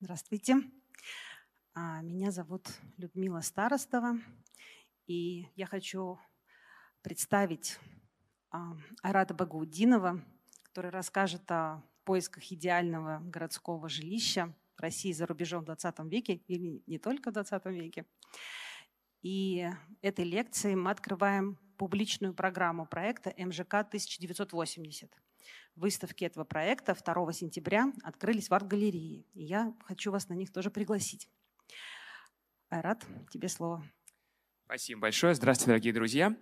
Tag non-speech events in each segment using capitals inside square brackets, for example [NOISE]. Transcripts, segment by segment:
Здравствуйте. А, меня зовут Людмила Старостова, и я хочу представить а, Айрата Багаудинова, который расскажет о поисках идеального городского жилища в России за рубежом в 20 веке или не только в 20 веке. И этой лекцией мы открываем публичную программу проекта МЖК 1980 – выставки этого проекта 2 сентября открылись в арт-галерее. И я хочу вас на них тоже пригласить. Айрат, тебе слово. Спасибо большое. Здравствуйте, дорогие друзья.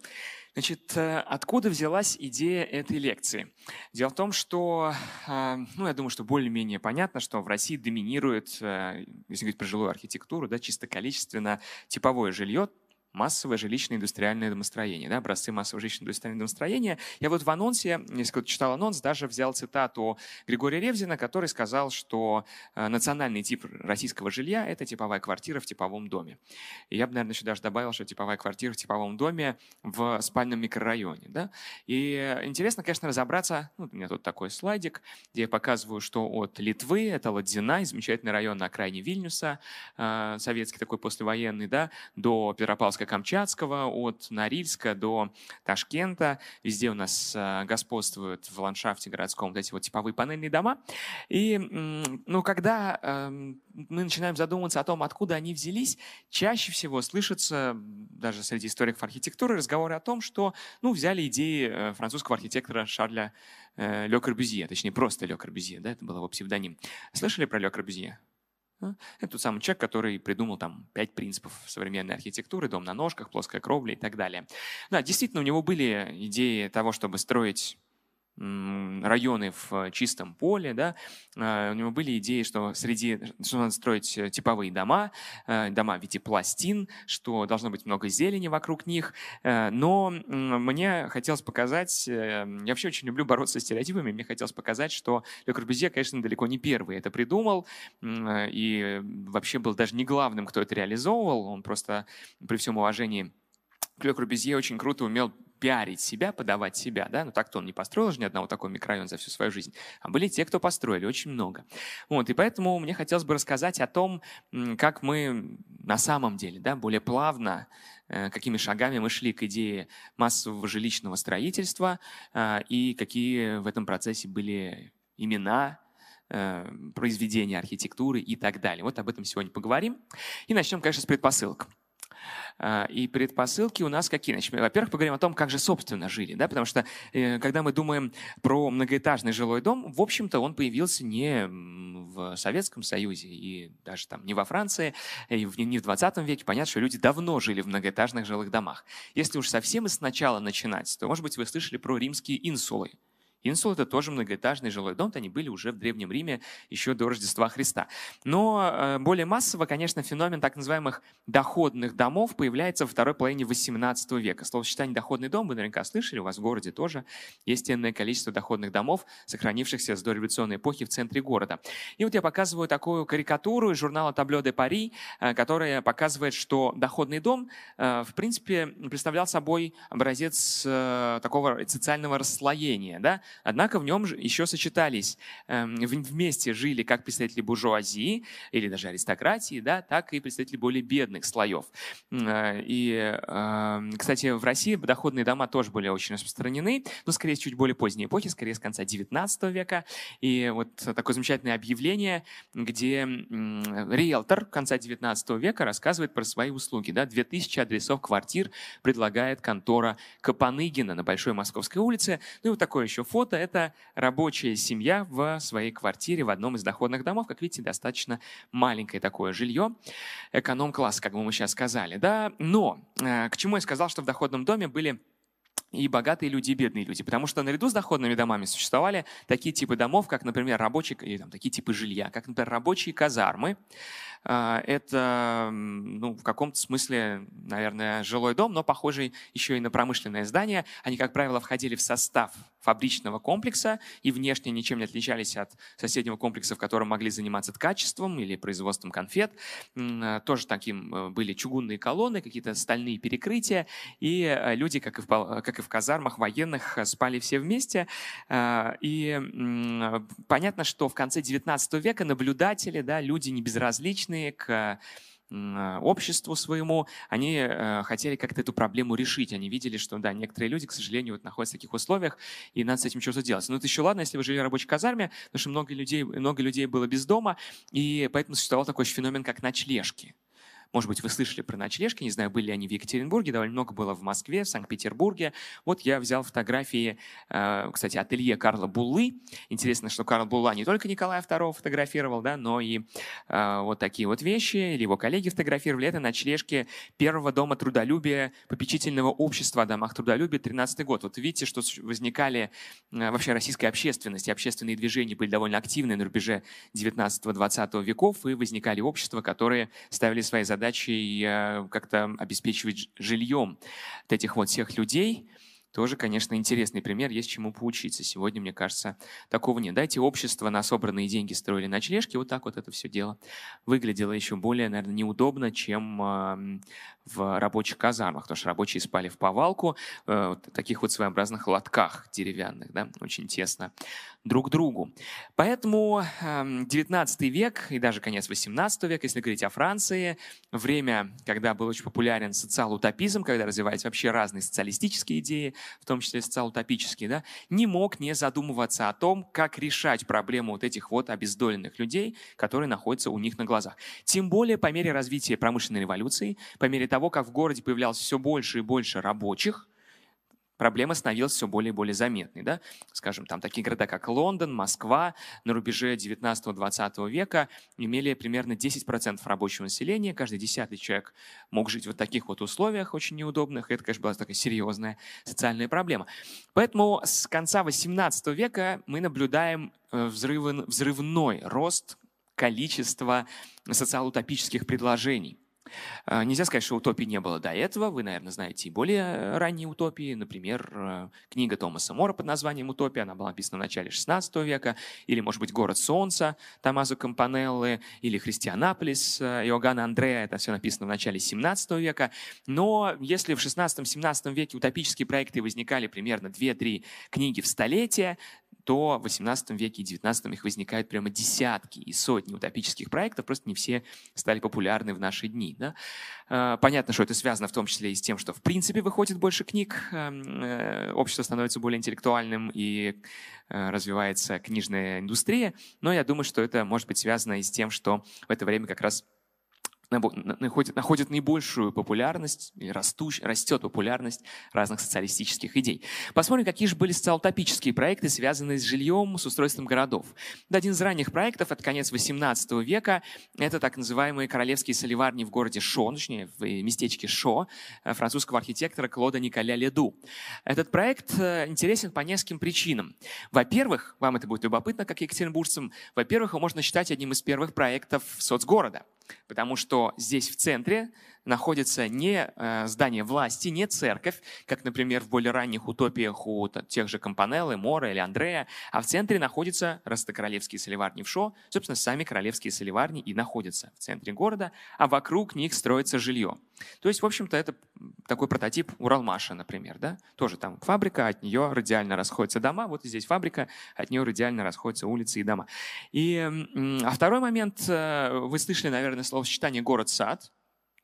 Значит, э, откуда взялась идея этой лекции? Дело в том, что, э, ну, я думаю, что более-менее понятно, что в России доминирует, э, если говорить про жилую архитектуру, да, чисто количественно типовое жилье, массовое жилищное индустриальное домостроение, да, образцы массового жилищного индустриального домостроения. Я вот в анонсе, если кто-то читал анонс, даже взял цитату Григория Ревзина, который сказал, что э, национальный тип российского жилья – это типовая квартира в типовом доме. И я бы, наверное, еще даже добавил, что типовая квартира в типовом доме в спальном микрорайоне. Да? И интересно, конечно, разобраться, ну, у меня тут такой слайдик, где я показываю, что от Литвы, это Ладзина, замечательный район на окраине Вильнюса, э, советский такой послевоенный, да, до Петропавловска Камчатского, от Норильска до Ташкента. Везде у нас э, господствуют в ландшафте городском вот эти вот типовые панельные дома. И ну, когда эм, мы начинаем задумываться о том, откуда они взялись, чаще всего слышатся, даже среди историков архитектуры, разговоры о том, что ну, взяли идеи э, французского архитектора Шарля э, Ле Корбюзье, точнее просто Ле Корбюзье, да, это был его псевдоним. Слышали про Ле Корбюзье? Это тот самый человек, который придумал там пять принципов современной архитектуры, дом на ножках, плоская кровля и так далее. Да, действительно, у него были идеи того, чтобы строить районы в чистом поле, да, а, у него были идеи, что среди, что надо строить э, типовые дома, э, дома в виде пластин, что должно быть много зелени вокруг них, э, но мне хотелось показать, я вообще очень люблю бороться с стереотипами, мне хотелось показать, что Ле Корбюзье, конечно, далеко не первый это придумал, и вообще был даже не главным, кто это реализовывал, он просто при всем уважении Кле Корбюзье очень круто умел пиарить себя, подавать себя, да, но так-то он не построил же ни одного такого микрорайона за всю свою жизнь, а были те, кто построили, очень много. Вот, и поэтому мне хотелось бы рассказать о том, как мы на самом деле, да, более плавно, э, какими шагами мы шли к идее массового жилищного строительства э, и какие в этом процессе были имена, э, произведения архитектуры и так далее. Вот об этом сегодня поговорим. И начнем, конечно, с предпосылок. А, и предпосылки у нас какие? Значит, во-первых, поговорим о том, как же собственно жили, да, потому что э, когда мы думаем про многоэтажный жилой дом, в общем-то, он появился не в Советском Союзе и даже там не во Франции, и не в 20 веке. Понятно, что люди давно жили в многоэтажных жилых домах. Если уж совсем и сначала начинать, то, может быть, вы слышали про римские инсулы. Инсул – это тоже многоэтажный жилой дом, они были уже в Древнем Риме еще до Рождества Христа. Но э, более массово, конечно, феномен так называемых доходных домов появляется во второй половине XVIII века. Словосочетание «доходный дом» вы наверняка слышали, у вас в городе тоже есть энное количество доходных домов, сохранившихся с дореволюционной эпохи в центре города. И вот я показываю такую карикатуру из журнала «Табло де Пари», э, которая показывает, что доходный дом, э, в принципе, представлял собой образец такого социального расслоения. Да? Однако в нем еще сочетались, эм, вместе жили как представители буржуазии или даже аристократии, да, так и представители более бедных слоев. Э, и, эм, кстати, в России доходные дома тоже были очень распространены, но скорее чуть более поздней эпохи, скорее с конца XIX века. И вот такое замечательное объявление, где риэлтор конца XIX века рассказывает про свои услуги. Да, 2000 адресов квартир предлагает контора Капаныгина на Большой Московской улице. Ну и вот такое еще фото фото – это рабочая семья в своей квартире в одном из доходных домов. Как видите, достаточно маленькое такое жилье, эконом-класс, как бы мы сейчас сказали. Да? Но э, к чему я сказал, что в доходном доме были и богатые люди, и бедные люди. Потому что наряду с доходными домами существовали такие типы домов, как, например, рабочие, или там, такие типы жилья, как, например, рабочие казармы, это ну, в каком-то смысле, наверное, жилой дом, но похожий еще и на промышленное здание. Они, как правило, входили в состав фабричного комплекса и внешне ничем не отличались от соседнего комплекса, в котором могли заниматься ткачеством или производством конфет. А, тоже таким э, были чугунные колонны, какие-то стальные перекрытия, и э, люди, как и в, как и в казармах военных, спали все вместе. А, и понятно, что в конце XIX века наблюдатели, да, люди небезразличные к обществу своему, они э, хотели как-то эту проблему решить. Они видели, что, да, некоторые люди, к сожалению, вот находятся в таких условиях, и надо с этим что-то делать. Но это еще ладно, если вы жили в рабочей казарме, потому что много людей, много людей было без дома, и поэтому существовал такой феномен, как ночлежки. Может быть, вы слышали про ночлежки, не знаю, были ли они в Екатеринбурге, довольно много было в Москве, в Санкт-Петербурге. Вот я взял фотографии, э, кстати, ателье Карла Буллы. Интересно, что Карл Булла не только Николая II фотографировал, да, но и э, вот такие вот вещи, или его коллеги фотографировали. Это ночлежки первого дома трудолюбия, попечительного общества о домах трудолюбия, 13 год. Вот видите, что возникали э, вообще российская общественность, и общественные движения были довольно активны на рубеже 19-20 веков, и возникали общества, которые ставили свои задачи задачей э, как-то обеспечивать жильем этих вот всех людей, тоже, конечно, интересный пример, есть чему поучиться. Сегодня, мне кажется, такого нет. Дайте общество на собранные деньги строили ночлежки, вот так вот это все дело выглядело еще более, наверное, неудобно, чем в рабочих казармах, потому что рабочие спали в повалку, э, в таких вот своеобразных лотках деревянных, да, очень тесно друг другу. Поэтому 19 эм, век и даже конец 18 века, если говорить о Франции, время, когда был очень популярен социал-утопизм, когда развивались вообще разные социалистические идеи, в том числе социал-утопические, да, не мог не задумываться о том, как решать проблему вот этих вот обездоленных людей, которые находятся у них на глазах. Тем более по мере развития промышленной революции, по мере того, как в городе появлялось все больше и больше рабочих, проблема становилась все более и более заметной. Да? Скажем, там такие города, как Лондон, Москва на рубеже 19-20 века имели примерно 10% рабочего населения. Каждый десятый человек мог жить в вот таких вот условиях очень неудобных. Это, конечно, была такая серьезная социальная проблема. Поэтому с конца 18 века мы наблюдаем э, взрывной рост количества социал-утопических предложений. А, нельзя сказать, что утопии не было до этого. Вы, наверное, знаете и более ранние утопии. Например, э, книга Томаса Мора под названием «Утопия». Она была написана в начале XVI века. Или, может быть, «Город солнца» Томазо Кампанеллы. Или «Христианаполис» э, Иоганна Андрея. Это все написано в начале XVII века. Но если в XVI-XVII веке утопические проекты возникали примерно 2-3 книги в столетие, то в XVIII веке и XIX их возникают прямо десятки и сотни утопических проектов, просто не все стали популярны в наши дни. Да? А, понятно, что это связано в том числе и с тем, что в принципе выходит больше книг, эм, э, общество становится более интеллектуальным и э, развивается книжная индустрия, но я думаю, что это может быть связано и с тем, что в это время как раз находит, наибольшую популярность, растущ, растет популярность разных социалистических идей. Посмотрим, какие же были социал-утопические проекты, связанные с жильем, с устройством городов. Один из ранних проектов, это конец XVIII века, это так называемые королевские соливарни в городе Шо, точнее, в местечке Шо, э, французского архитектора Клода Николя Леду. Этот проект э, интересен по нескольким причинам. Во-первых, вам это будет любопытно, как екатеринбуржцам, во-первых, его можно считать одним из первых проектов соцгорода – потому что здесь в центре находится не э, здание власти, не церковь, как, например, в более ранних утопиях у тех же Компанеллы, Мора или Андрея, а в центре находятся Ростокоролевские соливарни в Шо, собственно, сами королевские соливарни и находятся в центре города, а вокруг них строится жилье. То есть, в общем-то, это такой прототип Уралмаша, например, да? Тоже там фабрика, от нее радиально расходятся дома, вот и здесь фабрика, от нее радиально расходятся улицы и дома. И, а второй момент, э, вы слышали, наверное, словосочетание «город-сад»,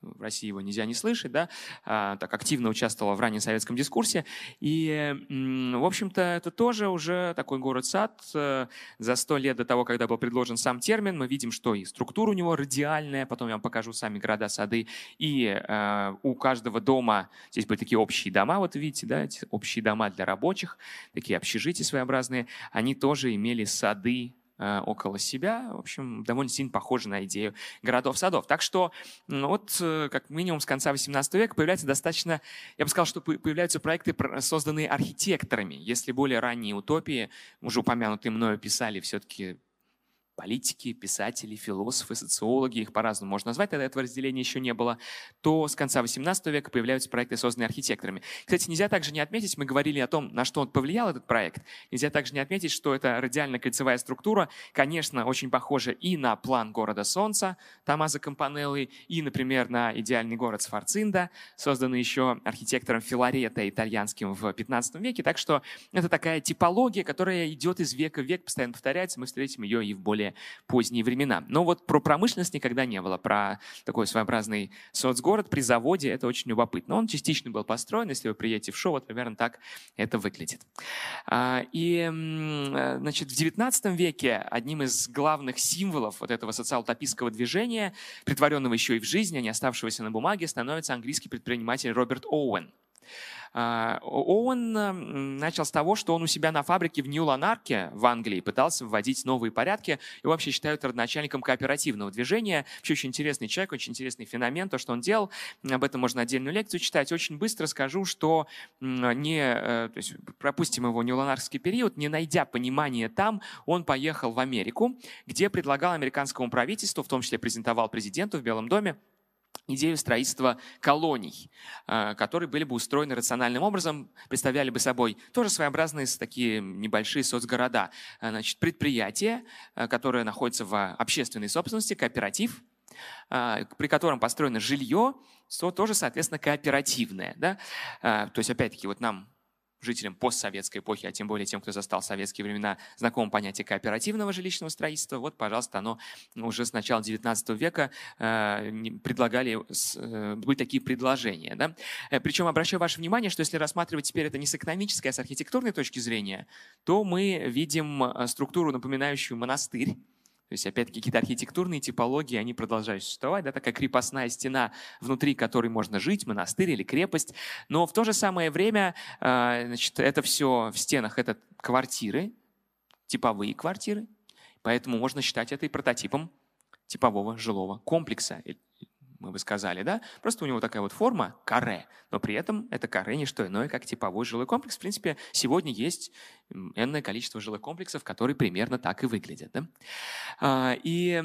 в России его нельзя не слышать, да, а, так активно участвовала в раннем советском дискурсе. И, в общем-то, это тоже уже такой город-сад. Э, за сто лет до того, когда был предложен сам термин, мы видим, что и структура у него радиальная, потом я вам покажу сами города-сады, и э, у каждого дома, здесь были такие общие дома, вот видите, да, эти общие дома для рабочих, такие общежития своеобразные, они тоже имели сады около себя. В общем, довольно сильно похоже на идею городов-садов. Так что вот э, как минимум с конца 18 века появляется достаточно, я бы сказал, что появляются проекты, созданные архитекторами. Если более ранние утопии, уже упомянутые мною, писали все-таки политики, писатели, философы, социологи, их по-разному можно назвать, тогда этого разделения еще не было, то с конца XVIII века появляются проекты, созданные архитекторами. Кстати, нельзя также не отметить, мы говорили о том, на что он повлиял, этот проект, нельзя также не отметить, что это радиально-кольцевая структура, конечно, очень похожа и на план города Солнца Томазо Кампанеллы, и, например, на идеальный город Сфорцинда, созданный еще архитектором Филарета итальянским в XV веке. Так что это такая типология, которая идет из века в век, постоянно повторяется, мы встретим ее и в более поздние времена. Но вот про промышленность никогда не было, про такой своеобразный соцгород при заводе это очень любопытно. Он частично был построен, если вы приедете в шоу, вот примерно так это выглядит. А, и значит, в XIX веке одним из главных символов вот этого социал-утопистского движения, притворенного еще и в жизни, а не оставшегося на бумаге, становится английский предприниматель Роберт Оуэн. А, Оуэн начал с того, что он у себя на фабрике в Нью-Ланарке в Англии пытался вводить новые порядки. и вообще считают родоначальником кооперативного движения. Вообще очень интересный человек, очень интересный феномен, то, что он делал. Об этом можно отдельную лекцию читать. Очень быстро скажу, что не, э, то есть пропустим его Нью-Ланарский период, не найдя понимания там, он поехал в Америку, где предлагал американскому правительству, в том числе презентовал президенту в Белом доме, идею строительства колоний, э, которые были бы устроены рациональным образом, представляли бы собой тоже своеобразные такие небольшие соцгорода. Э, значит, предприятие, э, которое находится в общественной собственности, кооператив, при котором построено жилье, то тоже, соответственно, кооперативное. Да? То есть, опять-таки, вот нам жителям постсоветской эпохи, а тем более тем, кто застал советские времена, знакомо понятие кооперативного жилищного строительства. Вот, пожалуйста, оно уже с начала XIX века э, предлагали, э, были такие предложения. Да? Э, Причем обращаю ваше внимание, что если рассматривать теперь это не с экономической, а с архитектурной точки зрения, то мы видим структуру, напоминающую монастырь, то есть, опять-таки, какие-то архитектурные типологии, они продолжают существовать. Да, такая крепостная стена, внутри которой можно жить, монастырь или крепость. Но в то же самое время а, значит, это все в стенах, это квартиры, типовые квартиры. Поэтому можно считать это и прототипом типового жилого комплекса мы бы сказали, да? Просто у него такая вот форма каре, но при этом это каре не что иное, как типовой жилой комплекс. В принципе, сегодня есть энное количество жилых комплексов, которые примерно так и выглядят. Да? А, и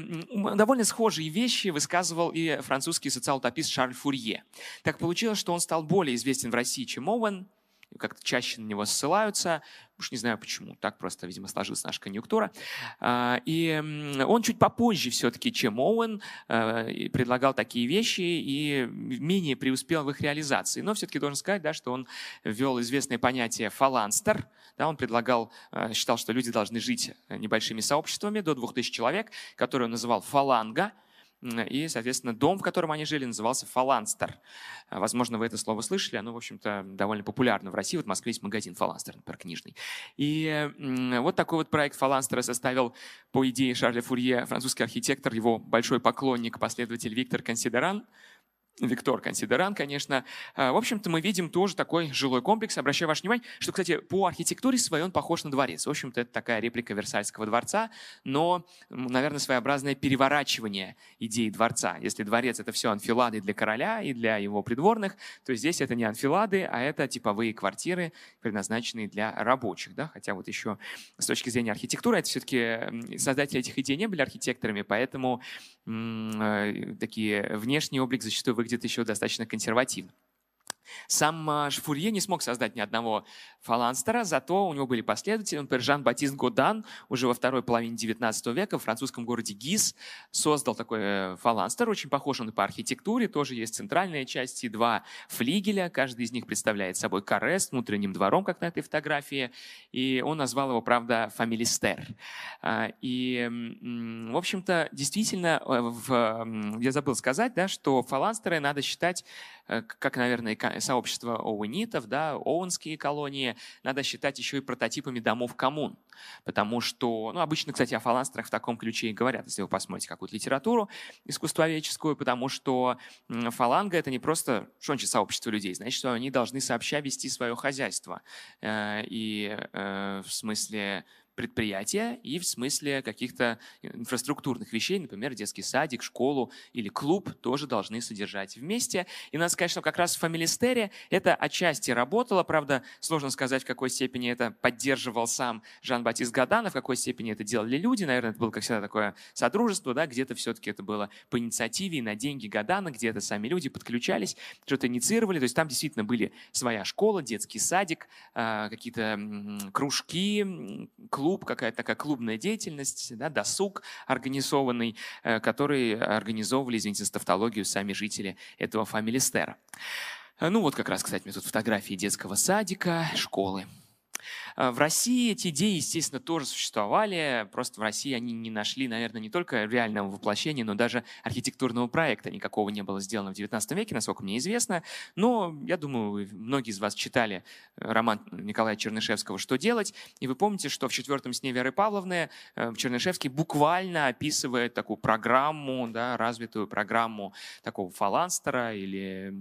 довольно схожие вещи высказывал и французский социал-утопист Шарль Фурье. Так получилось, что он стал более известен в России, чем Оуэн, как-то чаще на него ссылаются. Уж не знаю почему, так просто, видимо, сложилась наша конъюнктура. А, и он чуть попозже все-таки, чем Оуэн, а, предлагал такие вещи и менее преуспел в их реализации. Но все-таки должен сказать, да, что он ввел известное понятие фаланстер. Да, он предлагал, а, считал, что люди должны жить небольшими сообществами до 2000 человек, которые он называл фаланга – и, соответственно, дом, в котором они жили, назывался Фаланстер. Возможно, вы это слово слышали, оно, в общем-то, довольно популярно в России. Вот в Москве есть магазин Фаланстер, например, книжный. И вот такой вот проект Фаланстера составил, по идее Шарля Фурье, французский архитектор, его большой поклонник, последователь Виктор Консидеран – Виктор Консидеран, конечно. А, в общем-то, мы видим тоже такой жилой комплекс. Обращаю ваше внимание, что, кстати, по архитектуре своей он похож на дворец. В общем-то, это такая реплика Версальского дворца, но, наверное, своеобразное переворачивание идеи дворца. Если дворец — это все анфилады для короля и для его придворных, то здесь это не анфилады, а это типовые квартиры, предназначенные для рабочих. Да? Хотя вот еще с точки зрения архитектуры, это все-таки создатели этих идей не были архитекторами, поэтому э, такие внешний облик зачастую выглядит выглядит еще достаточно консервативно. Сам а, Шфурье не смог создать ни одного фаланстера, зато у него были последователи. Например, Жан-Батист Годан уже во второй половине XIX века в французском городе Гиз создал такой э, фаланстер. Очень похож он и по архитектуре. Тоже есть центральная часть и два флигеля. Каждый из них представляет собой каре с внутренним двором, как на этой фотографии. И он назвал его, правда, фамилистер. А, и, в общем-то, действительно, э, в, я забыл сказать, да, что фаланстеры надо считать как, наверное, сообщество оуэнитов, да, оуэнские колонии, надо считать еще и прототипами домов коммун. Потому что, ну, обычно, кстати, о фаланстерах в таком ключе и говорят, если вы посмотрите какую-то литературу искусствоведческую, потому что фаланга — это не просто, что значит сообщество людей, значит, что они должны сообща вести свое хозяйство. Э, и э, в смысле предприятия и в смысле каких-то инфраструктурных вещей, например, детский садик, школу или клуб тоже должны содержать вместе. И надо сказать, что как раз в Фамилистере это отчасти работало, правда, сложно сказать, в какой степени это поддерживал сам Жан-Батист Гадан, в какой степени это делали люди. Наверное, это было, как всегда, такое содружество, да, где-то все-таки это было по инициативе и на деньги Гадана, где-то сами люди подключались, что-то инициировали. То есть там действительно были своя школа, детский садик, а, какие-то кружки, клуб, какая-то такая клубная деятельность, да, досуг организованный, э, который организовывали, извините за сами жители этого фамилистера. Ну вот как раз, кстати, мне тут фотографии детского садика, школы. А, в России эти идеи, естественно, тоже существовали, просто в России они не нашли, наверное, не только реального воплощения, но даже архитектурного проекта никакого не было сделано в XIX веке, насколько мне известно. Но я думаю, многие из вас читали э, роман Николая Чернышевского «Что делать?», и вы помните, что в «Четвертом сне Веры Павловны» э, Чернышевский буквально описывает такую программу, да, развитую программу такого фаланстера или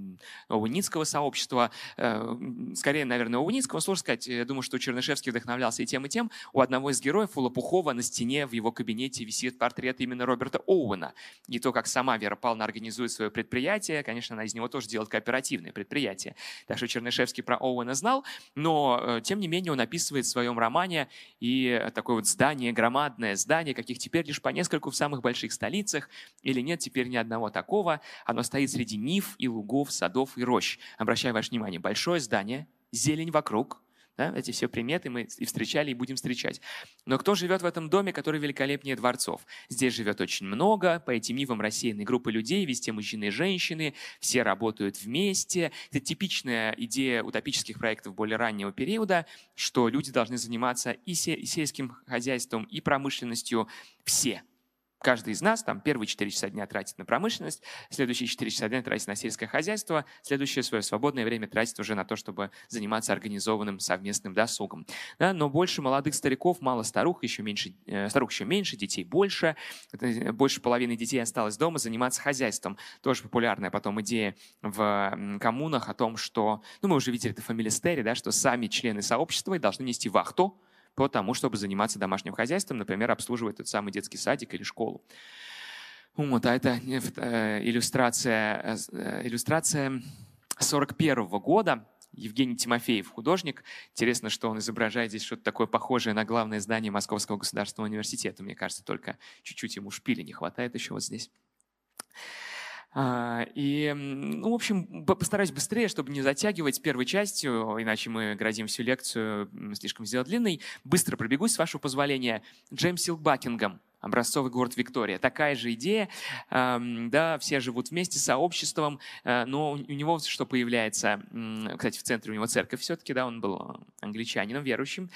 Оуницкого сообщества. Э, скорее, наверное, Оуницкого, сложно сказать. Я думаю, что Чернышевский Чернышевский вдохновлялся и тем, и тем. У одного из героев, у Лопухова, на стене в его кабинете висит портрет именно Роберта Оуэна. И то, как сама Вера Павловна организует свое предприятие, конечно, она из него тоже делает кооперативное предприятие. Так что Чернышевский про Оуэна знал, но, э, тем не менее, он описывает в своем романе и такое вот здание, громадное здание, каких теперь лишь по нескольку в самых больших столицах, или нет теперь ни одного такого. Оно стоит среди нив и лугов, садов и рощ. Обращаю ваше внимание, большое здание, зелень вокруг, да? Эти все приметы мы и встречали, и будем встречать. Но кто живет в этом доме, который великолепнее дворцов? Здесь живет очень много, по этим нивам рассеяны группы людей, везде мужчины и женщины, все работают вместе. Это типичная идея утопических проектов более раннего периода, что люди должны заниматься и сельским хозяйством, и промышленностью все – каждый из нас там первые 4 часа дня тратит на промышленность, следующие 4 часа дня тратит на сельское хозяйство, следующее свое свободное время тратит уже на то, чтобы заниматься организованным совместным досугом. Да, но больше молодых стариков, мало старух, еще меньше, э, старух еще меньше, детей больше. Э, больше половины детей осталось дома заниматься хозяйством. Тоже популярная потом идея в коммунах о том, что, ну мы уже видели это в фамилистере, да, что сами члены сообщества должны нести вахту, по тому, чтобы заниматься домашним хозяйством, например, обслуживать тот самый детский садик или школу. Вот, а это э, иллюстрация, э, иллюстрация 41 года. Евгений Тимофеев, художник. Интересно, что он изображает здесь что-то такое похожее на главное здание Московского государственного университета. Мне кажется, только чуть-чуть ему шпили не хватает еще вот здесь. А, и, ну, в общем, постараюсь быстрее, чтобы не затягивать первой частью, иначе мы грозим всю лекцию слишком сделать длинной. Быстро пробегусь, с вашего позволения. Джеймс Силк образцовый город Виктория. Такая же идея, да, все живут вместе, сообществом, э, но у него что появляется, кстати, в центре у него церковь все-таки, да, он был англичанином, верующим,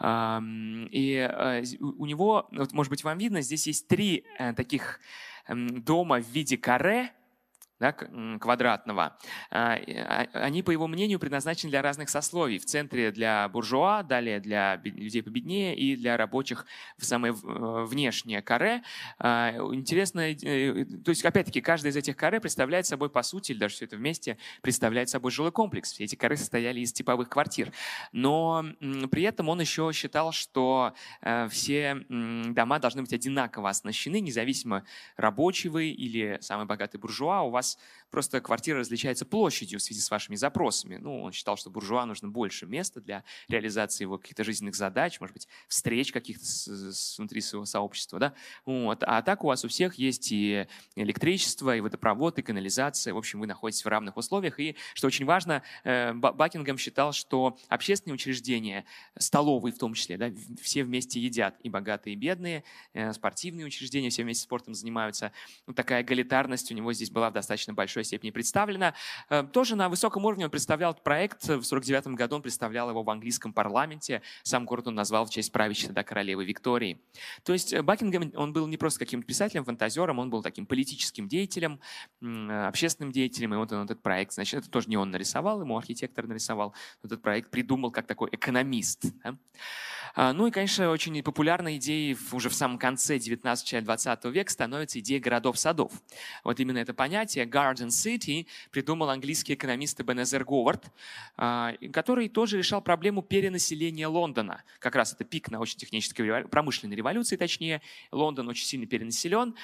и у него, вот, может быть, вам видно, здесь есть три э, таких дома в виде каре, да, квадратного, а, а, они, по его мнению, предназначены для разных сословий. В центре для буржуа, далее для людей победнее и для рабочих в самое э, внешнее каре. А, интересно, э, то есть, опять-таки, каждый из этих каре представляет собой, по сути, или даже все это вместе, представляет собой жилой комплекс. Все эти каре состояли из типовых квартир. Но при этом он еще считал, что э, все дома должны быть одинаково оснащены, независимо рабочий вы или самый богатый буржуа, у вас вас просто квартира различается площадью в связи с вашими запросами. Ну, он считал, что буржуа нужно больше места для реализации его каких-то жизненных задач, может быть, встреч каких-то внутри своего сообщества. Да? Вот. А так у вас у всех есть и электричество, и водопровод, и канализация. В общем, вы находитесь в равных условиях. И, что очень важно, э, Бакингем считал, что общественные учреждения, столовые в том числе, да, все вместе едят, и богатые, и бедные, э, спортивные учреждения все вместе спортом занимаются. Вот такая эгалитарность у него здесь была в достаточно достаточно большой степени представлена. Э, тоже на высоком уровне он представлял проект. В 1949 году он представлял его в английском парламенте. Сам город он назвал в честь правящей тогда королевы Виктории. То есть э, Бакингем, он был не просто каким-то писателем, фантазером, он был таким политическим деятелем, общественным деятелем. И вот он этот проект, значит, это тоже не он нарисовал, ему архитектор нарисовал. Этот проект придумал как такой экономист. Да? А, ну и, конечно, очень популярной идеей уже в самом конце 19-20 века становится идея городов-садов. Вот именно это понятие Garden City придумал английский экономист Эбенезер Говард, а, который тоже решал проблему перенаселения Лондона. Как раз это пик научно-технической промышленной революции, точнее. Лондон очень сильно перенаселен,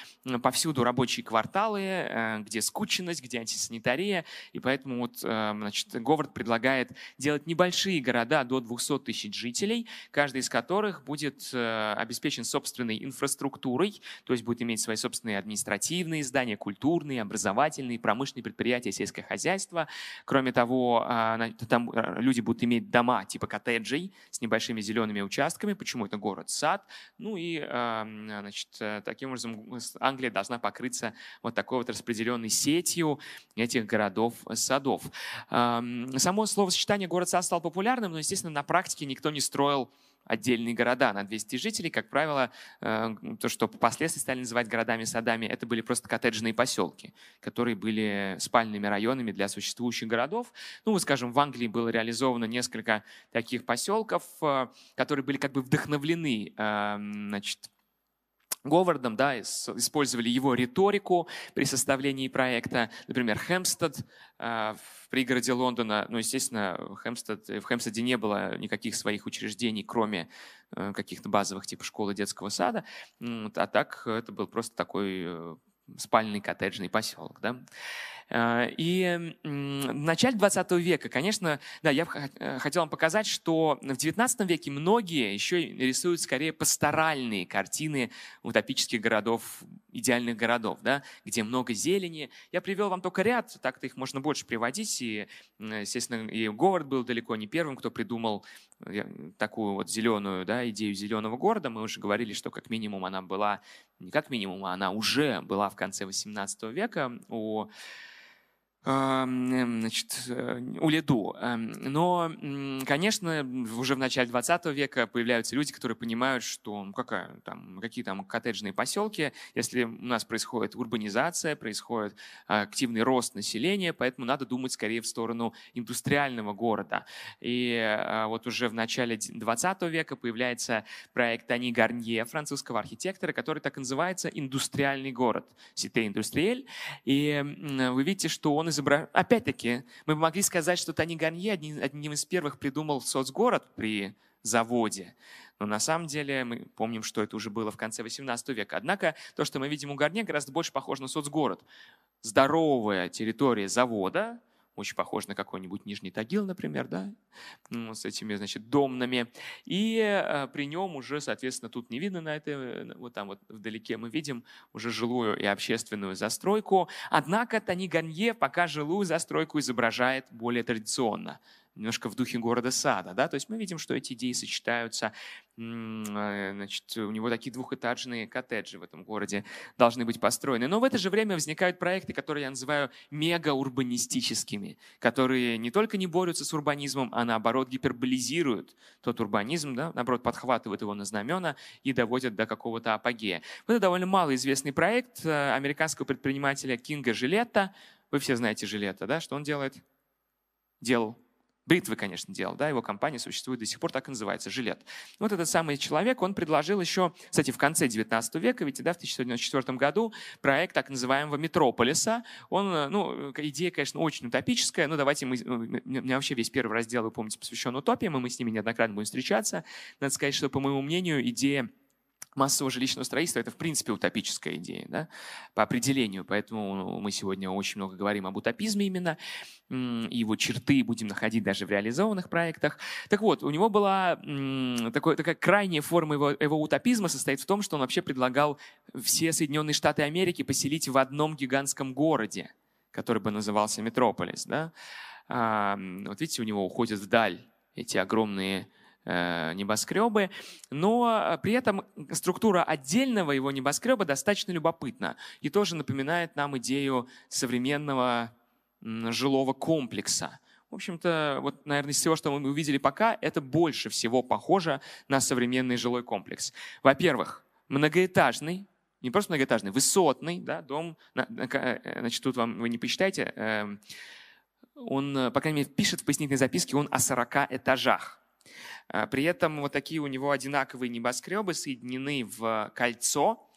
повсюду рабочие кварталы, э, где скученность, где антисанитария. И поэтому вот, э, значит, Говард предлагает делать небольшие города до 200 тысяч жителей, каждый из которых будет э, обеспечен собственной инфраструктурой, то есть будет иметь свои собственные административные здания, культурные, образовательные, промышленные предприятия, сельское хозяйство. Кроме того, а, там э, люди будут иметь дома типа коттеджей с небольшими зелеными участками. Почему это город-сад? Ну и значит, таким образом Англия должна покрыться вот такой вот распределенной сетью этих городов-садов. Само словосочетание город-сад стало популярным, но, естественно, на практике никто не строил отдельные города на 200 жителей. Как правило, э, то, что впоследствии стали называть городами-садами, это были просто коттеджные поселки, которые были спальными районами для существующих городов. Ну, скажем, в Англии было реализовано несколько таких поселков, э, которые были как бы вдохновлены э, значит, Говардом, да, использовали его риторику при составлении проекта. Например, Хэмстед в пригороде Лондона, ну, естественно, Хэмстед, в Хэмстеде не было никаких своих учреждений, кроме э, каких-то базовых типа школы детского сада, а так это был просто такой э, спальный коттеджный поселок. Да? Э, и в начале 20 века, конечно, да, я э, хотел вам показать, что в 19 веке многие еще рисуют скорее пасторальные картины утопических городов, идеальных городов, да, где много зелени. Я привел вам только ряд, так-то их можно больше приводить. И, естественно, и Говард был далеко не первым, кто придумал э, такую вот зеленую да, идею зеленого города. Мы уже говорили, что как минимум она была, не как минимум, а она уже была в конце 18 века у значит, э, Уледу. Эм, но, конечно, уже в начале 20 века появляются люди, которые понимают, что ну, какая, там, какие там коттеджные поселки, если у нас происходит урбанизация, происходит активный рост населения, поэтому надо думать скорее в сторону индустриального города. И э, вот уже в начале 20 века появляется проект Ани Гарнье, французского архитектора, который так называется «Индустриальный город», «Сите Индустриэль». И вы видите, что он изображает... Опять-таки, мы могли сказать, что Тони Ганье одним, из первых придумал соцгород при заводе. Но на самом деле мы помним, что это уже было в конце 18 века. Однако то, что мы видим у Гарне, гораздо больше похоже на соцгород. Здоровая территория завода – очень похож на какой-нибудь Нижний Тагил, например, да, ну, с этими, значит, домнами. И э, при нем уже, соответственно, тут не видно на это, вот там вот вдалеке мы видим уже жилую и общественную застройку. Однако Тони Ганье пока жилую застройку изображает более традиционно немножко в духе города сада. Да? То есть мы видим, что эти идеи сочетаются. Э, значит, у него такие двухэтажные коттеджи в этом городе должны быть построены. Но в это же время возникают проекты, которые я называю мегаурбанистическими, которые не только не борются с урбанизмом, а наоборот гиперболизируют тот урбанизм, да? наоборот подхватывают его на знамена и доводят до какого-то апогея. Это довольно малоизвестный проект э, американского предпринимателя Кинга Жилетта. Вы все знаете Жилетта, да? Что он делает? Делал бритвы, конечно, делал, да, его компания существует до сих пор, так и называется, жилет. Вот этот самый человек, он предложил еще, кстати, в конце 19 века, ведь да, в 1994 году проект так называемого метрополиса. Он, э, ну, идея, конечно, очень утопическая, но давайте мы, ну, у меня вообще весь первый раздел, вы помните, посвящен утопиям, и мы с ними неоднократно будем встречаться. Надо сказать, что, по моему мнению, идея массового жилищного строительства – это, в принципе, утопическая идея, да, по определению. Поэтому мы сегодня очень много говорим об утопизме именно, и его черты будем находить даже в реализованных проектах. Так вот, у него была такой, такая крайняя форма его, его утопизма состоит в том, что он вообще предлагал все Соединенные Штаты Америки поселить в одном гигантском городе, который бы назывался Метрополис. Да? А, вот видите, у него уходят вдаль эти огромные небоскребы, но э, при этом структура отдельного его небоскреба достаточно любопытна и тоже напоминает нам идею современного жилого комплекса. В общем-то, вот, наверное, из всего, что мы увидели пока, это больше всего похоже на современный жилой комплекс. Во-первых, многоэтажный, не просто многоэтажный, высотный да, дом. Э, значит, тут вам вы не посчитайте. Эм, он, по крайней мере, пишет в пояснительной записке, он о 40 этажах. А, при этом вот такие у него одинаковые небоскребы соединены в кольцо.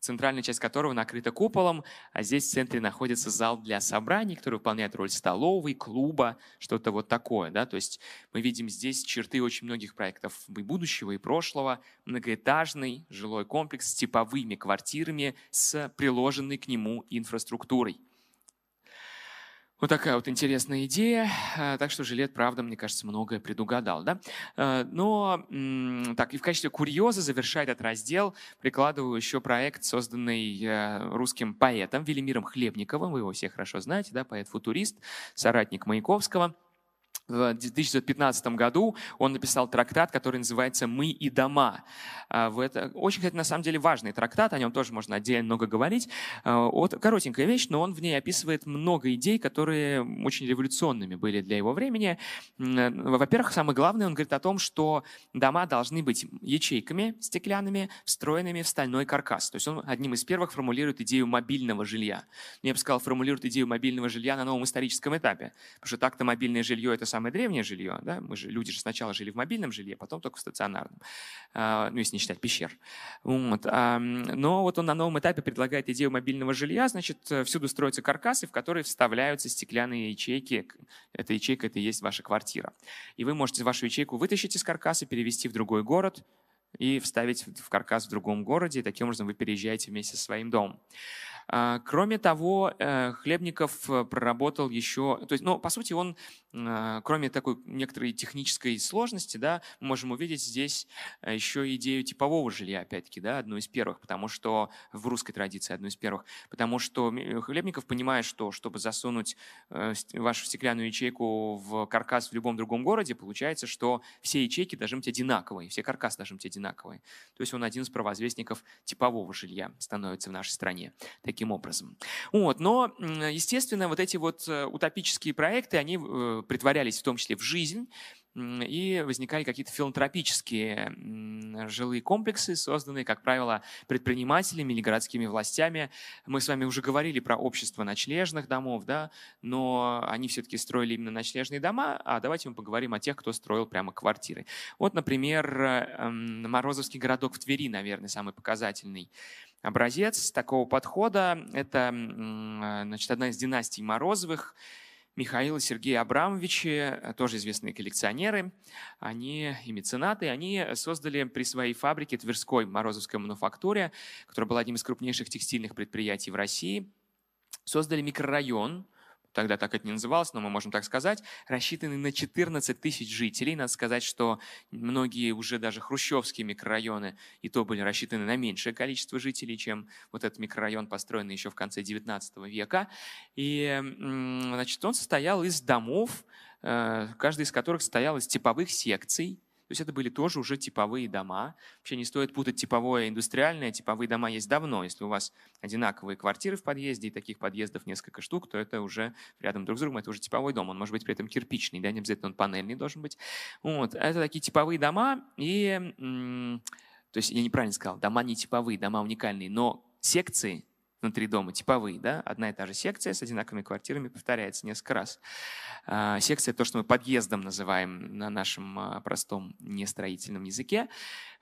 центральная часть которого накрыта куполом, а здесь в центре находится зал для собраний, который выполняет роль столовой, клуба, что-то вот такое. Да? То есть мы видим здесь черты очень многих проектов и будущего, и прошлого. Многоэтажный жилой комплекс с типовыми квартирами с приложенной к нему инфраструктурой. Вот такая вот интересная идея. А, так что Жилет, правда, мне кажется, многое предугадал. Да? А, но так, и в качестве курьеза завершает этот раздел прикладываю еще проект, созданный э, русским поэтом Велимиром Хлебниковым. Вы его все хорошо знаете, да? поэт-футурист, соратник Маяковского – в 2015 году он написал трактат, который называется «Мы и дома». А, это очень, кстати, на самом деле важный трактат, о нем тоже можно отдельно много говорить. А, вот коротенькая вещь, но он в ней описывает много идей, которые очень революционными были для его времени. Во-первых, самое главное, он говорит о том, что дома должны быть ячейками стеклянными, встроенными в стальной каркас. То есть он одним из первых формулирует идею мобильного жилья. Я бы сказал, формулирует идею мобильного жилья на новом историческом этапе, потому что так-то мобильное жилье – это самое самое древнее жилье, да, мы же, люди же сначала жили в мобильном жилье, потом только в стационарном, а, ну, если не считать пещер. Вот. Но вот он на новом этапе предлагает идею мобильного жилья, значит, всюду строятся каркасы, в которые вставляются стеклянные ячейки. Эта ячейка – это и есть ваша квартира. И вы можете вашу ячейку вытащить из каркаса, перевести в другой город, и вставить в каркас в другом городе, и таким образом вы переезжаете вместе со своим домом. А, кроме того, э, Хлебников э, проработал еще, то есть, ну, по сути, он, кроме такой некоторой технической сложности, да, мы можем увидеть здесь еще идею типового жилья, опять-таки, да, одну из первых, потому что в русской традиции одну из первых, потому что Хлебников понимает, что чтобы засунуть вашу стеклянную ячейку в каркас в любом другом городе, получается, что все ячейки должны быть одинаковые, все каркасы должны быть одинаковые. То есть он один из провозвестников типового жилья становится в нашей стране. Таким образом. Вот. Но, естественно, вот эти вот э, утопические проекты, они э, притворялись в том числе в жизнь, и возникали какие-то филантропические жилые комплексы, созданные, как правило, предпринимателями или городскими властями. Мы с вами уже говорили про общество ночлежных домов, да, но они все-таки строили именно ночлежные дома, а давайте мы поговорим о тех, кто строил прямо квартиры. Вот, например, эм, Морозовский городок в Твери, наверное, самый показательный образец такого подхода. Это значит, одна из династий Морозовых. Михаил и Сергей Абрамовичи, э, тоже известные коллекционеры, они и меценаты, они создали при своей фабрике Тверской Морозовской мануфактуре, которая была одним из крупнейших текстильных предприятий в России, создали микрорайон, тогда так это не называлось, но мы можем так сказать, рассчитанный на 14 тысяч жителей. Надо сказать, что многие уже даже хрущевские микрорайоны и то были рассчитаны на меньшее количество жителей, чем вот этот микрорайон, построенный еще в конце 19 века. И значит, он состоял из домов, э, каждый из которых состоял из типовых секций, то есть это были тоже уже типовые дома. Вообще не стоит путать типовое и индустриальное. Типовые дома есть давно. Если у вас одинаковые квартиры в подъезде и таких подъездов несколько штук, то это уже рядом друг с другом, это уже типовой дом. Он может быть при этом кирпичный, да, не обязательно он панельный должен быть. Вот. Это такие типовые дома. И, то есть я неправильно сказал, дома не типовые, дома уникальные, но секции внутри дома, типовые, да, одна и та же секция с одинаковыми квартирами повторяется несколько раз. А, секция – то, что мы подъездом называем на нашем а, простом нестроительном языке.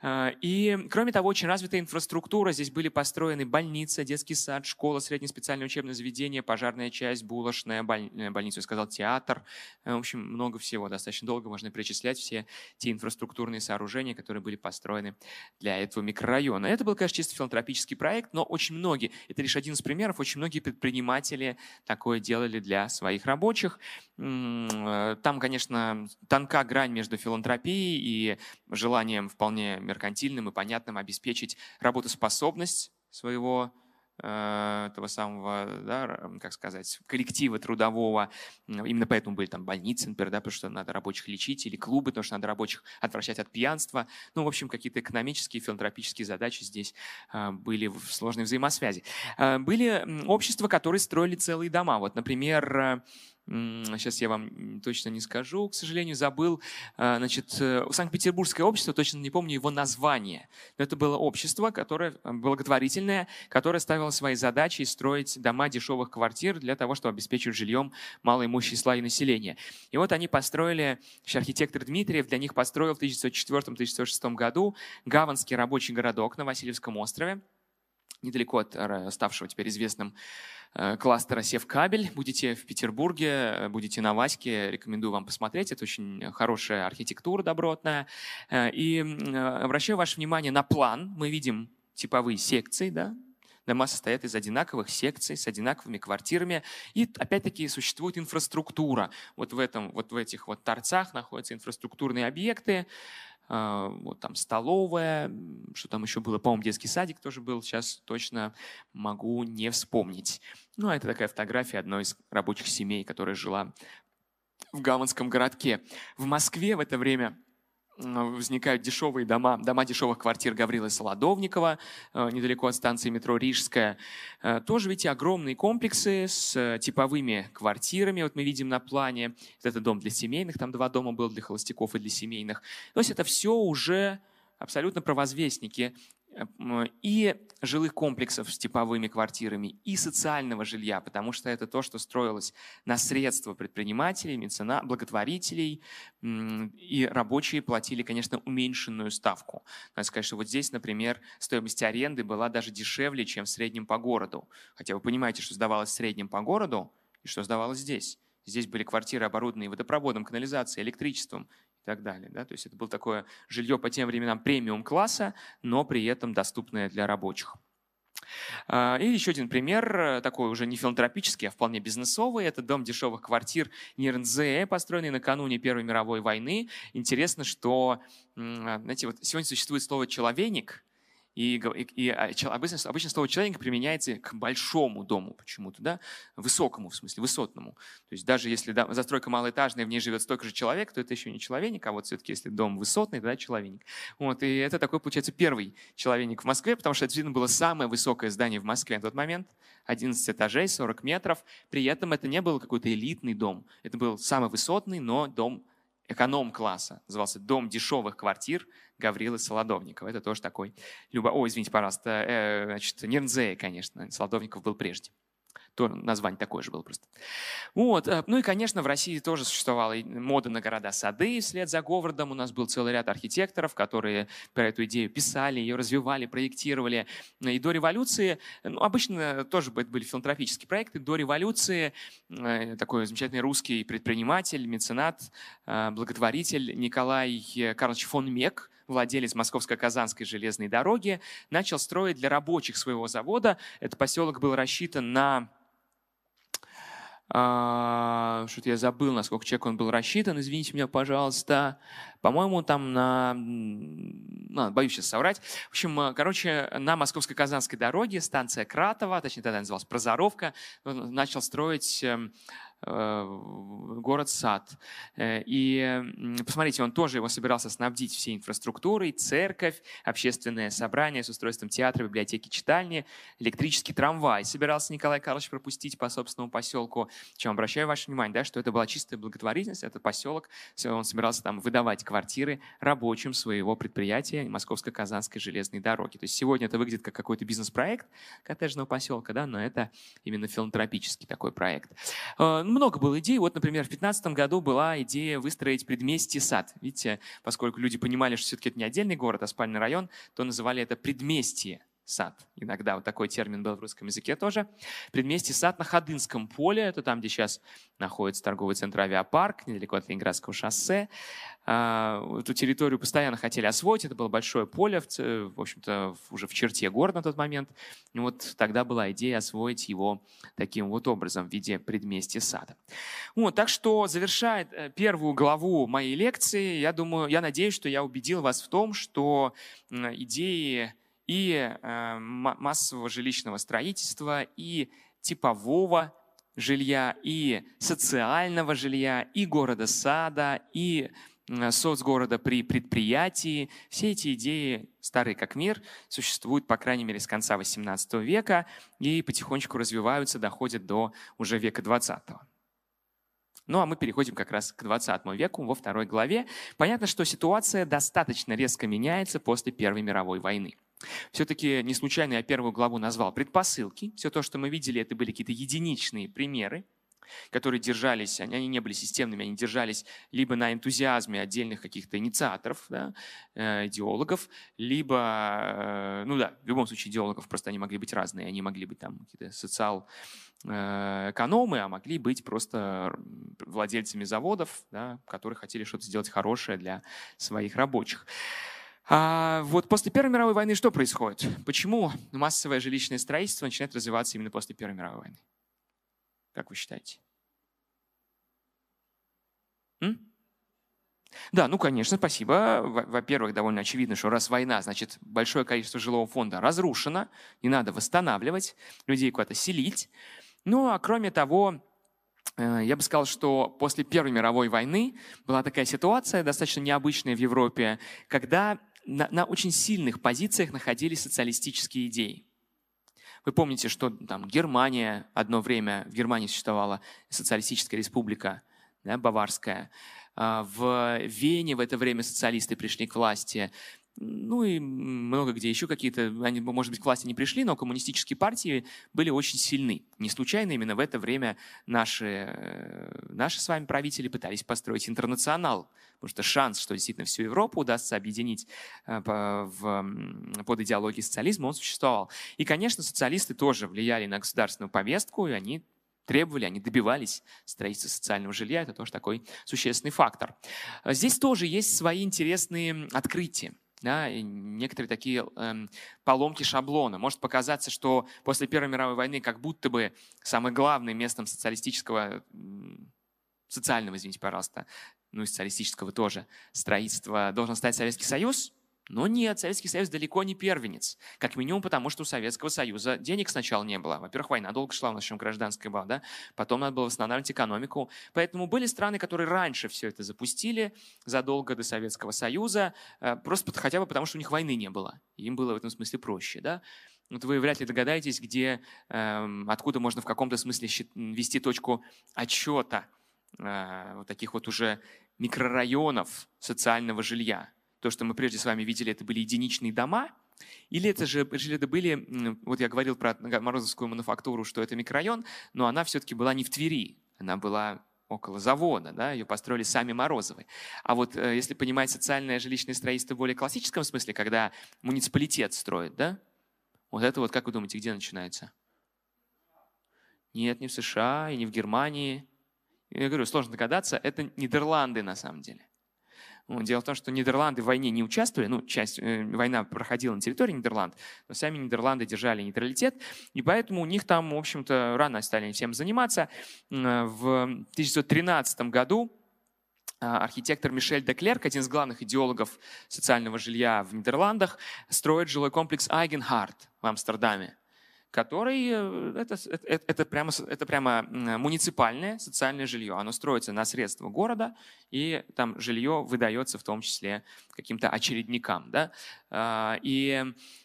А, и, кроме того, очень развитая инфраструктура. Здесь были построены больница, детский сад, школа, среднее специальное учебное заведение, пожарная часть, булочная, боль... Э, больница, я сказал, театр. Э, в общем, много всего. Достаточно долго можно перечислять все те инфраструктурные сооружения, которые были построены для этого микрорайона. Это был, конечно, чисто филантропический проект, но очень многие, это лишь один из примеров, очень многие предприниматели такое делали для своих рабочих. Э, там, конечно, тонка грань между филантропией и желанием вполне меркантильным и понятным обеспечить работоспособность своего э, этого самого, да, как сказать, коллектива трудового. Именно поэтому были там больницы, например, да, потому что надо рабочих лечить, или клубы, потому что надо рабочих отвращать от пьянства. Ну, в общем, какие-то экономические, филантропические задачи здесь э, были в сложной взаимосвязи. Э, были общества, которые строили целые дома. Вот, например, сейчас я вам точно не скажу, к сожалению, забыл. А, значит, э, Санкт-Петербургское общество, точно не помню его название. Но это было общество, которое э, благотворительное, которое ставило свои задачи строить дома дешевых квартир для того, чтобы обеспечивать жильем малоимущие слои населения. И вот они построили, архитектор Дмитриев для них построил в 1904-1906 году Гаванский рабочий городок на Васильевском острове. недалеко от ставшего теперь известным Э, кластера Севкабель. Будете в Петербурге, э, будете на Ваське, рекомендую вам посмотреть. Это очень хорошая архитектура добротная. Э, и обращаю ваше внимание на план. Мы видим типовые секции, да, Дома состоят из одинаковых секций с одинаковыми квартирами. И опять-таки существует инфраструктура. Вот в, этом, вот в этих вот торцах находятся инфраструктурные объекты. А, вот там столовая, что там еще было, по-моему, детский садик тоже был, сейчас точно могу не вспомнить. Ну, а это такая фотография одной из рабочих семей, которая жила в Гаванском городке. В Москве в это время возникают дешевые дома, дома дешевых квартир Гаврилы Солодовникова, э, недалеко от станции метро Рижская. Э, тоже, видите, огромные комплексы с э, типовыми квартирами. Вот мы видим на плане, это дом для семейных, там два дома было для холостяков и для семейных. То есть это все уже абсолютно провозвестники и жилых комплексов с типовыми квартирами, и социального жилья, потому что это то, что строилось на средства предпринимателей, мецена, благотворителей, и рабочие платили, конечно, уменьшенную ставку. Надо сказать, что вот здесь, например, стоимость аренды была даже дешевле, чем в среднем по городу. Хотя вы понимаете, что сдавалось в среднем по городу, и что сдавалось здесь. Здесь были квартиры, оборудованные водопроводом, канализацией, электричеством так далее. Да? То есть это было такое жилье по тем временам премиум-класса, но при этом доступное для рабочих. А, и еще один пример, такой уже не филантропический, а вполне бизнесовый. Это дом дешевых квартир Нирнзе, построенный накануне Первой мировой войны. Интересно, что знаете, вот сегодня существует слово «человейник», и, и, и а, обычно, обычно слово «человек» применяется к большому дому почему-то, да? высокому, в смысле, высотному. То есть даже если да, застройка малоэтажная, в ней живет столько же человек, то это еще не человек, а вот все-таки если дом высотный, тогда человек. Вот, и это такой, получается, первый человек в Москве, потому что это действительно было самое высокое здание в Москве на тот момент, 11 этажей, 40 метров. При этом это не был какой-то элитный дом, это был самый высотный, но дом эконом-класса. Назывался «Дом дешевых квартир» Гаврилы Солодовникова. Это тоже такой... Любо... О, извините, пожалуйста. Э, значит, Нернзея, конечно. Солодовников был прежде то название такое же было просто. Вот. Э, ну и, конечно, в России тоже существовала мода на города-сады вслед за Говардом. У нас был целый ряд архитекторов, которые про эту идею писали, ее развивали, проектировали. И до революции, ну, обычно тоже были филантропические проекты, до революции э, такой замечательный русский предприниматель, меценат, э, благотворитель Николай Карлович фон Мек, владелец Московско-Казанской железной дороги, начал строить для рабочих своего завода. Этот поселок был рассчитан на что-то я забыл, на сколько человек он был рассчитан, извините меня, пожалуйста. По-моему, там на... Ну, боюсь сейчас соврать. В общем, э, короче, на Московско-Казанской дороге станция Кратова, точнее тогда называлась Прозоровка, начал строить Э, город Сад. Э, и посмотрите, он тоже его собирался снабдить всей инфраструктурой, церковь, общественное собрание с устройством театра, библиотеки, читальни, электрический трамвай. Собирался Николай Карлович пропустить по собственному поселку. Чем обращаю ваше внимание, да, что это была чистая благотворительность, этот поселок, он собирался там выдавать квартиры рабочим своего предприятия Московско-Казанской железной дороги. То есть сегодня это выглядит как какой-то бизнес-проект коттеджного поселка, да, но это именно филантропический такой проект э, много было идей. Вот, например, в 2015 году была идея выстроить предместье сад. Видите, поскольку люди понимали, что все-таки это не отдельный город, а спальный район, то называли это предместье сад. Иногда вот такой термин был в русском языке тоже. Предместье сад на Ходынском поле, это там, где сейчас находится торговый центр «Авиапарк», недалеко от Ленинградского шоссе. А, эту территорию постоянно хотели освоить, это было большое поле, в общем-то, уже в черте города на тот момент. И вот тогда была идея освоить его таким вот образом в виде предместья сада. Вот, так что, завершая э, первую главу моей лекции, я думаю, я надеюсь, что я убедил вас в том, что идеи и э, массового жилищного строительства, и типового жилья, и социального жилья, и города-сада, и соцгорода при предприятии. Все эти идеи, старые как мир, существуют, по крайней мере, с конца XVIII века и потихонечку развиваются, доходят до уже века XX. Ну а мы переходим как раз к 20 веку во второй главе. Понятно, что ситуация достаточно резко меняется после Первой мировой войны. Все-таки не случайно я первую главу назвал предпосылки. Все то, что мы видели, это были какие-то единичные примеры. которые держались, они, они не были системными, они держались либо на энтузиазме отдельных каких-то инициаторов, да, э, идеологов, либо, э, ну да, в любом случае идеологов просто они могли быть разные, они могли быть там какие-то социал-экономы, э, а могли быть просто владельцами заводов, да, которые хотели что-то сделать хорошее для своих рабочих. А вот после Первой мировой войны что происходит? Почему массовое жилищное строительство начинает развиваться именно после Первой мировой войны? Как вы считаете? М? Да, ну, конечно, спасибо. Во-первых, довольно очевидно, что раз война, значит, большое количество жилого фонда разрушено, не надо восстанавливать, людей куда-то селить. Ну, а кроме того, э, я бы сказал, что после Первой мировой войны была такая ситуация, достаточно необычная в Европе, когда на, на очень сильных позициях находились социалистические идеи. Вы помните, что там Германия одно время, в Германии существовала социалистическая республика, да, баварская. А, в Вене в это время социалисты пришли к власти. Ну и много где еще какие-то, они, может быть, к власти не пришли, но коммунистические партии были очень сильны. Не случайно именно в это время наши, э, наши с вами правители пытались построить интернационал, потому что шанс, что действительно всю Европу удастся объединить э, в, под идеологией социализма, он существовал. И, конечно, социалисты тоже влияли на государственную повестку, и они требовали, они добивались строительства социального жилья. Это тоже такой существенный фактор. Здесь тоже есть свои интересные открытия да, и некоторые такие эм, поломки шаблона. Может показаться, что после Первой мировой войны как будто бы самым главным местом социалистического, социального, извините, пожалуйста, ну и социалистического тоже строительства должен стать Советский Союз, но нет, Советский Союз далеко не первенец. Как минимум потому, что у Советского Союза денег сначала не было. Во-первых, война долго шла, у нас еще гражданская была, да? Потом надо было восстанавливать экономику. Поэтому были страны, которые раньше все это запустили, задолго до Советского Союза, э, просто хотя бы потому, что у них войны не было. Им было в этом смысле проще, да? Вот вы вряд ли догадаетесь, где, эм, откуда можно в каком-то смысле вести точку отчета э, вот таких вот уже микрорайонов социального жилья то, что мы прежде с вами видели, это были единичные дома, или это же или это были, вот я говорил про Морозовскую мануфактуру, что это микрорайон, но она все-таки была не в Твери, она была около завода, да, ее построили сами Морозовы. А вот э, если понимать социальное жилищное строительство в более классическом смысле, когда муниципалитет строит, да, вот это вот, как вы думаете, где начинается? Нет, не в США и не в Германии. Я говорю, сложно догадаться, это Нидерланды на самом деле. Дело в том, что Нидерланды в войне не участвовали, ну, часть, э, война проходила на территории Нидерланд, но сами Нидерланды держали нейтралитет, и поэтому у них там, в общем-то, рано стали всем заниматься. В 1913 году а, архитектор Мишель де Клерк, один из главных идеологов социального жилья в Нидерландах, строит жилой комплекс Айгенхарт в Амстердаме который э, это, это, это, прямо, это прямо муниципальное социальное жилье. Оно строится на средства города, и там жилье выдается в том числе каким-то очередникам. Да? А, и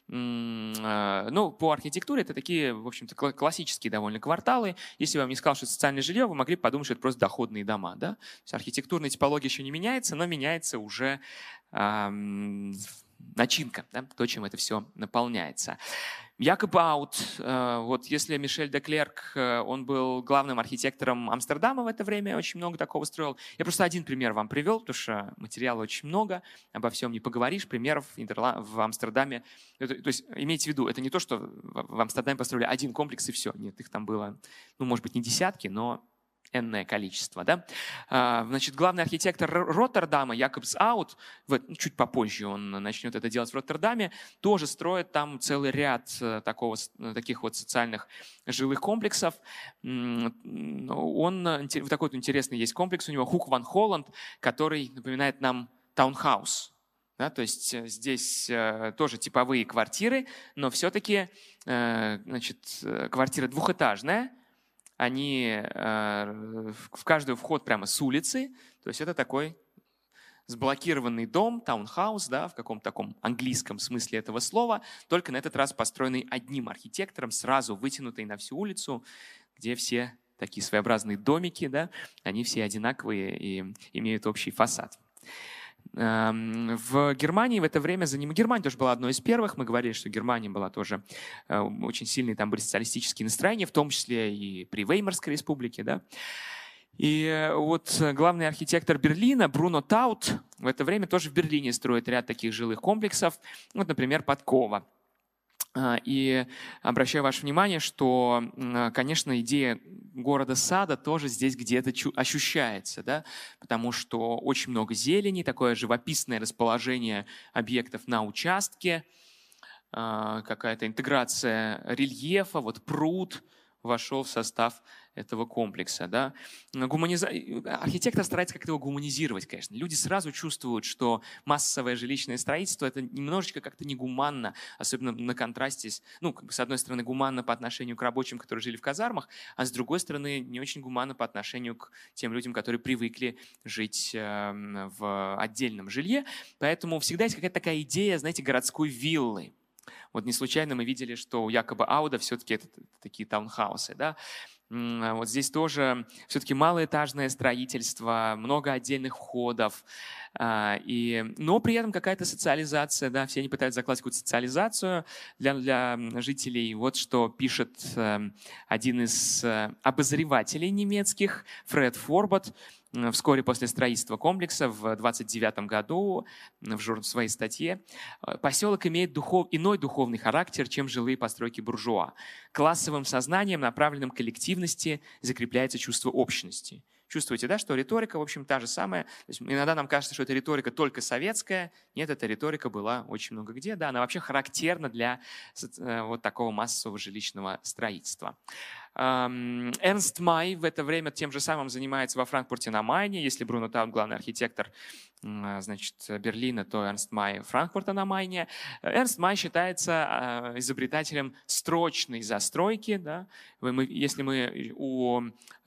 а, ну, по архитектуре это такие, в общем-то, классические довольно кварталы. Если я вам не сказал, что это социальное жилье, вы могли подумать, что это просто доходные дома. Да? То есть архитектурная типология еще не меняется, но меняется уже начинка, да, то, чем это все наполняется. Якоб Аут, э, вот если Мишель де Клерк, э, он был главным архитектором Амстердама в это время, очень много такого строил. Я просто один пример вам привел, потому что материала очень много, обо всем не поговоришь, примеров в Амстердаме. То есть имейте в виду, это не то, что в Амстердаме построили один комплекс и все. Нет, их там было, ну, может быть, не десятки, но энное количество. Да? А, значит, главный архитектор Роттердама, Якобс Аут, чуть попозже он начнет это делать в Роттердаме, тоже строит там целый ряд э, такого, э, таких вот социальных жилых комплексов. Он, э, такой вот интересный есть комплекс у него, Хук Ван Холланд, который напоминает нам таунхаус. Да, то есть здесь тоже типовые квартиры, но все-таки значит, квартира двухэтажная, они э, в каждый вход прямо с улицы, то есть это такой сблокированный дом, таунхаус, да, в каком-то таком английском смысле этого слова, только на этот раз построенный одним архитектором, сразу вытянутый на всю улицу, где все такие своеобразные домики, да, они все одинаковые и имеют общий фасад. Эм, в Германии в это время за ним Германия тоже была одной из первых. Мы говорили, что Германия была тоже э, очень сильные там были социалистические настроения, в том числе и при Веймарской республике. Да? И э, вот главный архитектор Берлина Бруно Таут в это время тоже в Берлине строит ряд таких жилых комплексов. Вот, например, Подкова. А, и обращаю ваше внимание, что, конечно, идея города сада тоже здесь где-то ощущается, да? потому что очень много зелени, такое живописное расположение объектов на участке, а, какая-то интеграция рельефа, вот пруд вошел в состав этого комплекса. Да? Гуманиза... Архитектор старается как-то его гуманизировать, конечно. Люди сразу чувствуют, что массовое жилищное строительство – это немножечко как-то негуманно, особенно на контрасте с, ну, с одной стороны, гуманно по отношению к рабочим, которые жили в казармах, а с другой стороны, не очень гуманно по отношению к тем людям, которые привыкли жить эм, в отдельном жилье. Поэтому всегда есть какая-то такая идея, знаете, городской виллы. Вот не случайно мы видели, что якобы Ауда все-таки это такие таунхаусы. Да? А вот здесь тоже все-таки малоэтажное строительство, много отдельных входов, а, и, но при этом какая-то социализация, да, все они пытаются закладывать какую-то социализацию для, для жителей. Вот что пишет эм, один из э, обозревателей немецких, Фред Форбот, вскоре после строительства комплекса в 29 году в своей статье. «Э, Поселок имеет духов, иной духовный характер, чем жилые постройки буржуа. Классовым сознанием, направленным к коллективности, закрепляется чувство общности. Чувствуете, да, что риторика, в общем, та же самая. То есть иногда нам кажется, что это риторика только советская. Нет, эта риторика была очень много где. Да, она вообще характерна для э, вот такого массового жилищного строительства. Эрнст Май в это время тем же самым занимается во Франкфурте на Майне. Если Бруно Таун главный архитектор значит, Берлина, то Эрнст Май Франкфурта на Майне. Эрнст Май считается а, изобретателем строчной застройки. Да? Мы, если мы у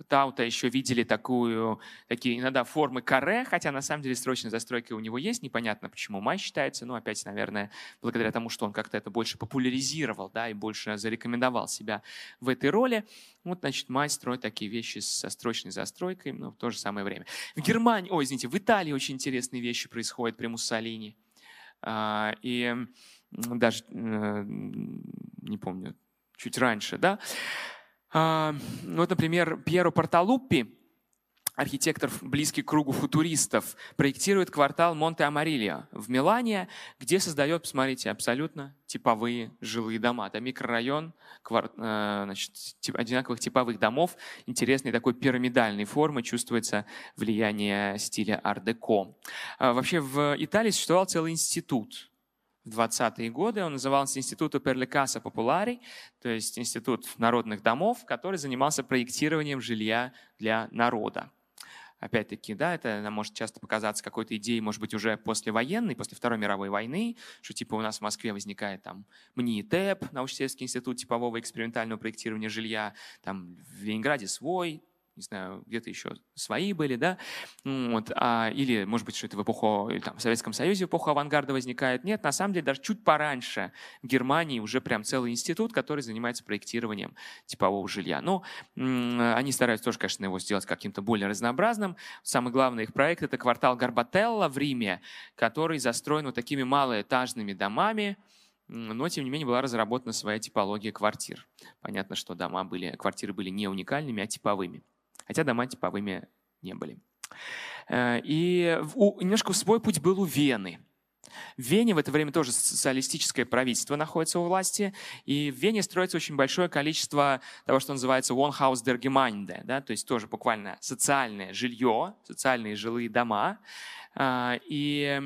Таута еще видели такую, такие иногда формы каре, хотя на самом деле строчная застройка у него есть, непонятно, почему Май считается, но опять, наверное, благодаря тому, что он как-то это больше популяризировал да, и больше зарекомендовал себя в этой роли. Вот, значит, мать строит такие вещи со строчной застройкой, но в то же самое время. В Германии, ой, извините, в Италии очень интересные вещи происходят при Муссолини. А, и даже, э, не помню, чуть раньше, да. А, вот, например, Пьеро Порталуппи, архитектор, близкий к кругу футуристов, проектирует квартал Монте-Амарильо в Милане, где создает, посмотрите, абсолютно типовые жилые дома. Это микрорайон квар... Э, значит, одинаковых типовых домов, интересной такой пирамидальной формы, чувствуется влияние стиля ар-деко. А вообще в Италии существовал целый институт в 20-е годы. Он назывался Институт Перликаса Популари, то есть Институт народных домов, который занимался проектированием жилья для народа. Опять-таки, да, это может часто показаться какой-то идеей, может быть, уже послевоенной, после Второй мировой войны, что типа у нас в Москве возникает там МНИТЭП, научно-исследовательский институт типового экспериментального проектирования жилья, там в Ленинграде свой, не знаю, где-то еще свои были, да, вот, а, или, может быть, что это в эпоху, или, там, в Советском Союзе в эпоху авангарда возникает. Нет, на самом деле, даже чуть пораньше в Германии уже прям целый институт, который занимается проектированием типового жилья. Но они стараются тоже, конечно, его сделать каким-то более разнообразным. Самый главный их проект — это квартал Гарбателла в Риме, который застроен вот такими малоэтажными домами, но, тем не менее, была разработана своя типология квартир. Понятно, что дома были, квартиры были не уникальными, а типовыми хотя дома типовыми не были. Э, и немножко свой путь был у Вены. В Вене в это время тоже социалистическое правительство находится у власти, и в Вене строится очень большое количество того, что называется One House der Gemeinde, да, то есть тоже буквально социальное жилье, социальные жилые дома, и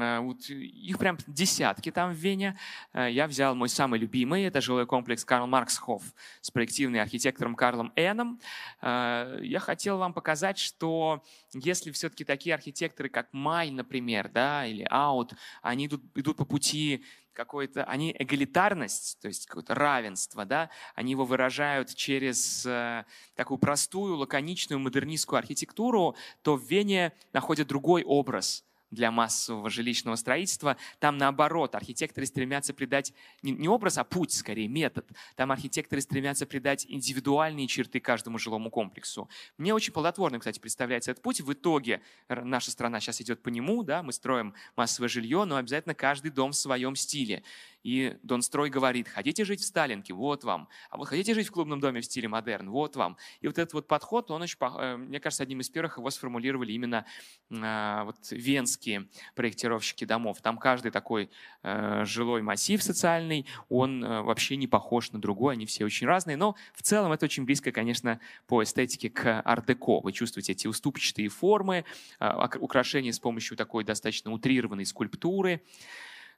а, вот их прям десятки там в Вене. А, я взял мой самый любимый, это жилой комплекс Карл Марксхоф, спроектированный архитектором Карлом Эном. Я хотел вам показать, что если все-таки такие архитекторы, как Май, например, да, или Аут, они идут, идут по пути какой-то, они эгалитарность, то есть какое-то равенство, да, они его выражают через э, такую простую, лаконичную, модернистскую архитектуру, то в Вене находят другой образ, для массового жилищного строительства. Там наоборот, архитекторы стремятся придать не образ, а путь, скорее, метод. Там архитекторы стремятся придать индивидуальные черты каждому жилому комплексу. Мне очень плодотворным, кстати, представляется этот путь. В итоге наша страна сейчас идет по нему, да, мы строим массовое жилье, но обязательно каждый дом в своем стиле. И Донстрой говорит, хотите жить в Сталинке, вот вам. А вы хотите жить в клубном доме в стиле модерн, вот вам. И вот этот вот подход, он очень, э, мне кажется, одним из первых его сформулировали именно а, вот венские проектировщики домов. Там каждый такой э, жилой массив социальный, он э, вообще не похож на другой, они все очень разные, но в целом это очень близко, конечно, по эстетике к ар-деко. Вы чувствуете эти уступчатые формы, а, украшения с помощью такой достаточно утрированной скульптуры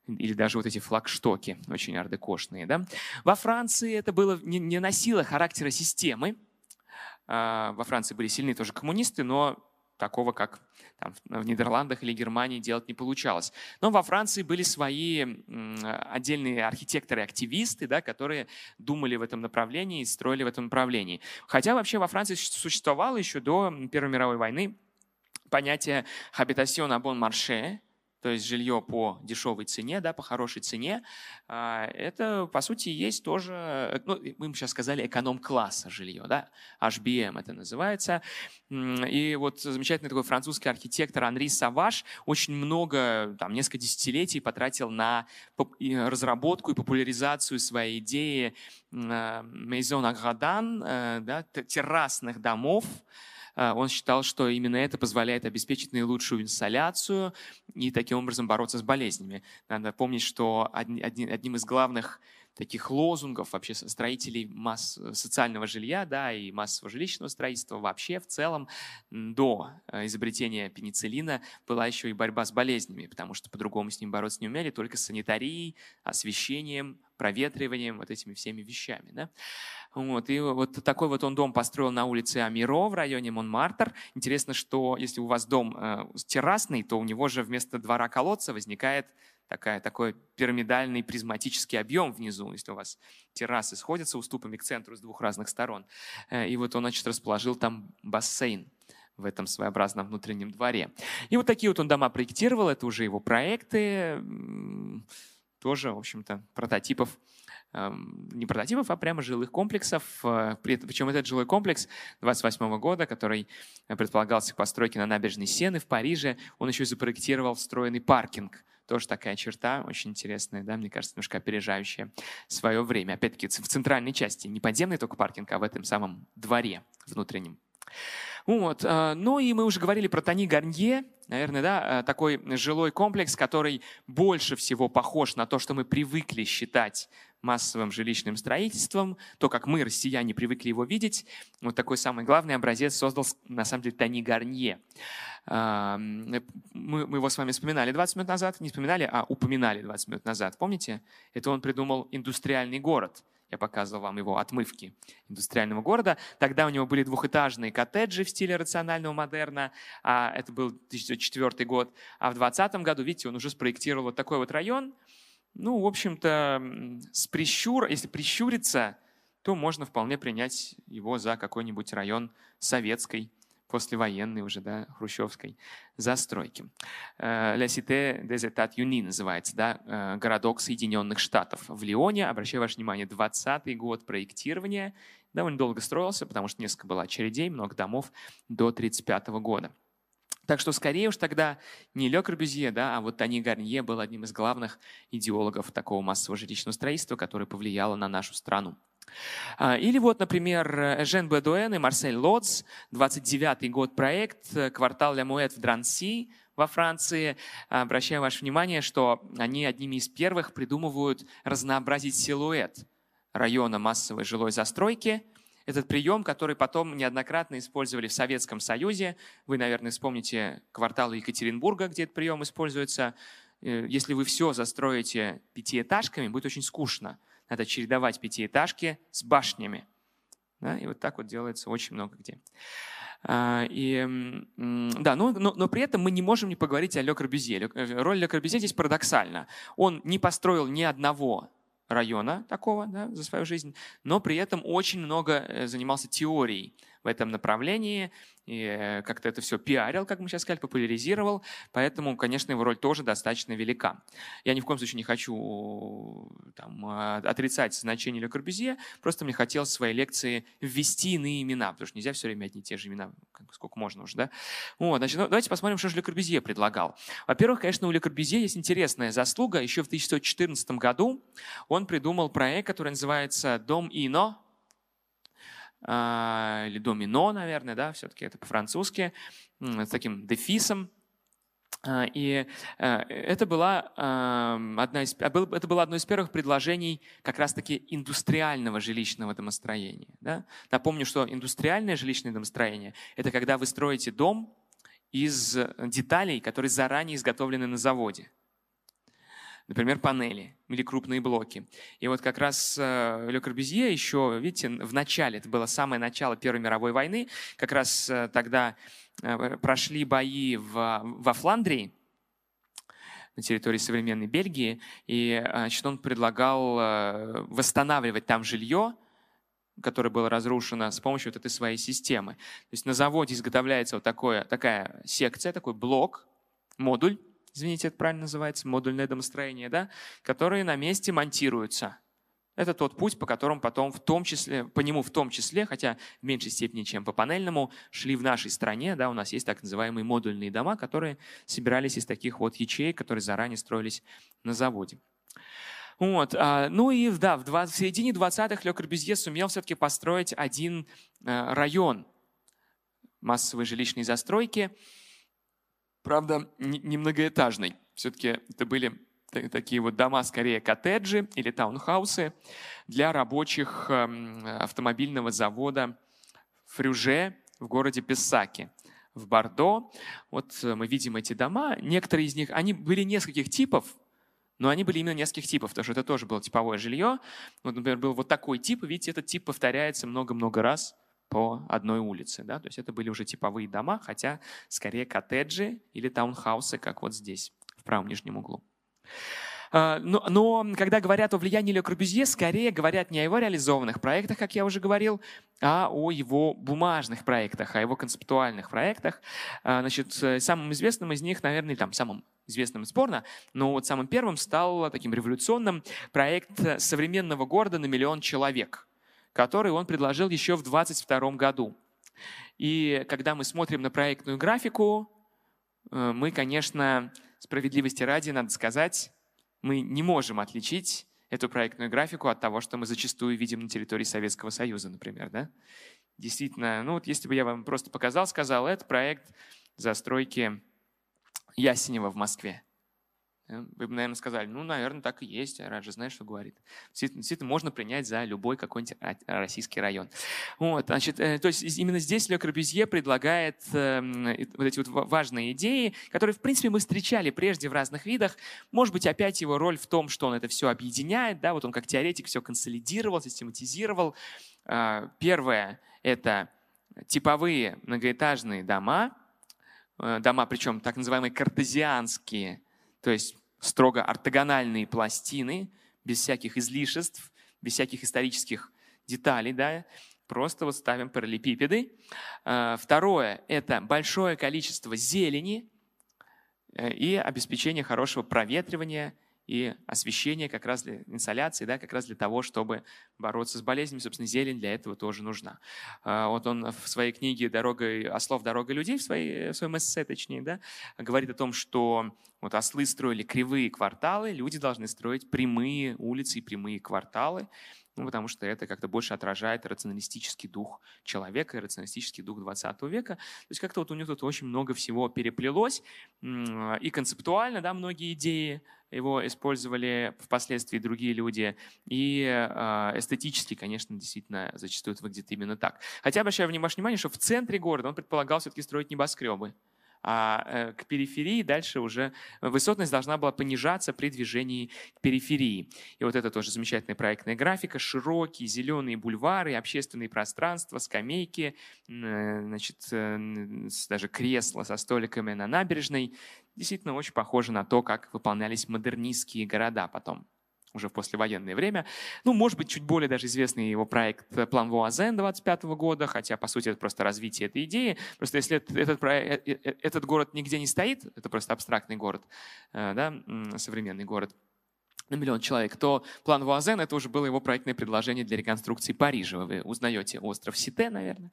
или даже вот эти флагштоки очень ардекошные. Да? Во Франции это было не, не носило характера системы. А, во Франции были сильные тоже коммунисты, но такого, как там, в Нидерландах или Германии делать не получалось. Но во Франции были свои отдельные архитекторы-активисты, да, которые думали в этом направлении и строили в этом направлении. Хотя вообще во Франции существовало еще до Первой мировой войны понятие «habitation à bon marché», то есть жилье по дешевой цене, да, по хорошей цене, а, это, по сути, есть тоже, э, ну, мы сейчас сказали, эконом-класса жилье, да, HBM это называется. И вот замечательный такой французский архитектор Анри Саваш очень много, там, несколько десятилетий потратил на разработку и популяризацию своей идеи Maison Аградан, э, да, террасных домов, Э, он считал, что именно это позволяет обеспечить наилучшую инсоляцию и таким образом бороться с болезнями. Надо помнить, что одним из главных таких лозунгов вообще строителей масс, социального жилья да, и массового жилищного строительства вообще в целом до э, изобретения пенициллина была еще и борьба с болезнями, потому что по-другому с ним бороться не умели, только санитарией, освещением, проветриванием, вот этими всеми вещами. Да? Вот, и вот такой вот он дом построил на улице Амиро в районе Монмартр. Интересно, что если у вас дом э, террасный, то у него же вместо двора колодца возникает такая, такой пирамидальный призматический объем внизу, если у вас террасы сходятся уступами к центру с двух разных сторон. Э, и вот он, значит, расположил там бассейн в этом своеобразном внутреннем дворе. И вот такие вот он дома проектировал, это уже его проекты, тоже, в общем-то, прототипов Эм, не прототипов, а прямо жилых комплексов. Э, Причем этот жилой комплекс 28 года, который предполагался к постройке на набережной Сены в Париже, он еще и запроектировал встроенный паркинг. Тоже такая черта, очень интересная, да, мне кажется, немножко опережающая свое время. Опять-таки в центральной части, не подземный только паркинг, а в этом самом дворе внутреннем. Вот. Э, ну и мы уже говорили про Тони Гарнье, наверное, да, э, такой жилой комплекс, который больше всего похож на то, что мы привыкли считать массовым жилищным строительством, то, как мы, россияне, привыкли его видеть. Вот такой самый главный образец создал, на самом деле, Тони Гарнье. Мы, мы его с вами вспоминали 20 минут назад, не вспоминали, а упоминали 20 минут назад. Помните? Это он придумал индустриальный город. Я показывал вам его отмывки индустриального города. Тогда у него были двухэтажные коттеджи в стиле рационального модерна. А это был 1904 год. А в 2020 году, видите, он уже спроектировал вот такой вот район – ну, в общем-то, с прищур, если прищуриться, то можно вполне принять его за какой-нибудь район советской, послевоенной уже, да, хрущевской застройки. Э, La Cité des États Unis называется, да, э, городок Соединенных Штатов. В Лионе, обращаю ваше внимание, 20 год проектирования, довольно долго строился, потому что несколько было очередей, много домов до 35 года. Так что скорее уж тогда не Ле Корбюзье, да, а вот Тони Гарнье был одним из главных идеологов такого массового жилищного строительства, которое повлияло на нашу страну. А, или вот, например, Жен Бедуэн и Марсель Лодз, 29-й год проект, квартал Ля Муэт в Дранси во Франции. Обращаю ваше внимание, что они одними из первых придумывают разнообразить силуэт района массовой жилой застройки – этот прием, который потом неоднократно использовали в Советском Союзе. Вы, наверное, вспомните кварталы Екатеринбурга, где этот прием используется. Э, если вы все застроите пятиэтажками, будет очень скучно. Надо чередовать пятиэтажки с башнями. Да, и вот так вот делается очень много где. А, и, да, но, но, но при этом мы не можем не поговорить о Ле Корбюзье. Э, роль Ле Корбюзье здесь парадоксальна. Он не построил ни одного района такого да, за свою жизнь, но при этом очень много э, занимался теорией в этом направлении, и как-то это все пиарил, как мы сейчас сказали, популяризировал, поэтому, конечно, его роль тоже достаточно велика. Я ни в коем случае не хочу там, а, отрицать значение Ле Корбюзье, просто мне хотелось в своей лекции ввести иные имена, потому что нельзя все время одни и те же имена, сколько можно уже, да? Вот, значит, ну, давайте посмотрим, что же Ле Корбюзье предлагал. Во-первых, конечно, у Ле Корбюзье есть интересная заслуга. Еще в 1914 году он придумал проект, который называется «Дом Ино», или домино, наверное, да, все-таки это по-французски, с таким дефисом. А, и а, это, была одна из, это было одно из первых предложений как раз-таки индустриального жилищного домостроения. Да? Напомню, что индустриальное жилищное домостроение – это когда вы строите дом из деталей, которые заранее изготовлены на заводе например, панели или крупные блоки. И вот как раз э, Ле Корбюзье еще, видите, в начале, это было самое начало Первой мировой войны, как раз э, тогда э, прошли бои в, во Фландрии, на территории современной Бельгии, и значит, он предлагал восстанавливать там жилье, которое было разрушено с помощью вот этой своей системы. То есть на заводе изготовляется вот такое, такая секция, такой блок, модуль, извините, это правильно называется, модульное домостроение, да, которые на месте монтируются. Это тот путь, по которому потом в том числе, по нему в том числе, хотя в меньшей степени, чем по панельному, шли в нашей стране. Да, у нас есть так называемые модульные дома, которые собирались из таких вот ячеек, которые заранее строились на заводе. Вот. А, ну и да, в, в середине 20-х Ле Корбюзье сумел все-таки построить один э, район массовой жилищной застройки – правда, не многоэтажный. Все-таки это были такие вот дома, скорее коттеджи или таунхаусы для рабочих эм, автомобильного завода Фрюже в городе Писаки в Бордо. Вот э, мы видим эти дома. Некоторые из них, они были нескольких типов, но они были именно нескольких типов, потому что это тоже было типовое жилье. Вот, например, был вот такой тип, видите, этот тип повторяется много-много раз по одной улице. Да? То есть это были уже типовые дома, хотя скорее коттеджи или таунхаусы, как вот здесь, в правом нижнем углу. А, но, но когда говорят о влиянии Ле Корбюзье, скорее говорят не о его реализованных проектах, как я уже говорил, а о его бумажных проектах, о его концептуальных проектах. А, значит, самым известным из них, наверное, там, самым известным спорно, но вот самым первым стал таким революционным проект современного города на миллион человек – который он предложил еще в 2022 году. И когда мы смотрим на проектную графику, э, мы, конечно, справедливости ради, надо сказать, мы не можем отличить эту проектную графику от того, что мы зачастую видим на территории Советского Союза, например. Да? Действительно, ну вот если бы я вам просто показал, сказал, это проект застройки Ясенева в Москве. Э, вы бы, наверное, сказали, ну, наверное, так и есть, а Раджа знает, что говорит. Действительно, можно принять за любой какой-нибудь российский район. Вот, значит, э, то есть именно здесь Ле Корбюзье предлагает э, вот эти вот важные идеи, которые, в принципе, мы встречали прежде в разных видах. Может быть, опять его роль в том, что он это все объединяет, да, вот он как теоретик все консолидировал, систематизировал. Э, первое – это типовые многоэтажные дома, э, дома, причем так называемые картезианские, то есть строго ортогональные пластины, без всяких излишеств, без всяких исторических деталей, да, просто вот ставим параллелепипеды. А, второе – это большое количество зелени э, и обеспечение хорошего проветривания и освещение как раз для инсоляции, да, как раз для того, чтобы бороться с болезнями. Собственно, зелень для этого тоже нужна. А, вот он в своей книге «Дорога ослов, дорога людей», в, своей, в своем эссе, точнее, да, говорит о том, что вот ослы строили кривые кварталы, люди должны строить прямые улицы и прямые кварталы ну, потому что это как-то больше отражает рационалистический дух человека и рационалистический дух 20 века. То есть как-то вот у него тут очень много всего переплелось, и концептуально, да, многие идеи его использовали впоследствии другие люди, и а, эстетически, конечно, действительно зачастую это выглядит именно так. Хотя обращаю внимание, что в центре города он предполагал все-таки строить небоскребы а э, к периферии дальше уже высотность должна была понижаться при движении к периферии. И вот это тоже замечательная проектная графика, широкие зеленые бульвары, общественные пространства, скамейки, значит, э, даже кресла со столиками на набережной. Действительно очень похоже на то, как выполнялись модернистские города потом уже в послевоенное время. Ну, может быть, чуть более даже известный его проект «План Вуазен» 25 года, хотя, по сути, это просто развитие этой идеи. Просто если этот, проект, этот город нигде не стоит, это просто абстрактный город, да, современный город, на миллион человек, то план Вуазен — это уже было его проектное предложение для реконструкции Парижа. Вы узнаете остров Сите, наверное.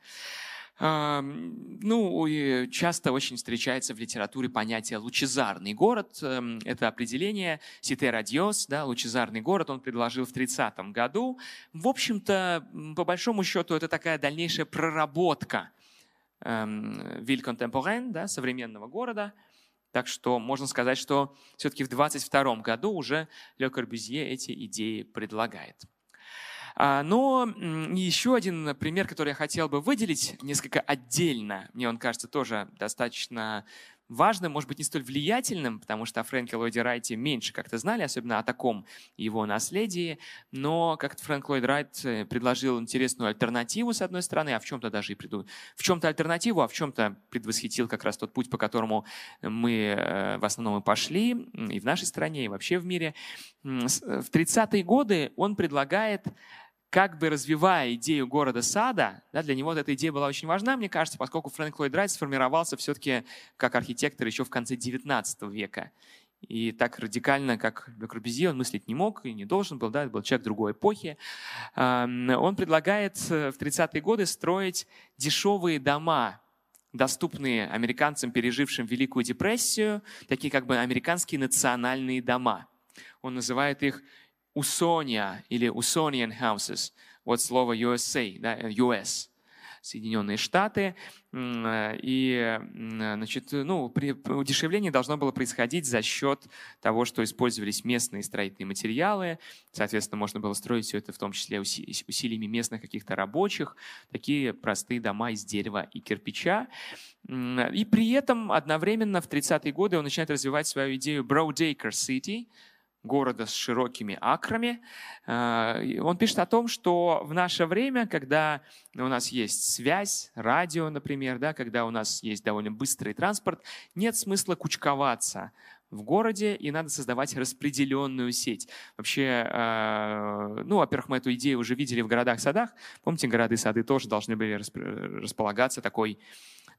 Ну, часто очень встречается в литературе понятие «лучезарный город». Эм, это определение Сите Радиос, да, лучезарный город, он предложил в 30 году. В общем-то, по большому счету, это такая дальнейшая проработка эм, Виль Контемпорен, да, современного города. Так что можно сказать, что все-таки в 22 году уже Ле Корбюзье эти идеи предлагает. А, но еще один пример, который я хотел бы выделить несколько отдельно, мне он кажется тоже достаточно важным, может быть, не столь влиятельным, потому что о Фрэнке Ллойде Райте меньше как-то знали, особенно о таком его наследии. Но как-то Фрэнк Ллойд Райт э, предложил интересную альтернативу, с одной стороны, а в чем-то даже и приду... в чем-то альтернативу, а в чем-то предвосхитил как раз тот путь, по которому мы э, в основном и пошли, и в нашей стране, и вообще в мире. Э, в 30-е годы он предлагает как бы развивая идею города-сада, да, для него вот эта идея была очень важна, мне кажется, поскольку Фрэнк Ллойд Райт сформировался все-таки как архитектор еще в конце XIX века. И так радикально, как Ле Корбюзье, он мыслить не мог и не должен был, да, это был человек другой эпохи. Он предлагает э, в 30-е годы строить дешевые дома, доступные американцам, пережившим Великую депрессию, такие как бы американские национальные дома. Он называет их Усония или Usonian houses от слова USA, да, US, Соединенные Штаты. И значит, ну, при, удешевление должно было происходить за счет того, что использовались местные строительные материалы. Соответственно, можно было строить все это в том числе усилиями местных каких-то рабочих. Такие простые дома из дерева и кирпича. И при этом одновременно в 30-е годы он начинает развивать свою идею Broadacre City – города с широкими акрами. А, он пишет о том, что в наше время, когда у нас есть связь, радио, например, да, когда у нас есть довольно быстрый транспорт, нет смысла кучковаться в городе, и надо создавать распределенную сеть. Вообще, а, ну, во-первых, мы эту идею уже видели в городах-садах. Помните, города и сады тоже должны были располагаться такой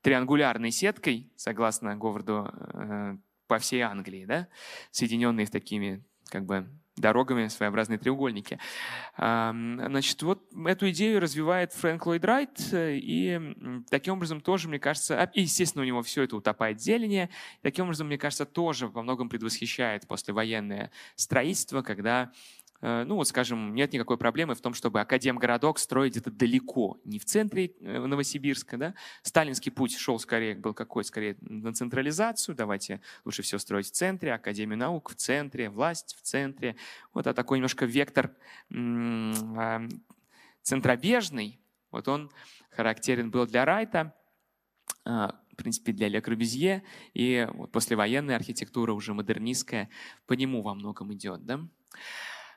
триангулярной сеткой, согласно Говарду, э, по всей Англии, да, соединенные в такими как бы дорогами, своеобразные треугольники. Значит, вот эту идею развивает Фрэнк Ллойд Райт, и таким образом тоже, мне кажется, а, естественно, у него все это утопает в зелени, таким образом, мне кажется, тоже во многом предвосхищает послевоенное строительство, когда ну вот, скажем, нет никакой проблемы в том, чтобы академгородок строить где-то далеко, не в центре э, Новосибирска. Да? Сталинский путь шел скорее, был какой? Скорее на централизацию. Давайте лучше все строить в центре, Академию наук в центре, власть в центре. Вот а такой немножко вектор а, центробежный, вот он характерен был для Райта, а, в принципе, для Ле Корбюзье, и вот послевоенная архитектура, уже модернистская, по нему во многом идет. Да?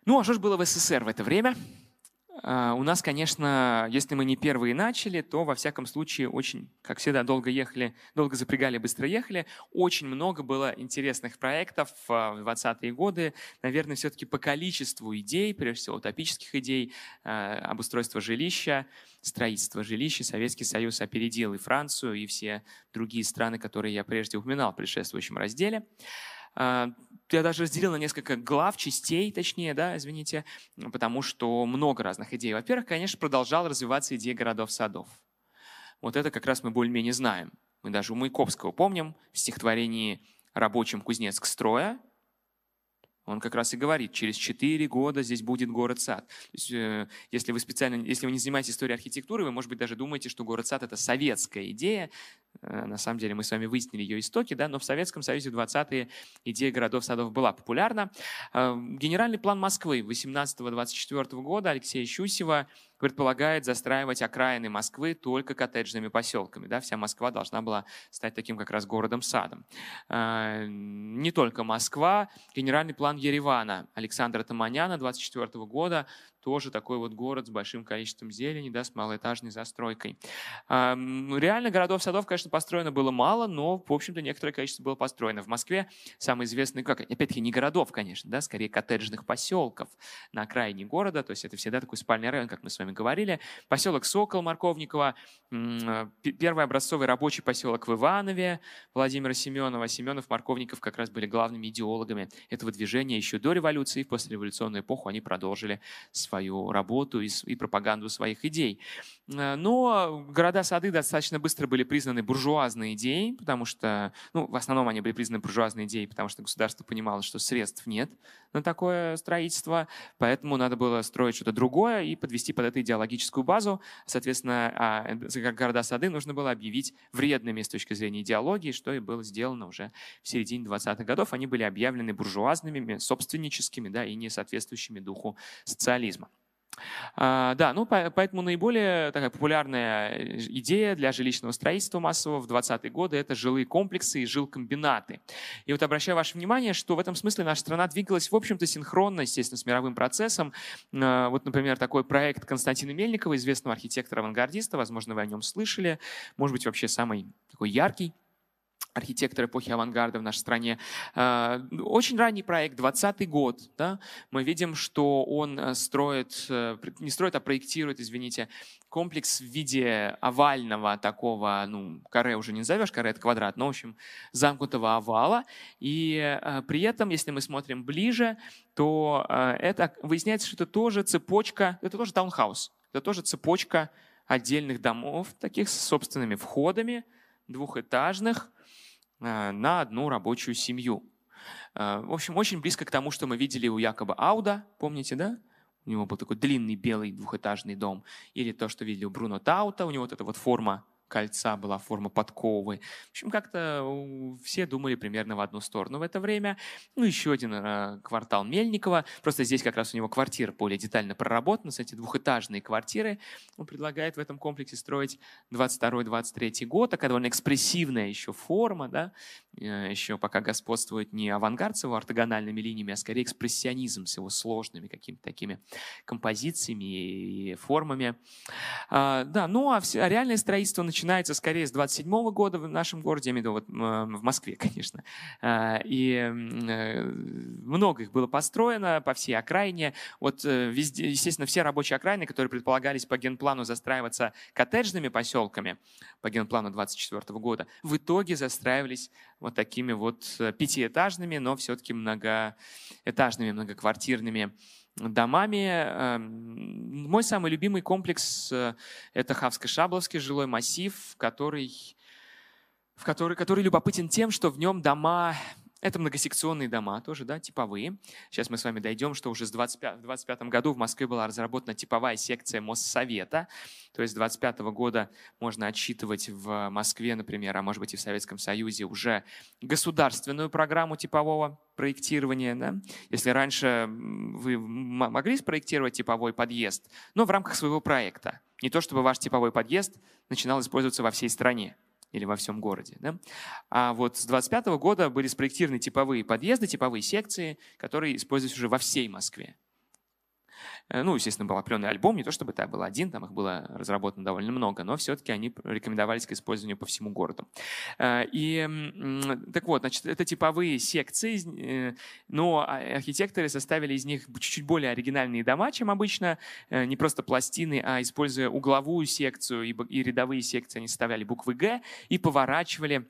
Ну, а что же было в СССР в это время? А, у нас, конечно, если мы не первые начали, то во всяком случае очень, как всегда, долго ехали, долго запрягали, быстро ехали. Очень много было интересных проектов в 20-е годы. Наверное, все-таки по количеству идей, прежде всего утопических идей, а, обустройство жилища, строительство жилища, Советский Союз опередил и Францию, и все другие страны, которые я прежде упоминал в предшествующем разделе. А, я даже разделил на несколько глав, частей, точнее, да, извините, потому что много разных идей. Во-первых, конечно, продолжал развиваться идея городов-садов. Вот это как раз мы более-менее знаем. Мы даже у Маяковского помним в стихотворении «Рабочим Кузнецк строя», он как раз и говорит, через 4 года здесь будет город-сад. э, если вы специально, если вы не занимаетесь историей архитектуры, вы, может быть, даже думаете, что город-сад – это советская идея. Э, на самом деле мы с вами выяснили ее истоки, да, но в Советском Союзе в 20-е идея городов-садов была популярна. Э, генеральный план Москвы 18-24 года Алексея Щусева предполагает застраивать окраины Москвы только коттеджными поселками. Да? Вся Москва должна была стать таким как раз городом-садом. А, не только Москва, генеральный план Еревана Александра Таманяна 24 года тоже такой вот город с большим количеством зелени, да, с малоэтажной застройкой. Ну, реально городов-садов, конечно, построено было мало, но, в общем-то, некоторое количество было построено. В Москве самый известный, как, опять-таки, не городов, конечно, да, скорее коттеджных поселков на окраине города, то есть это всегда такой спальный район, как мы с вами говорили. Поселок Сокол Марковникова, первый образцовый рабочий поселок в Иванове Владимира Семенова. Семенов, Марковников как раз были главными идеологами этого движения еще до революции, в послереволюционную эпоху они продолжили свою свою работу и, и пропаганду своих идей. Э, но города-сады достаточно быстро были признаны буржуазной идеей, потому что, ну, в основном они были признаны буржуазной идеей, потому что государство понимало, что средств нет на такое строительство, поэтому надо было строить что-то другое и подвести под это идеологическую базу. Соответственно, а, города-сады нужно было объявить вредными с точки зрения идеологии, что и было сделано уже в середине 20-х годов. Они были объявлены буржуазными, собственническими да, и не соответствующими духу социализма. А, да, ну поэтому наиболее такая популярная э, идея для жилищного строительства массового в 20-е годы – это жилые комплексы и жилкомбинаты. И вот обращаю ваше внимание, что в этом смысле наша страна двигалась, в общем-то, синхронно, естественно, с мировым процессом. А, вот, например, такой проект Константина Мельникова, известного архитектора-авангардиста, возможно, вы о нем слышали, может быть, вообще самый такой яркий архитектор эпохи авангарда в нашей стране. А, очень ранний проект, 20 год. Да? Мы видим, что он э, строит, э, не строит, а проектирует, извините, комплекс в виде овального такого, ну, каре уже не назовешь, каре это квадрат, но, в общем, замкнутого овала. И э, при этом, если мы смотрим ближе, то это выясняется, что это тоже цепочка, это тоже таунхаус, это тоже цепочка отдельных домов, таких с собственными входами, двухэтажных, на одну рабочую семью. Э, в общем, очень близко к тому, что мы видели у Якоба Ауда, помните, да? У него был такой длинный белый двухэтажный дом. Или то, что видели у Бруно Таута, у него вот эта вот форма кольца была форма подковы. В общем, как-то все думали примерно в одну сторону в это время. Ну, еще один э, квартал Мельникова. Просто здесь как раз у него квартира более детально проработана. Кстати, двухэтажные квартиры. Он предлагает в этом комплексе строить 22-23 год. Такая довольно экспрессивная еще форма. Да? Э, еще пока господствует не авангард с его ортогональными линиями, а скорее экспрессионизм с его сложными какими-то такими композициями и формами. А, да, ну а, все, а реальное строительство начинается скорее с 27 года в нашем городе, я имею в виду вот, в Москве, [LAUGHS] конечно. А, и э, много их было построено по всей окраине. Вот э, везде, естественно, все рабочие окраины, которые предполагались по генплану застраиваться коттеджными поселками, по генплану 24 года, в итоге застраивались вот такими вот э, пятиэтажными, но все-таки многоэтажными, многоквартирными домами. Эм, мой самый любимый комплекс э, – это Хавско-Шабловский жилой массив, который, в который, который любопытен тем, что в нем дома это многосекционные дома тоже, да, типовые. Сейчас мы с вами дойдем, что уже с 25, в 25 году в Москве была разработана типовая секция Моссовета. То есть с 25 года можно отсчитывать в Москве, например, а может быть и в Советском Союзе уже государственную программу типового проектирования. Да? Если раньше вы могли спроектировать типовой подъезд, но в рамках своего проекта. Не то чтобы ваш типовой подъезд начинал использоваться во всей стране или во всем городе. Да? А вот с 25 года были спроектированы типовые подъезды, типовые секции, которые используются уже во всей Москве. Э, ну, естественно, был определенный альбом, не то чтобы это был один, там их было разработано довольно много, но все-таки они рекомендовались к использованию по всему городу. Э, и так вот, значит, это типовые секции, э, но архитекторы составили из них чуть-чуть более оригинальные дома, чем обычно, не просто пластины, а используя угловую секцию и рядовые секции, они составляли буквы «Г» и поворачивали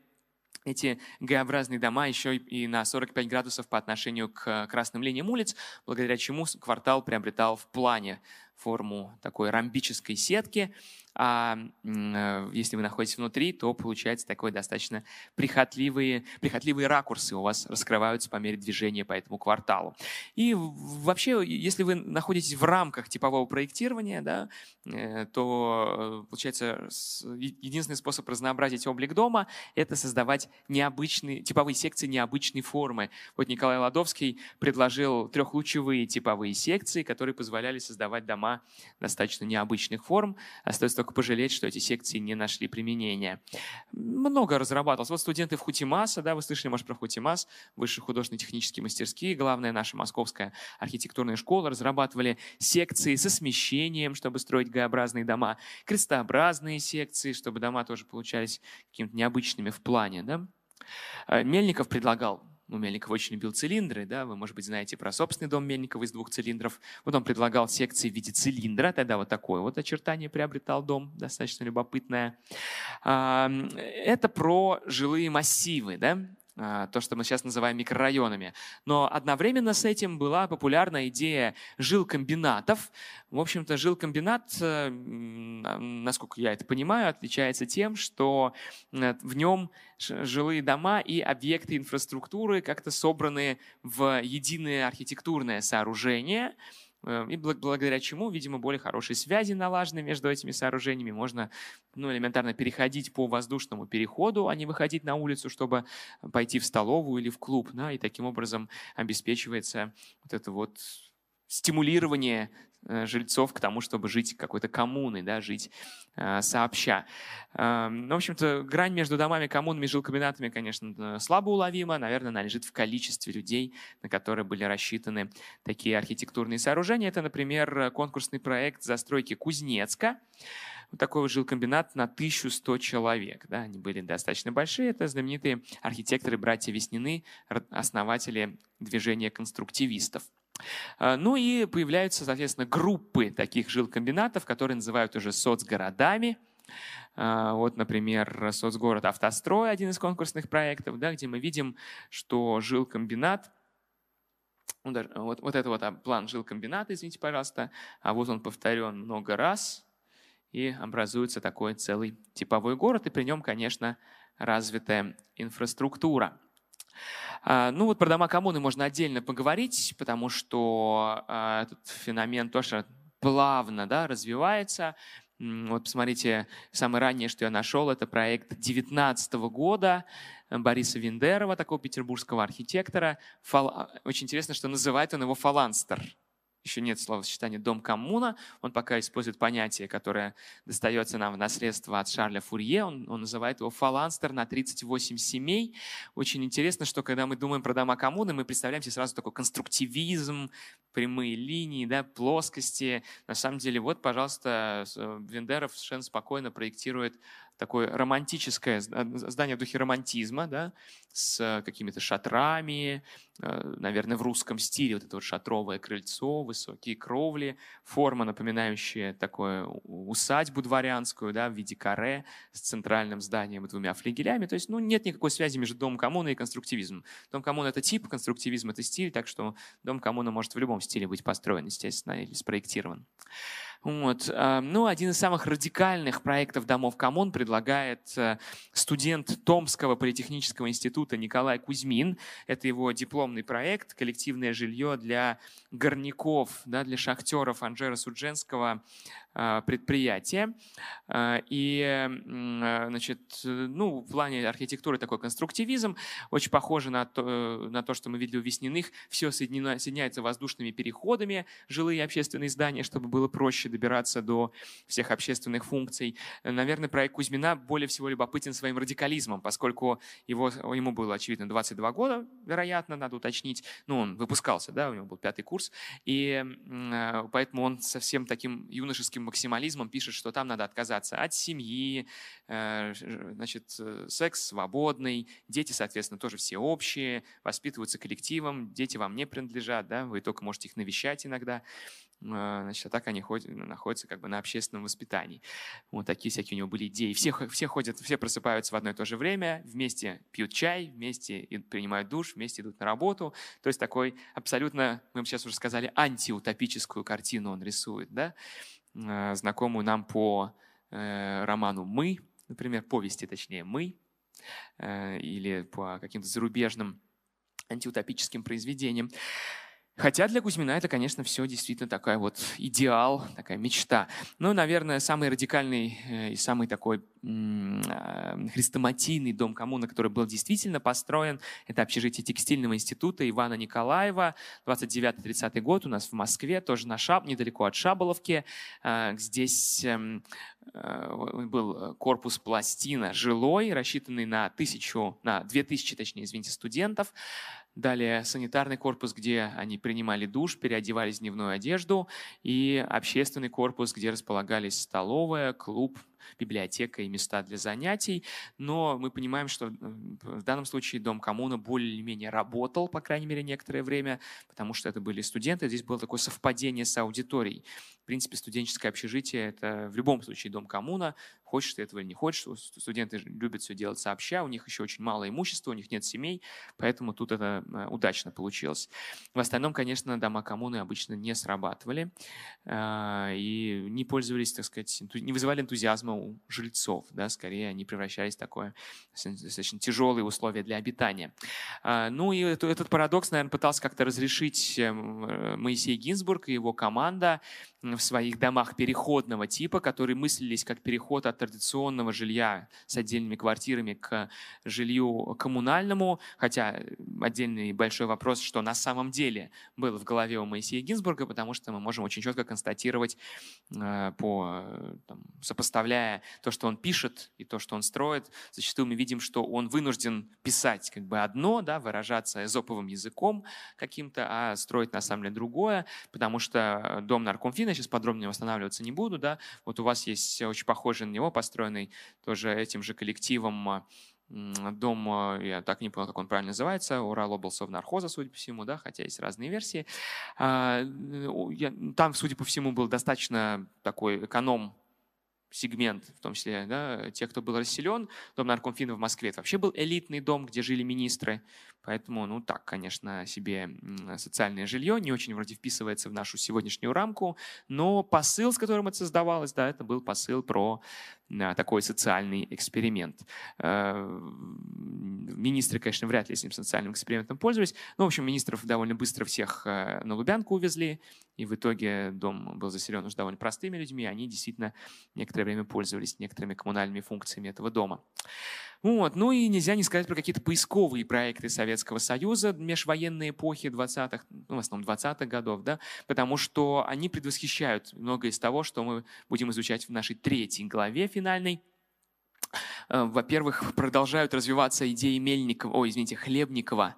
эти Г-образные дома еще и на 45 градусов по отношению к красным линиям улиц, благодаря чему квартал приобретал в плане форму такой ромбической сетки, а э, если вы находитесь внутри, то получается такой достаточно прихотливые, прихотливые ракурсы у вас раскрываются по мере движения по этому кварталу. И вообще, если вы находитесь в рамках типового проектирования, да, э, то э, получается единственный способ разнообразить облик дома – это создавать необычные, типовые секции необычной формы. Вот Николай Ладовский предложил трехлучевые типовые секции, которые позволяли создавать дома достаточно необычных форм. Остается только пожалеть, что эти секции не нашли применения. Много разрабатывалось. Вот студенты в Хутимаса, да, вы слышали, может, про Хутимас, высшие художественные технические мастерские, главная наша московская архитектурная школа, разрабатывали секции со смещением, чтобы строить Г-образные дома, крестообразные секции, чтобы дома тоже получались какими-то необычными в плане. Да? Э, Мельников предлагал ну, Мельников очень любил цилиндры, да, вы, может быть, знаете про собственный дом Мельникова из двух цилиндров. Вот он предлагал секции в виде цилиндра, тогда вот такое вот очертание приобретал дом, достаточно любопытное. Это про жилые массивы, да, то, что мы сейчас называем микрорайонами. Но одновременно с этим была популярна идея жилкомбинатов. В общем-то, жилкомбинат, э, насколько я это понимаю, отличается тем, что э, в нем жилые дома и объекты инфраструктуры как-то собраны в единое архитектурное сооружение – и благодаря чему, видимо, более хорошие связи налажены между этими сооружениями. Можно ну, элементарно переходить по воздушному переходу, а не выходить на улицу, чтобы пойти в столовую или в клуб. Да, и таким образом обеспечивается вот это вот стимулирование жильцов к тому, чтобы жить какой-то коммуной, да, жить э, сообща. Э, ну, в общем-то, грань между домами, коммунами жилкомбинатами, конечно, слабо уловима. Наверное, она лежит в количестве людей, на которые были рассчитаны такие архитектурные сооружения. Это, например, конкурсный проект застройки Кузнецка. Вот такой вот жилкомбинат на 1100 человек. Да, они были достаточно большие. Это знаменитые архитекторы братья Веснины, основатели движения конструктивистов. А, ну и появляются, соответственно, группы таких жилкомбинатов, которые называют уже соцгородами. А, вот, например, соцгород «Автострой» — один из конкурсных проектов, да, где мы видим, что жилкомбинат ну, вот, вот это вот а, план жилкомбината, извините, пожалуйста, а вот он повторен много раз, и образуется такой целый типовой город, и при нем, конечно, развитая инфраструктура. А, ну вот про дома коммуны можно отдельно поговорить, потому что а, этот феномен тоже плавно да, развивается. Вот посмотрите, самое раннее, что я нашел, это проект 2019 года Бориса Виндерова, такого петербургского архитектора. Фал... Очень интересно, что называет он его фаланстер еще нет словосочетания «дом-коммуна». Он пока использует понятие, которое достается нам в наследство от Шарля Фурье. Он, он называет его «фаланстер на 38 семей». Очень интересно, что когда мы думаем про дома коммуны, мы представляем себе сразу такой конструктивизм, прямые линии, да, плоскости. На самом деле, вот, пожалуйста, Вендеров совершенно спокойно проектирует такое романтическое здание в духе романтизма, да, с какими-то шатрами, э, наверное, в русском стиле, вот это вот шатровое крыльцо, высокие кровли, форма, напоминающая такое усадьбу дворянскую, да, в виде каре с центральным зданием и двумя флигелями. То есть, ну, нет никакой связи между домом коммуны и конструктивизмом. Дом коммуны — это тип, конструктивизм — это стиль, так что дом коммуны может в любом стиле быть построен, естественно, или спроектирован. Вот. А, ну, один из самых радикальных проектов домов коммун предлагает э, студент Томского политехнического института Николай Кузьмин. Это его дипломный проект «Коллективное жилье для горняков, да, для шахтеров Анжера Судженского а, предприятия. А, и, значит, ну, в плане архитектуры такой конструктивизм, очень похоже на то, на то что мы видели у Весниных. Все соединено, соединяется воздушными переходами, жилые и общественные здания, чтобы было проще добираться до всех общественных функций. Наверное, проект Кузьмина более всего любопытен своим радикализмом, поскольку его, ему было, очевидно, 22 года, вероятно, надо уточнить. Ну, он выпускался, да, у него был пятый курс. И а, поэтому он совсем таким юношеским максимализмом пишет, что там надо отказаться от семьи, э, значит, э, секс свободный, дети, соответственно, тоже все общие, воспитываются коллективом, дети вам не принадлежат, да, вы только можете их навещать иногда. Э, значит, а так они ходят, находятся как бы на общественном воспитании. Вот такие всякие у него были идеи. Все, все ходят, все просыпаются в одно и то же время, вместе пьют чай, вместе принимают душ, вместе идут на работу. То есть такой абсолютно, мы сейчас уже сказали, антиутопическую картину он рисует, да? Э, знакомую нам по э, роману «Мы», например, повести, точнее, «Мы», э, или по каким-то зарубежным антиутопическим произведениям. Хотя для Кузьмина это, конечно, все действительно такая вот идеал, такая мечта. Но, наверное, самый радикальный и самый такой хрестоматийный дом коммуны, который был действительно построен. Это общежитие текстильного института Ивана Николаева, 29-30 год у нас в Москве, тоже на Шаб, недалеко от Шаболовки. Э, здесь эм, э, был корпус пластина жилой, рассчитанный на тысячу, на две тысячи, точнее, извините, студентов. Далее санитарный корпус, где они принимали душ, переодевались в дневную одежду, и общественный корпус, где располагались столовая, клуб, библиотека и места для занятий. Но мы понимаем, что в данном случае дом коммуна более-менее работал, по крайней мере, некоторое время, потому что это были студенты. Здесь было такое совпадение с аудиторией. В принципе, студенческое общежитие – это в любом случае дом коммуна. Хочешь ты этого или не хочешь. Студенты любят все делать сообща, у них еще очень мало имущества, у них нет семей, поэтому тут это э, удачно получилось. В остальном, конечно, дома коммуны обычно не срабатывали а, и не пользовались, так сказать, не вызывали энтузиазма у жильцов. Да? Скорее, они превращались в такое достаточно тяжелые условия для обитания. А, ну и этот парадокс, наверное, пытался как-то разрешить эм, э, Моисей Гинзбург и его команда в своих домах переходного типа, которые мыслились как переход от традиционного жилья с отдельными квартирами к жилью коммунальному, хотя отдельный большой вопрос, что на самом деле было в голове у Моисея Гинзбурга, потому что мы можем очень четко констатировать, э, по, там, сопоставляя то, что он пишет и то, что он строит, зачастую мы видим, что он вынужден писать как бы одно, да, выражаться эзоповым языком каким-то, а строить на самом деле другое, потому что дом наркомфина сейчас подробнее восстанавливаться не буду, да, вот у вас есть очень похожий на него, построенный тоже этим же коллективом дом, я так не понял, как он правильно называется, Урал обласов нархоза, судя по всему, да, хотя есть разные версии. А, там, судя по всему, был достаточно такой эконом сегмент, в том числе да, тех, кто был расселен. Дом наркомфина в Москве это вообще был элитный дом, где жили министры. Поэтому, ну так, конечно, себе социальное жилье не очень вроде вписывается в нашу сегодняшнюю рамку, но посыл, с которым это создавалось, да, это был посыл про такой социальный эксперимент. Э, министры, конечно, вряд ли этим социальным экспериментом пользовались. Но, в общем, министров довольно быстро всех э, на Лубянку увезли, и в итоге дом был заселен уже довольно простыми людьми, они действительно некоторое время пользовались некоторыми коммунальными функциями этого дома. Вот. Ну и нельзя не сказать про какие-то поисковые проекты Советского Союза межвоенной эпохи 20-х, ну, в основном 20-х годов, да, потому что они предвосхищают многое из того, что мы будем изучать в нашей третьей главе финальной. Э, во-первых, продолжают развиваться идеи Мельникова, о, извините, Хлебникова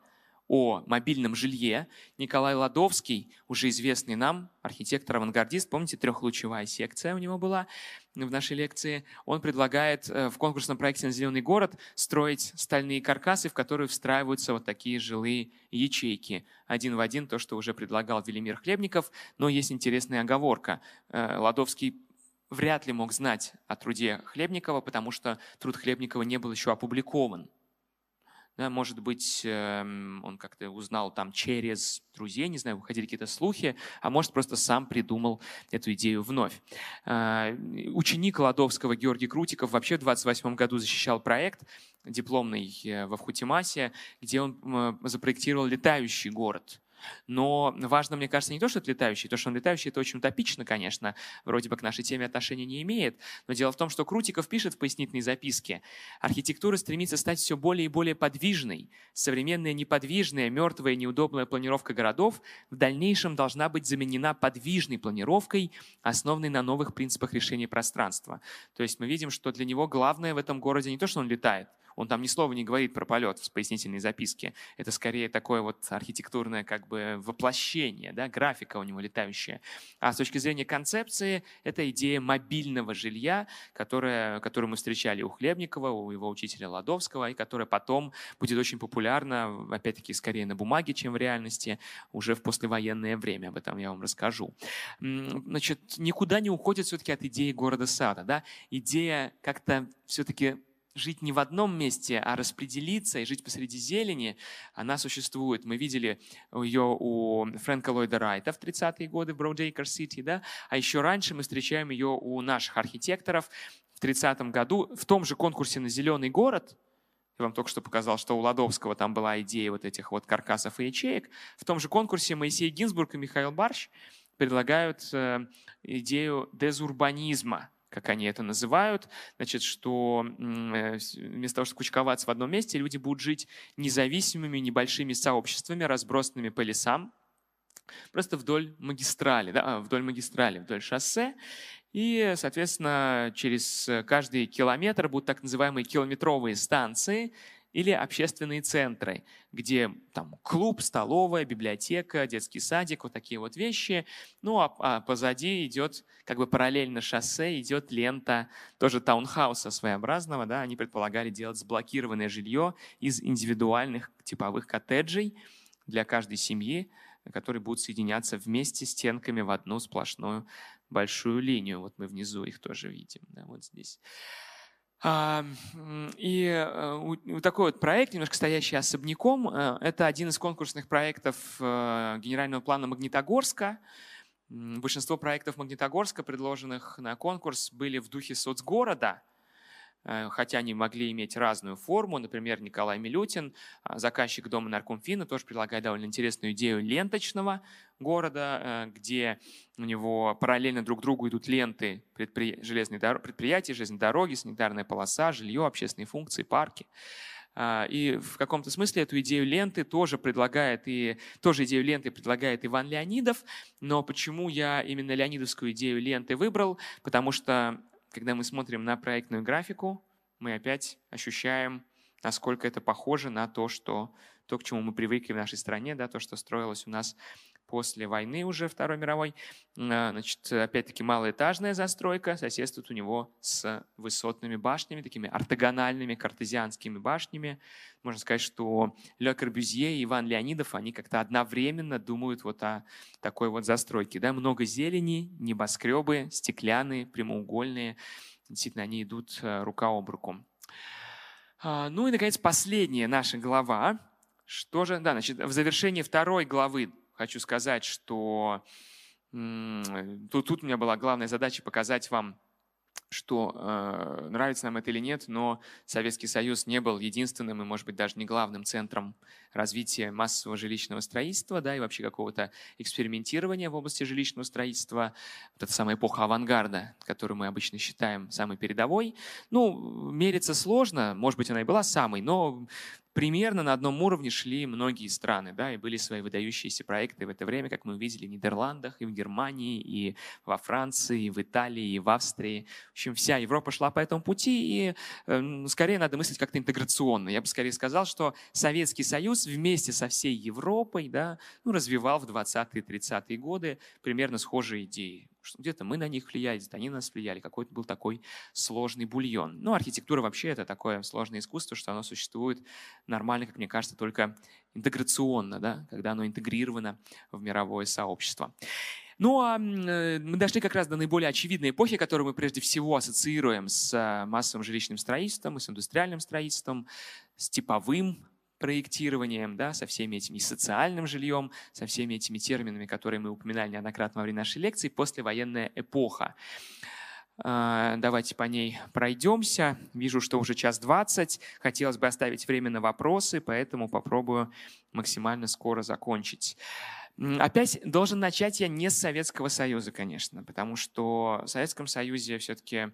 о мобильном жилье. Николай Ладовский, уже известный нам, архитектор-авангардист, помните, трехлучевая секция у него была в нашей лекции, он предлагает э, в конкурсном проекте на «Зеленый город» строить стальные каркасы, в которые встраиваются вот такие жилые ячейки. Один в один то, что уже предлагал Велимир Хлебников, но есть интересная оговорка. Э, Ладовский вряд ли мог знать о труде Хлебникова, потому что труд Хлебникова не был еще опубликован. Да, может быть, эм, он как-то узнал там через друзей, не знаю, выходили какие-то слухи, а может, просто сам придумал эту идею вновь. А, ученик Ладовского Георгий Крутиков вообще в 28 году защищал проект дипломный э, во Вхутимасе, где он запроектировал летающий город – но важно, мне кажется, не то, что это летающий. То, что он летающий, это очень утопично, конечно. Вроде бы к нашей теме отношения не имеет. Но дело в том, что Крутиков пишет в пояснительной записке. Архитектура стремится стать все более и более подвижной. Современная неподвижная, мертвая, неудобная планировка городов в дальнейшем должна быть заменена подвижной планировкой, основанной на новых принципах решения пространства. То есть мы видим, что для него главное в этом городе не то, что он летает – он там ни слова не говорит про полет в пояснительной записке. Это скорее такое вот архитектурное как бы воплощение, да, графика у него летающая. А с точки зрения концепции, это идея мобильного жилья, которая, которую мы встречали у Хлебникова, у его учителя Ладовского, и которая потом будет очень популярна, опять-таки, скорее на бумаге, чем в реальности, уже в послевоенное время. Об этом я вам расскажу. Значит, никуда не уходит все-таки от идеи города-сада. Да? Идея как-то все-таки жить не в одном месте, а распределиться и жить посреди зелени, она существует. Мы видели ее у Фрэнка Ллойда Райта в 30-е годы в Broadacre City, да? а еще раньше мы встречаем ее у наших архитекторов в 30-м году в том же конкурсе на «Зеленый город», я вам только что показал, что у Ладовского там была идея вот этих вот каркасов и ячеек. В том же конкурсе Моисей Гинзбург и Михаил Барщ предлагают э, идею дезурбанизма – как они это называют, значит, что э, вместо того, чтобы кучковаться в одном месте, люди будут жить независимыми небольшими сообществами, разбросанными по лесам, просто вдоль магистрали, да, вдоль магистрали, вдоль шоссе. И, соответственно, через каждый километр будут так называемые километровые станции, или общественные центры, где там клуб, столовая, библиотека, детский садик, вот такие вот вещи. Ну а, а позади идет, как бы параллельно шоссе, идет лента тоже таунхауса своеобразного. Да, они предполагали делать сблокированное жилье из индивидуальных типовых коттеджей для каждой семьи, которые будут соединяться вместе стенками в одну сплошную большую линию. Вот мы внизу их тоже видим, да, вот здесь. А, и э, такой вот проект, немножко стоящий особняком, э, это один из конкурсных проектов э, генерального плана Магнитогорска. Большинство проектов Магнитогорска, предложенных на конкурс, были в духе соцгорода – хотя они могли иметь разную форму. Например, Николай Милютин, а, заказчик дома Наркомфина, тоже предлагает довольно интересную идею ленточного города, э, где у него параллельно друг другу идут ленты предпри... железной дор... предприятий, железной дороги, санитарная полоса, жилье, общественные функции, парки. И в каком-то смысле эту идею ленты тоже предлагает и тоже идею ленты предлагает Иван Леонидов. Но почему я именно леонидовскую идею ленты выбрал? Потому что когда мы смотрим на проектную графику, мы опять ощущаем, насколько это похоже на то, что, то, к чему мы привыкли в нашей стране, да, то, что строилось у нас после войны уже Второй мировой. А, значит, опять-таки малоэтажная застройка соседствует у него с высотными башнями, такими ортогональными картезианскими башнями. Можно сказать, что Ле Корбюзье и Иван Леонидов, они как-то одновременно думают вот о такой вот застройке. Да? Много зелени, небоскребы, стеклянные, прямоугольные. Действительно, они идут э, рука об руку. А, ну и, наконец, последняя наша глава. Что же, да, значит, в завершении второй главы хочу сказать, что тут, тут у меня была главная задача показать вам, что э, нравится нам это или нет, но Советский Союз не был единственным и, может быть, даже не главным центром развития массового жилищного строительства, да, и вообще какого-то экспериментирования в области жилищного строительства. Вот эта самая эпоха авангарда, которую мы обычно считаем самой передовой. Ну, мериться сложно, может быть, она и была самой, но примерно на одном уровне шли многие страны, да, и были свои выдающиеся проекты в это время, как мы увидели в Нидерландах, и в Германии, и во Франции, и в Италии, и в Австрии. В общем, вся Европа шла по этому пути, и э, скорее надо мыслить как-то интеграционно. Я бы скорее сказал, что Советский Союз вместе со всей Европой да, ну, развивал в 20-е, 30-е годы примерно схожие идеи что где-то мы на них влияли, где-то они на нас влияли. Какой-то был такой сложный бульон. Ну, архитектура вообще это такое сложное искусство, что оно существует нормально, как мне кажется, только интеграционно, да, когда оно интегрировано в мировое сообщество. Ну а э, мы дошли как раз до наиболее очевидной эпохи, которую мы прежде всего ассоциируем с э, массовым жилищным строительством и с индустриальным строительством, с типовым проектированием, да, со всеми этими социальным жильем, со всеми этими терминами, которые мы упоминали неоднократно во время нашей лекции, послевоенная эпоха. А, давайте по ней пройдемся. Вижу, что уже час двадцать. Хотелось бы оставить время на вопросы, поэтому попробую максимально скоро закончить. Опять должен начать я не с Советского Союза, конечно, потому что в Советском Союзе все-таки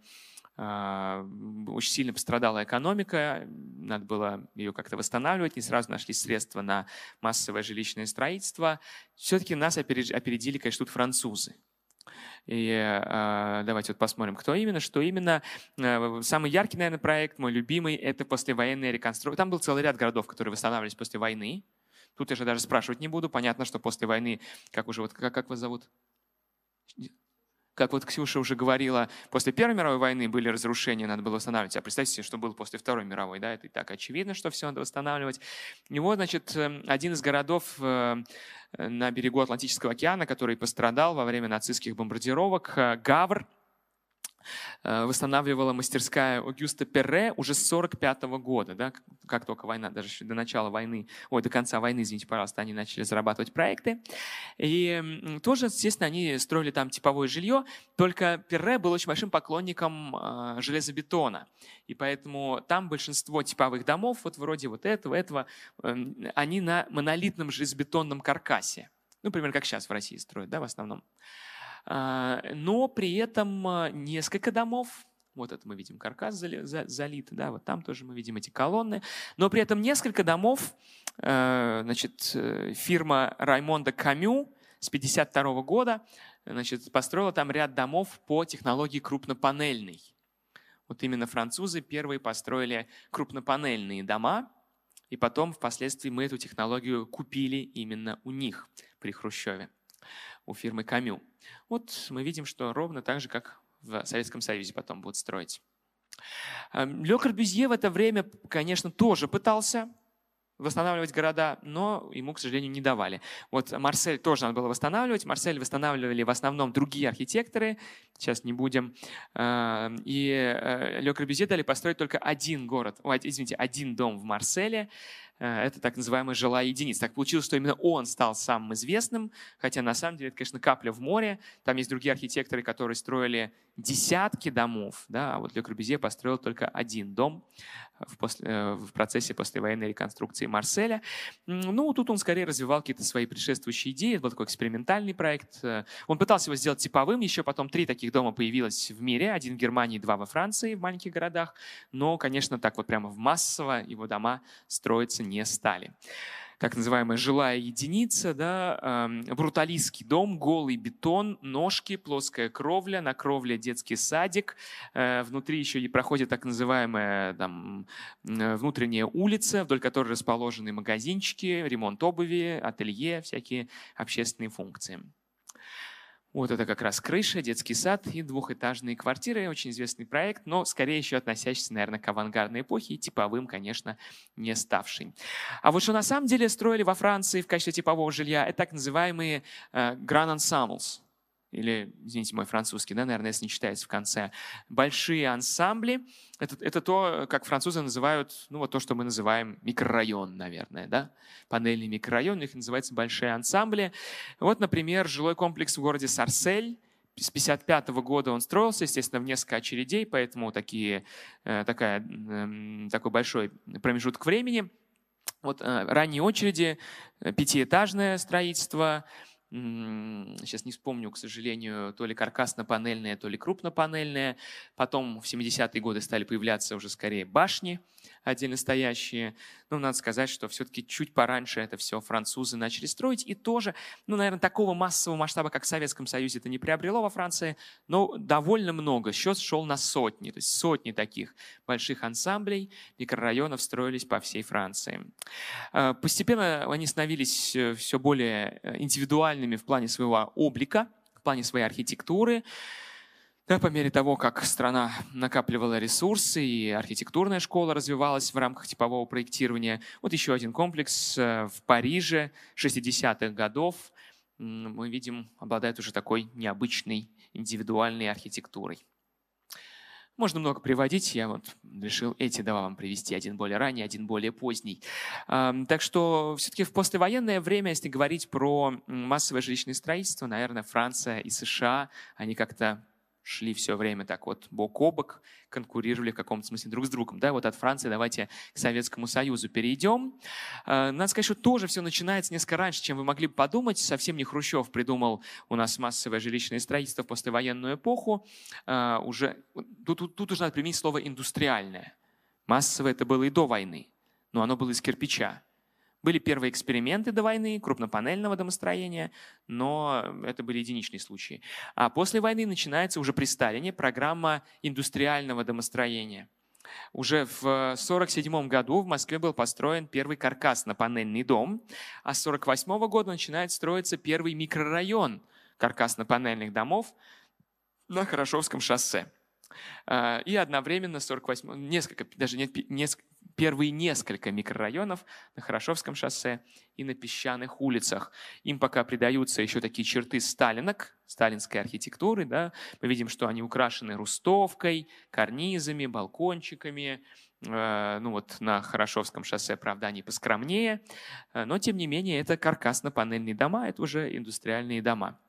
очень сильно пострадала экономика, надо было ее как-то восстанавливать, не сразу нашли средства на массовое жилищное строительство. Все-таки нас опередили, конечно, тут французы. И э, давайте вот посмотрим, кто именно, что именно. Э, самый яркий, наверное, проект, мой любимый, это послевоенная реконструкция. Там был целый ряд городов, которые восстанавливались после войны. Тут я же даже спрашивать не буду. Понятно, что после войны, как уже вот, как, как вас зовут? Как вот Ксюша уже говорила, после Первой мировой войны были разрушения, надо было восстанавливать. А представьте себе, что было после Второй мировой, да, это и так очевидно, что все надо восстанавливать. И вот, значит, эм, один из городов э, на берегу Атлантического океана, который пострадал во время нацистских бомбардировок, э, Гавр, Э, восстанавливала мастерская Огюста Перре уже с 45 года, да, как только война, даже до начала войны, ой, до конца войны, извините, пожалуйста, они начали зарабатывать проекты. И тоже, естественно, они строили там типовое жилье, только Перре был очень большим поклонником э, железобетона. И поэтому там большинство типовых домов, вот вроде вот этого, этого, эм, они на монолитном железобетонном каркасе. Ну, например, как сейчас в России строят, да, в основном. Но при этом несколько домов, вот это мы видим каркас залит, да, вот там тоже мы видим эти колонны. Но при этом несколько домов, значит, фирма Раймонда Камю с 1952 года значит, построила там ряд домов по технологии крупнопанельной. Вот именно французы первые построили крупнопанельные дома, и потом впоследствии мы эту технологию купили именно у них при Хрущеве, у фирмы Камю. Вот мы видим, что ровно так же, как в Советском Союзе потом будут строить. Эм, Ле Корбюзье в это время, конечно, тоже пытался восстанавливать города, но ему, к сожалению, не давали. Вот Марсель тоже надо было восстанавливать. Марсель восстанавливали в основном другие архитекторы, сейчас не будем. Эм, и э, Ле Корбюзье дали построить только один город, извините, один дом в Марселе. Э, это так называемая жилая единица. Так получилось, что именно он стал самым известным, хотя на самом деле это, конечно, капля в море. Там есть другие архитекторы, которые строили десятки домов, да, а вот Ле Корбюзье построил только один дом в, после, э, в процессе послевоенной реконструкции Марселя. Ну, тут он скорее развивал какие-то свои предшествующие идеи. Это был такой экспериментальный проект. Э, он пытался его сделать типовым. Еще потом три таких дома появилось в мире. Один в Германии, два во Франции, в маленьких городах. Но, конечно, так вот прямо в массово его дома строиться не стали так называемая жилая единица, да, бруталистский дом, голый бетон, ножки, плоская кровля, на кровле детский садик, э, внутри еще и проходит так называемая там, внутренняя улица, вдоль которой расположены магазинчики, ремонт обуви, ателье, всякие общественные функции. Вот это как раз крыша, детский сад и двухэтажные квартиры. Очень известный проект, но скорее еще относящийся, наверное, к авангардной эпохе и типовым, конечно, не ставший. А вот что на самом деле строили во Франции в качестве типового жилья, это так называемые э, ensembles или, извините, мой французский, да, наверное, если не читается в конце, большие ансамбли. Это, это то, как французы называют, ну вот то, что мы называем микрорайон, наверное, да, панельный микрорайон, у них называется большие ансамбли. Вот, например, жилой комплекс в городе Сарсель, с 1955 года он строился, естественно, в несколько очередей, поэтому такие, э, такая, эм, такой большой промежуток времени. Вот э, ранние очереди, э, пятиэтажное строительство – сейчас не вспомню, к сожалению, то ли каркасно-панельные, то ли крупнопанельные. Потом в 70-е годы стали появляться уже скорее башни отдельно стоящие. Ну, надо сказать, что все-таки чуть пораньше это все французы начали строить. И тоже, ну, наверное, такого массового масштаба, как в Советском Союзе, это не приобрело во Франции, но довольно много. Счет шел на сотни, то есть сотни таких больших ансамблей, микрорайонов строились по всей Франции. А, постепенно они становились э, все более э, индивидуальными в плане своего облика, в плане своей архитектуры. Да, по мере того, как страна накапливала ресурсы и архитектурная школа развивалась в рамках типового проектирования, вот еще один комплекс э, в Париже 60-х годов, мы видим, обладает уже такой необычной индивидуальной архитектурой. Можно много приводить, я вот решил эти два вам привести, один более ранний, один более поздний. Так что все-таки в послевоенное время, если говорить про массовое жилищное строительство, наверное, Франция и США, они как-то шли все время так вот бок о бок, конкурировали в каком-то смысле друг с другом. Да, вот от Франции давайте к Советскому Союзу перейдем. А, надо сказать, что тоже все начинается несколько раньше, чем вы могли бы подумать. Совсем не Хрущев придумал у нас массовое жилищное строительство в послевоенную эпоху. А, уже, тут, тут, тут уже надо применить слово «индустриальное». Массовое это было и до войны, но оно было из кирпича. Были первые эксперименты до войны крупнопанельного домостроения, но это были единичные случаи. А после войны начинается уже при Сталине программа индустриального домостроения. Уже в 1947 году в Москве был построен первый каркасно-панельный дом, а с 1948 года начинает строиться первый микрорайон каркасно-панельных домов на Хорошевском шоссе. А, и одновременно 48, несколько, даже нет, несколько, первые несколько микрорайонов на Хорошевском шоссе и на песчаных улицах. Им пока придаются еще такие черты сталинок, сталинской архитектуры. Да? Мы видим, что они украшены рустовкой, карнизами, балкончиками. Э, ну вот на Хорошевском шоссе, правда, они поскромнее. Э, но, тем не менее, это каркасно-панельные дома, это уже индустриальные дома.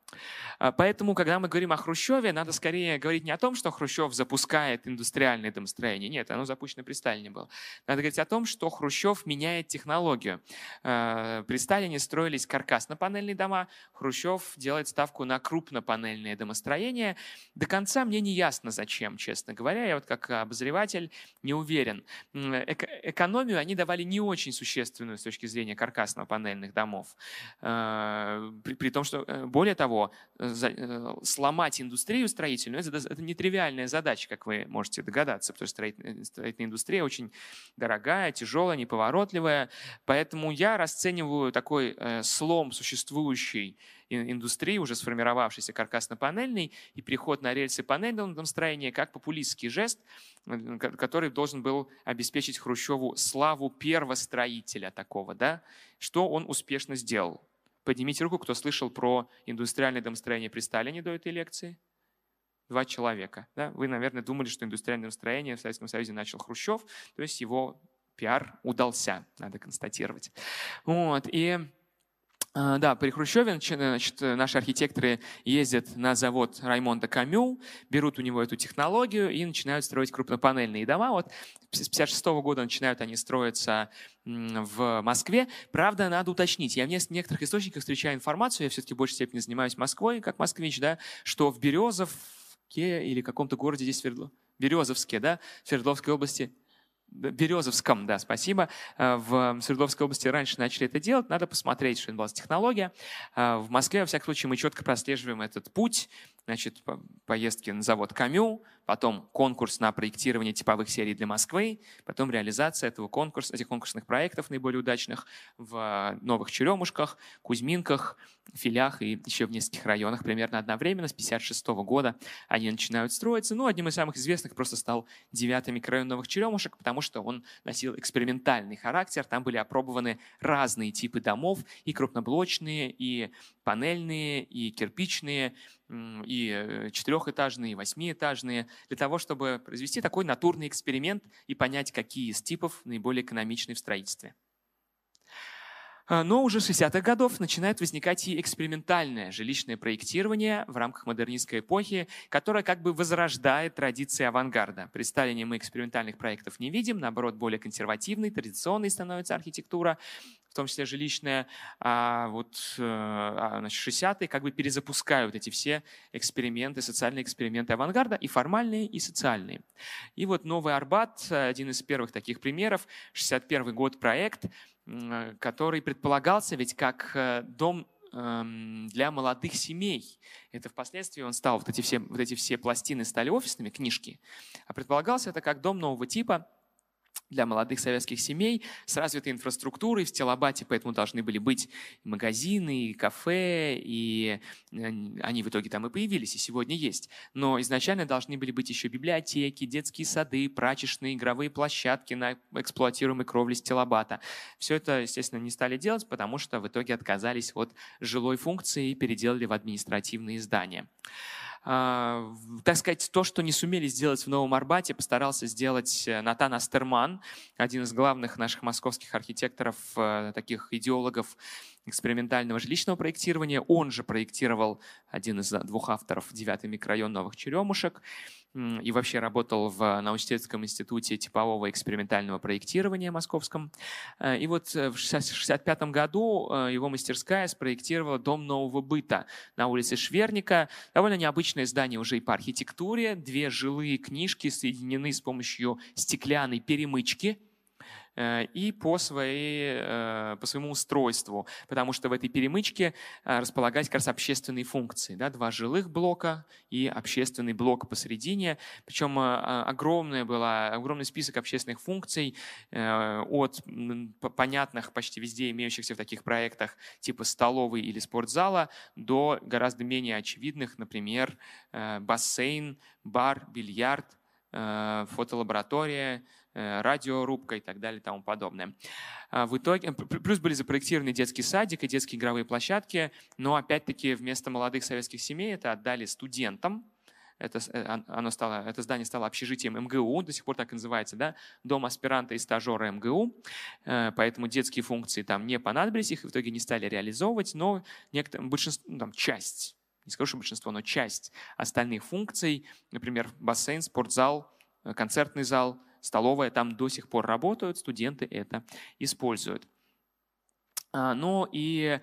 А, поэтому, когда мы говорим о Хрущеве, надо скорее говорить не о том, что Хрущев запускает индустриальное домостроение. Нет, оно запущено при Сталине было. Надо говорить о том, что Хрущев меняет технологию. А, при Сталине строились каркасно-панельные дома, Хрущев делает ставку на крупнопанельные домостроения. До конца мне не ясно, зачем, честно говоря. Я вот как обозреватель не уверен. Эко экономию они давали не очень существенную с точки зрения каркасно-панельных домов. А, при, при том, что, э, более того, Э, сломать индустрию строительную, это, это нетривиальная задача, как вы можете догадаться, потому что строительная, строительная индустрия очень дорогая, тяжелая, неповоротливая. Поэтому я расцениваю такой э, слом существующей индустрии, уже сформировавшейся каркасно-панельной, и переход на рельсы панельного строения как популистский жест, э, который должен был обеспечить Хрущеву славу первостроителя такого, да, что он успешно сделал. Поднимите руку, кто слышал про индустриальное домостроение при Сталине до этой лекции. Два человека. Да? Вы, наверное, думали, что индустриальное домостроение в Советском Союзе начал Хрущев, то есть его пиар удался, надо констатировать. Вот. И да, при Хрущеве значит, наши архитекторы ездят на завод Раймонда Камю, берут у него эту технологию и начинают строить крупнопанельные дома. Вот с 1956 года начинают они строиться в Москве. Правда, надо уточнить. Я в некоторых источниках встречаю информацию, я все-таки в большей степени занимаюсь Москвой, как москвич, да, что в Березовке или каком-то городе здесь, Свердлов... Березовске, да, в Свердловской области Березовском, да, спасибо. Э, в Свердловской области раньше начали это делать. Надо посмотреть, что это была технология. Э, в Москве, во всяком случае, мы четко прослеживаем этот путь. Значит, поездки на завод Камю, потом конкурс на проектирование типовых серий для Москвы, потом реализация этого конкурса, этих конкурсных проектов наиболее удачных в Новых Черемушках, Кузьминках, Филях и еще в нескольких районах примерно одновременно. С 1956 года они начинают строиться. Ну, одним из самых известных просто стал девятый микрорайон Новых Черемушек, потому что он носил экспериментальный характер. Там были опробованы разные типы домов, и крупноблочные, и панельные, и кирпичные, и э, четырехэтажные, и восьмиэтажные, для того, чтобы произвести такой натурный эксперимент и понять, какие из типов наиболее экономичны в строительстве. А, но уже с 60-х годов начинает возникать и экспериментальное жилищное проектирование в рамках модернистской эпохи, которое как бы возрождает традиции авангарда. При Сталине мы экспериментальных проектов не видим, наоборот, более консервативной, традиционной становится архитектура, в том числе жилищная, вот э, а, значит, 60-е как бы перезапускают эти все эксперименты, социальные эксперименты авангарда, и формальные, и социальные. И вот Новый Арбат, один из первых таких примеров, 61 год проект, который предполагался ведь как э, дом эм, для молодых семей. Это впоследствии он стал, вот эти все, вот эти все пластины стали офисными, книжки. А предполагался это как дом нового типа, для молодых советских семей с развитой инфраструктурой. В Стелабате поэтому должны были быть магазины, и кафе, и э, они в итоге там и появились, и сегодня есть. Но изначально должны были быть еще библиотеки, детские сады, прачечные, игровые площадки на эксплуатируемой кровле Стелабата. Все это, естественно, не стали делать, потому что в итоге отказались от жилой функции и переделали в административные здания. А, так сказать, то, что не сумели сделать в Новом Арбате, постарался сделать э, Натан Астерман, один из главных наших московских архитекторов, э, таких идеологов экспериментального жилищного проектирования. Он же проектировал один из двух авторов девятый микрорайон Новых Черемушек и вообще работал в Научно-исследовательском институте типового экспериментального проектирования московском. Э, и вот в 1965 году э, его мастерская спроектировала дом нового быта на улице Шверника. Довольно необычное здание уже и по архитектуре. Две жилые книжки соединены с помощью стеклянной перемычки – Э, и по, своей, э, по своему устройству, потому что в этой перемычке э, располагались как раз общественные функции. Да, два жилых блока и общественный блок посередине. Причем огромная была, огромный список общественных функций от понятных почти везде имеющихся в таких проектах типа столовой или спортзала до гораздо менее очевидных, например, бассейн, бар, бильярд, фотолаборатория, Э, радиорубка и так далее и тому подобное. А в итоге, плюс были запроектированы детский садик и детские игровые площадки, но опять-таки вместо молодых советских семей это отдали студентам, это, э, оно стало, это здание стало общежитием МГУ, до сих пор так и называется, да, дом аспиранта и стажера МГУ, э, поэтому детские функции там не понадобились, их в итоге не стали реализовывать, но некоторым, большинство, ну, там, часть не скажу, что большинство, но часть остальных функций, например, бассейн, спортзал, э, концертный зал, столовая, там до сих пор работают, студенты это используют. А, ну и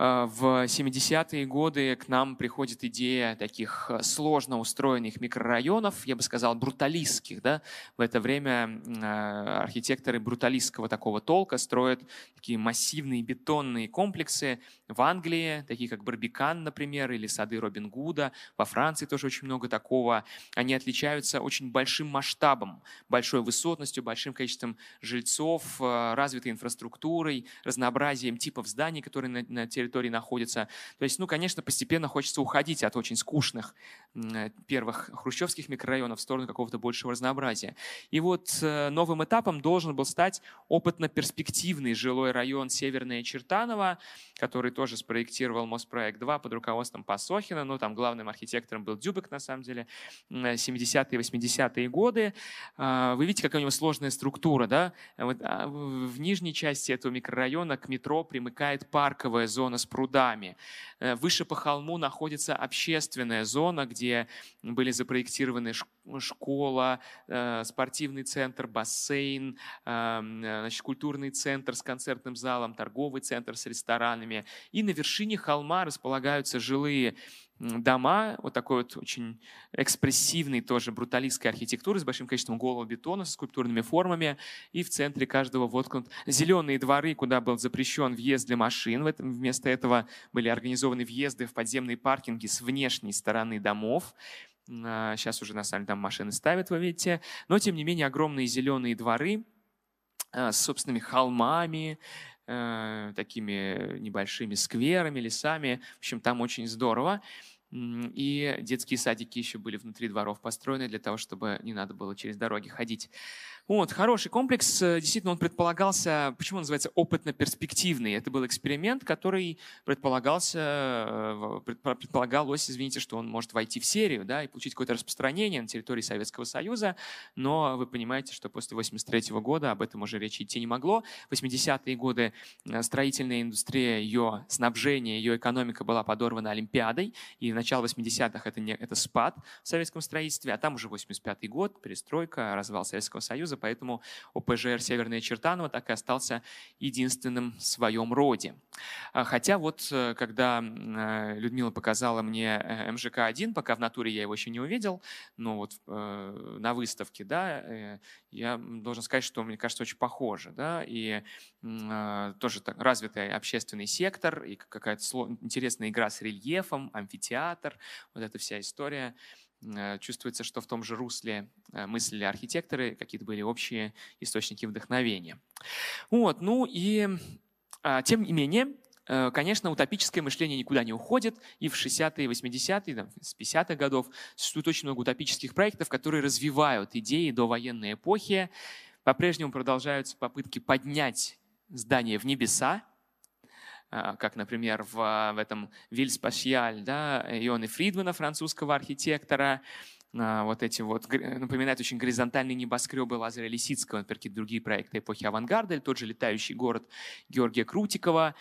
в 70-е годы к нам приходит идея таких э, сложно устроенных микрорайонов, я бы сказал, бруталистских. Да? В это время а, архитекторы бруталистского такого толка строят такие массивные бетонные комплексы в Англии, такие как Барбикан, например, или сады Робин Гуда. Во Франции тоже очень много такого. Они отличаются очень большим масштабом, большой высотностью, большим количеством жильцов, э, развитой инфраструктурой, разнообразием типов зданий, которые на, на территории территории находится. То есть, ну, конечно, постепенно хочется уходить от очень скучных э, первых хрущевских микрорайонов в сторону какого-то большего разнообразия. И вот э, новым этапом должен был стать опытно-перспективный жилой район Северная Чертанова, который тоже спроектировал Моспроект-2 под руководством Пасохина. Ну, там главным архитектором был Дюбек, на самом деле, 70-е, 80-е годы. А, вы видите, какая у него сложная структура, да? Вот а, в нижней части этого микрорайона к метро примыкает парковая зона с прудами. Э, выше по холму находится общественная зона, где были запроектированы школа, э, спортивный центр, бассейн, эм, значит, культурный центр с концертным залом, торговый центр с ресторанами. И на вершине холма располагаются жилые дома, вот такой вот очень экспрессивной тоже бруталистской архитектуры с большим количеством голого бетона, с скульптурными формами, и в центре каждого воткнут зеленые дворы, куда был запрещен въезд для машин. Вместо этого были организованы въезды в подземные паркинги с внешней стороны домов. Сейчас уже на самом деле там машины ставят, вы видите. Но, тем не менее, огромные зеленые дворы а, с собственными холмами, э, такими небольшими скверами, лесами. В общем, там очень здорово. И детские садики еще были внутри дворов построены для того, чтобы не надо было через дороги ходить. Вот, хороший комплекс. Э, действительно, он предполагался, почему он называется опытно-перспективный? Это был эксперимент, который предполагался, э, предполагалось, извините, что он может войти в серию да, и получить какое-то распространение на территории Советского Союза. Но вы понимаете, что после 1983 года об этом уже речи идти не могло. В 80-е годы э, строительная индустрия, ее снабжение, ее экономика была подорвана Олимпиадой. И начало 80-х это, не, это спад в советском строительстве, а там уже 85-й год, перестройка, развал Советского Союза, поэтому ОПЖР Северная Чертанова так и остался единственным в своем роде. А, хотя вот э, когда э, Людмила показала мне э, МЖК-1, пока в натуре я его еще не увидел, но вот на выставке, да, я должен сказать, что мне кажется очень похоже, да, и тоже так, развитый общественный сектор, и какая-то интересная игра с рельефом, амфитеатр, вот эта вся история. Э, чувствуется, что в том же русле э, мыслили архитекторы, какие-то были общие источники вдохновения. Вот, ну и а, тем не менее, э, конечно, утопическое мышление никуда не уходит, и в 60-е, 80-е, с 50-х годов существует очень много утопических проектов, которые развивают идеи до военной эпохи. По-прежнему продолжаются попытки поднять здание в небеса, как, например, в, в этом Виль Спашиаль, да, Ионы Фридмана, французского архитектора, а, вот эти вот, напоминают очень горизонтальные небоскребы Лазаря Лисицкого, например, какие-то другие проекты эпохи авангарда, или тот же летающий город Георгия Крутикова.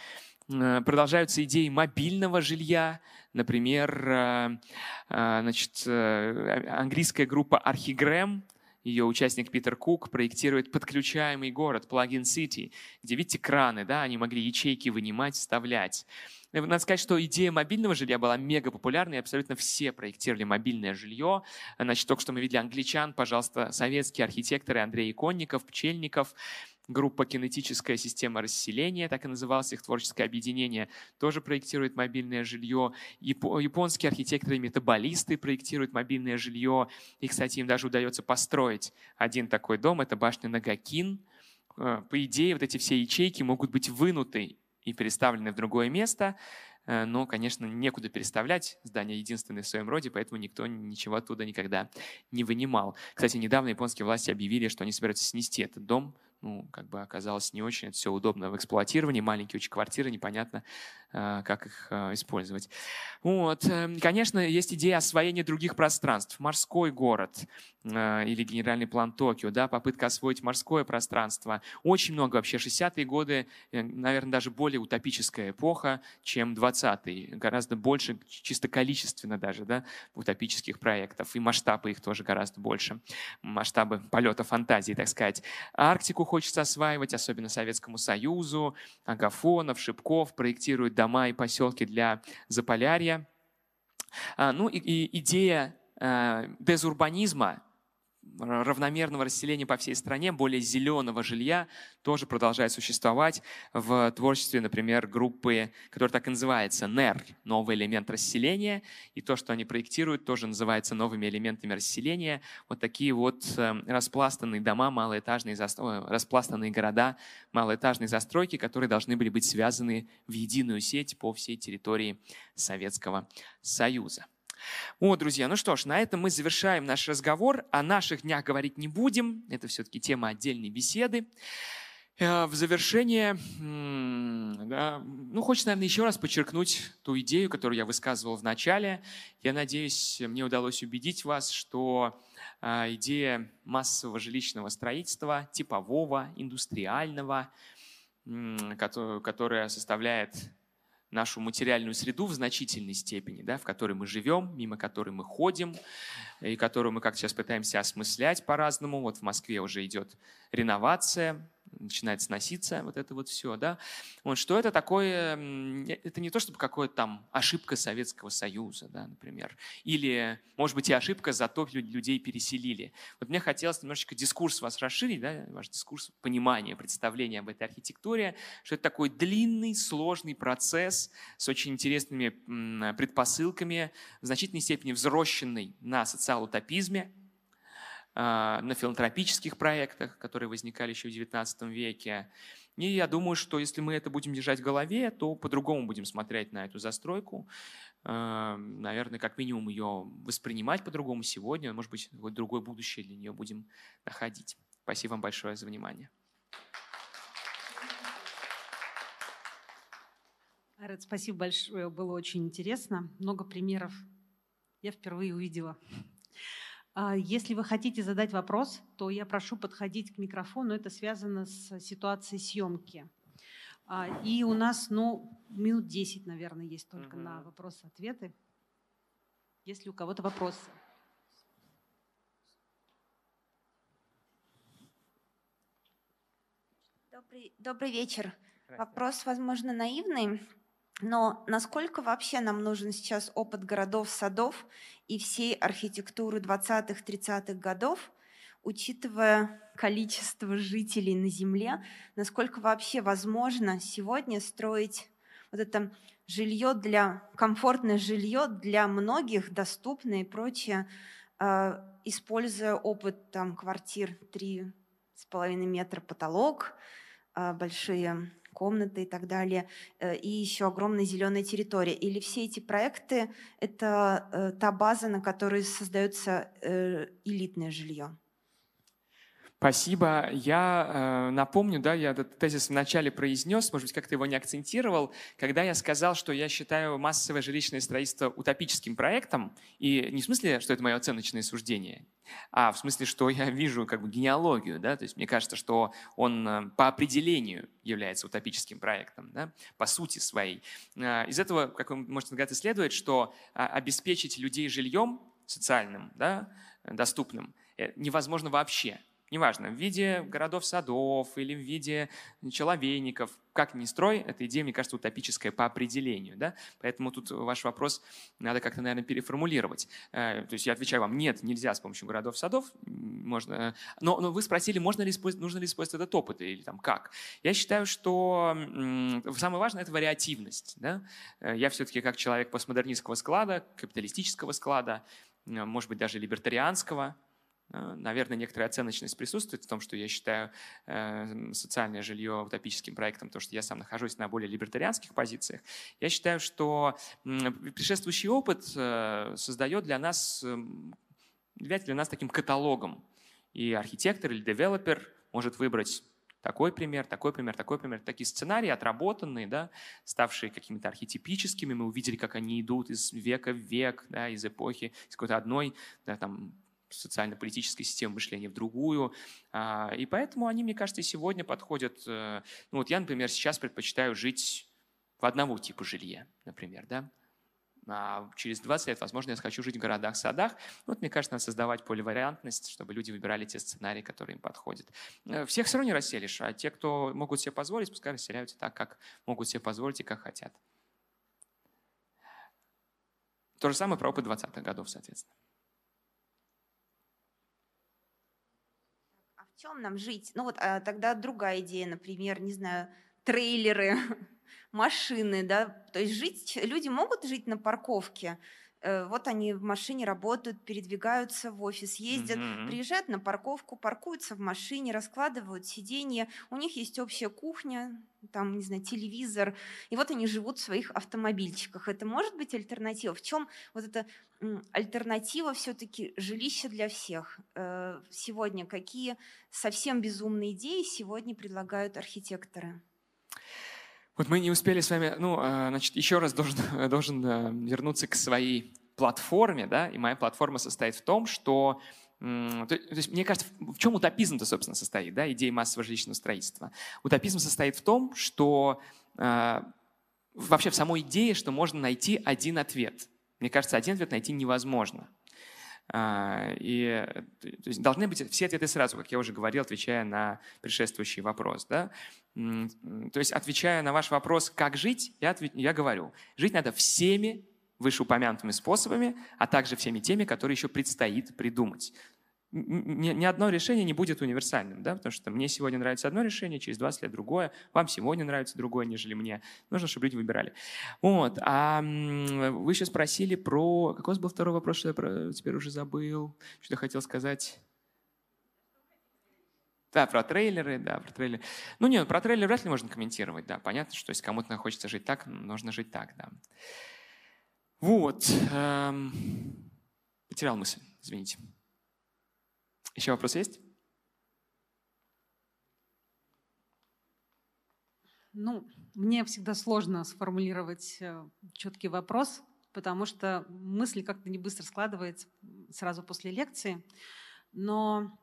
А, продолжаются идеи мобильного жилья, например, значит, э, английская группа Архигрэм, ее участник Питер Кук проектирует подключаемый город, Plugin City, где, видите, краны, да, они могли ячейки вынимать, вставлять. Надо сказать, что идея мобильного жилья была мега популярной, абсолютно все проектировали мобильное жилье. Значит, только что мы видели англичан, пожалуйста, советские архитекторы Андрей Иконников, Пчельников, группа «Кинетическая система расселения», так и называлось их творческое объединение, тоже проектирует мобильное жилье. Японские архитекторы-метаболисты проектируют мобильное жилье. И, кстати, им даже удается построить один такой дом, это башня Нагакин. Э, по идее, вот эти все ячейки могут быть вынуты и переставлены в другое место, э, но, конечно, некуда переставлять. Здание единственное в своем роде, поэтому никто ничего оттуда никогда не вынимал. Кстати, недавно японские власти объявили, что они собираются снести этот дом, ну, как бы оказалось не очень, это все удобно в эксплуатировании, маленькие очень квартиры, непонятно, э, как их э, использовать. Вот. Эм, конечно, есть идея освоения других пространств. Морской город э, или генеральный план Токио, да, попытка освоить морское пространство. Очень много вообще. 60-е годы, наверное, даже более утопическая эпоха, чем 20-е. Гораздо больше, чисто количественно даже, да, утопических проектов. И масштабы их тоже гораздо больше. Масштабы полета фантазии, так сказать. Арктику хочется осваивать, особенно Советскому Союзу. Агафонов, Шипков проектируют дома и поселки для Заполярья. А, ну и, идея э, дезурбанизма равномерного расселения по всей стране, более зеленого жилья тоже продолжает существовать в творчестве, например, группы, которая так и называется, НЕР, новый элемент расселения, и то, что они проектируют, тоже называется новыми элементами расселения. Вот такие вот эм, распластанные дома, малоэтажные, распластанные города, малоэтажные застройки, которые должны были быть связаны в единую сеть по всей территории Советского Союза. Вот, друзья, ну что ж, на этом мы завершаем наш разговор. О наших днях говорить не будем. Это все-таки тема отдельной беседы. Э, в завершение, да, ну, хочется, наверное, еще раз подчеркнуть ту идею, которую я высказывал в начале. Я надеюсь, мне удалось убедить вас, что э, идея массового жилищного строительства, типового, индустриального, которая составляет нашу материальную среду в значительной степени, да, в которой мы живем, мимо которой мы ходим, и которую мы как сейчас пытаемся осмыслять по-разному. Вот в Москве уже идет реновация, начинает сноситься вот это вот все, да. Вот, что это такое, это не то чтобы какая-то там ошибка Советского Союза, да, например, или, может быть, и ошибка, зато людей переселили. Вот мне хотелось немножечко дискурс вас расширить, да, ваш дискурс понимания, представления об этой архитектуре, что это такой длинный, сложный процесс с очень интересными предпосылками, в значительной степени взросшенный на социал-утопизме, на филантропических проектах, которые возникали еще в XIX веке. И я думаю, что если мы это будем держать в голове, то по-другому будем смотреть на эту застройку. А, наверное, как минимум ее воспринимать по-другому сегодня. Может быть, другое будущее для нее будем находить. Спасибо вам большое за внимание. Арет, спасибо большое, было очень интересно. Много примеров я впервые увидела. А, если вы хотите задать вопрос, то я прошу подходить к микрофону. Это связано с ситуацией съемки. А, и у нас, ну, минут 10, наверное, есть только угу. на вопросы-ответы. Если у кого-то вопросы. Добрый, добрый вечер. Вопрос, возможно, наивный. Но насколько вообще нам нужен сейчас опыт городов-садов и всей архитектуры 20-30-х годов, учитывая количество жителей на Земле, насколько вообще возможно сегодня строить вот это жилье для, комфортное жилье для многих, доступное и прочее, а, используя опыт там, квартир 3,5 метра потолок, а, большие комнаты и так далее, э, и еще огромная зеленая территория. Или все эти проекты — это э, та база, на которой создается э, элитное жилье? Спасибо. Я э, напомню, да, я этот тезис вначале произнес, может быть, как-то его не акцентировал, когда я сказал, что я считаю массовое жилищное строительство утопическим проектом, и не в смысле, что это мое оценочное суждение, а в смысле, что я вижу как бы генеалогию, да, то есть мне кажется, что он э, по определению является утопическим проектом, да, по сути своей. Э, из этого, как вы можете догадаться, следует, что а, обеспечить людей жильем социальным, да, доступным, э, невозможно вообще неважно, в виде городов-садов или в виде человейников, как ни строй, эта идея, мне кажется, утопическая по определению. Да? Поэтому тут ваш вопрос надо как-то, наверное, переформулировать. Э, то есть я отвечаю вам, нет, нельзя с помощью городов-садов. Можно... Но, но вы спросили, можно ли использовать, нужно ли использовать этот опыт или там как. Я считаю, что самое важное – это вариативность. Да? Э, я все-таки как человек постмодернистского склада, капиталистического склада, э, может быть, даже либертарианского, Э, наверное, некоторая оценочность присутствует в том, что я считаю э, социальное жилье утопическим проектом, потому что я сам нахожусь на более либертарианских позициях. Я считаю, что предшествующий опыт э, создает для нас, является для нас таким каталогом. И архитектор или девелопер может выбрать такой пример, такой пример, такой пример. Такие сценарии отработанные, да, ставшие какими-то архетипическими. Мы увидели, как они идут из века в век, да, из эпохи, из какой-то одной да, там, социально-политической системы мышления в другую. А, и поэтому они, мне кажется, сегодня подходят. Э, ну вот я, например, сейчас предпочитаю жить в одного типа жилья, например, да, а через 20 лет, возможно, я хочу жить в городах, садах. Вот, мне кажется, надо создавать поливариантность, чтобы люди выбирали те сценарии, которые им подходят. Э, всех все равно не расселишь, а те, кто могут себе позволить, пускай расселяются так, как могут себе позволить и как хотят. То же самое про опыт 20-х годов, соответственно. А в чем нам жить? Ну вот а тогда другая идея, например, не знаю, трейлеры, [LAUGHS] машины, да, то есть жить, люди могут жить на парковке, вот они в машине работают, передвигаются в офис, ездят, mm-hmm. приезжают на парковку, паркуются в машине, раскладывают сиденья, у них есть общая кухня, там, не знаю, телевизор, и вот они живут в своих автомобильчиках. Это может быть альтернатива? В чем вот эта альтернатива все-таки жилище для всех? Э, сегодня какие совсем безумные идеи сегодня предлагают архитекторы? Вот мы не успели с вами, ну, а, значит, еще раз должен, [LAUGHS] должен э, вернуться к своей платформе, да, и моя платформа состоит в том, что то, есть, мне кажется, в чем утопизм-то, собственно, состоит, да, идея массового жилищного строительства? Утопизм состоит в том, что э, вообще в самой идее, что можно найти один ответ. Мне кажется, один ответ найти невозможно. А, и то есть должны быть все ответы сразу, как я уже говорил, отвечая на предшествующий вопрос. Да? То есть, отвечая на ваш вопрос, как жить, я, ответ, я говорю, жить надо всеми вышеупомянутыми способами, а также всеми теми, которые еще предстоит придумать ни, ни одно решение не будет универсальным, да, потому что мне сегодня нравится одно решение, через 20 лет другое, вам сегодня нравится другое, нежели мне. Нужно, чтобы люди выбирали. Вот. А вы еще спросили про... Какой у вас был второй вопрос, что я про... теперь уже забыл? Что я хотел сказать? Да, про трейлеры, да, про трейлеры. Ну нет, про трейлеры вряд ли можно комментировать, да. Понятно, что если кому-то хочется жить так, нужно жить так, да. Вот. Эм... Потерял мысль, извините. Еще вопрос есть? Ну, мне всегда сложно сформулировать э, четкий вопрос, потому что мысль как-то не быстро складывается сразу после лекции. Но,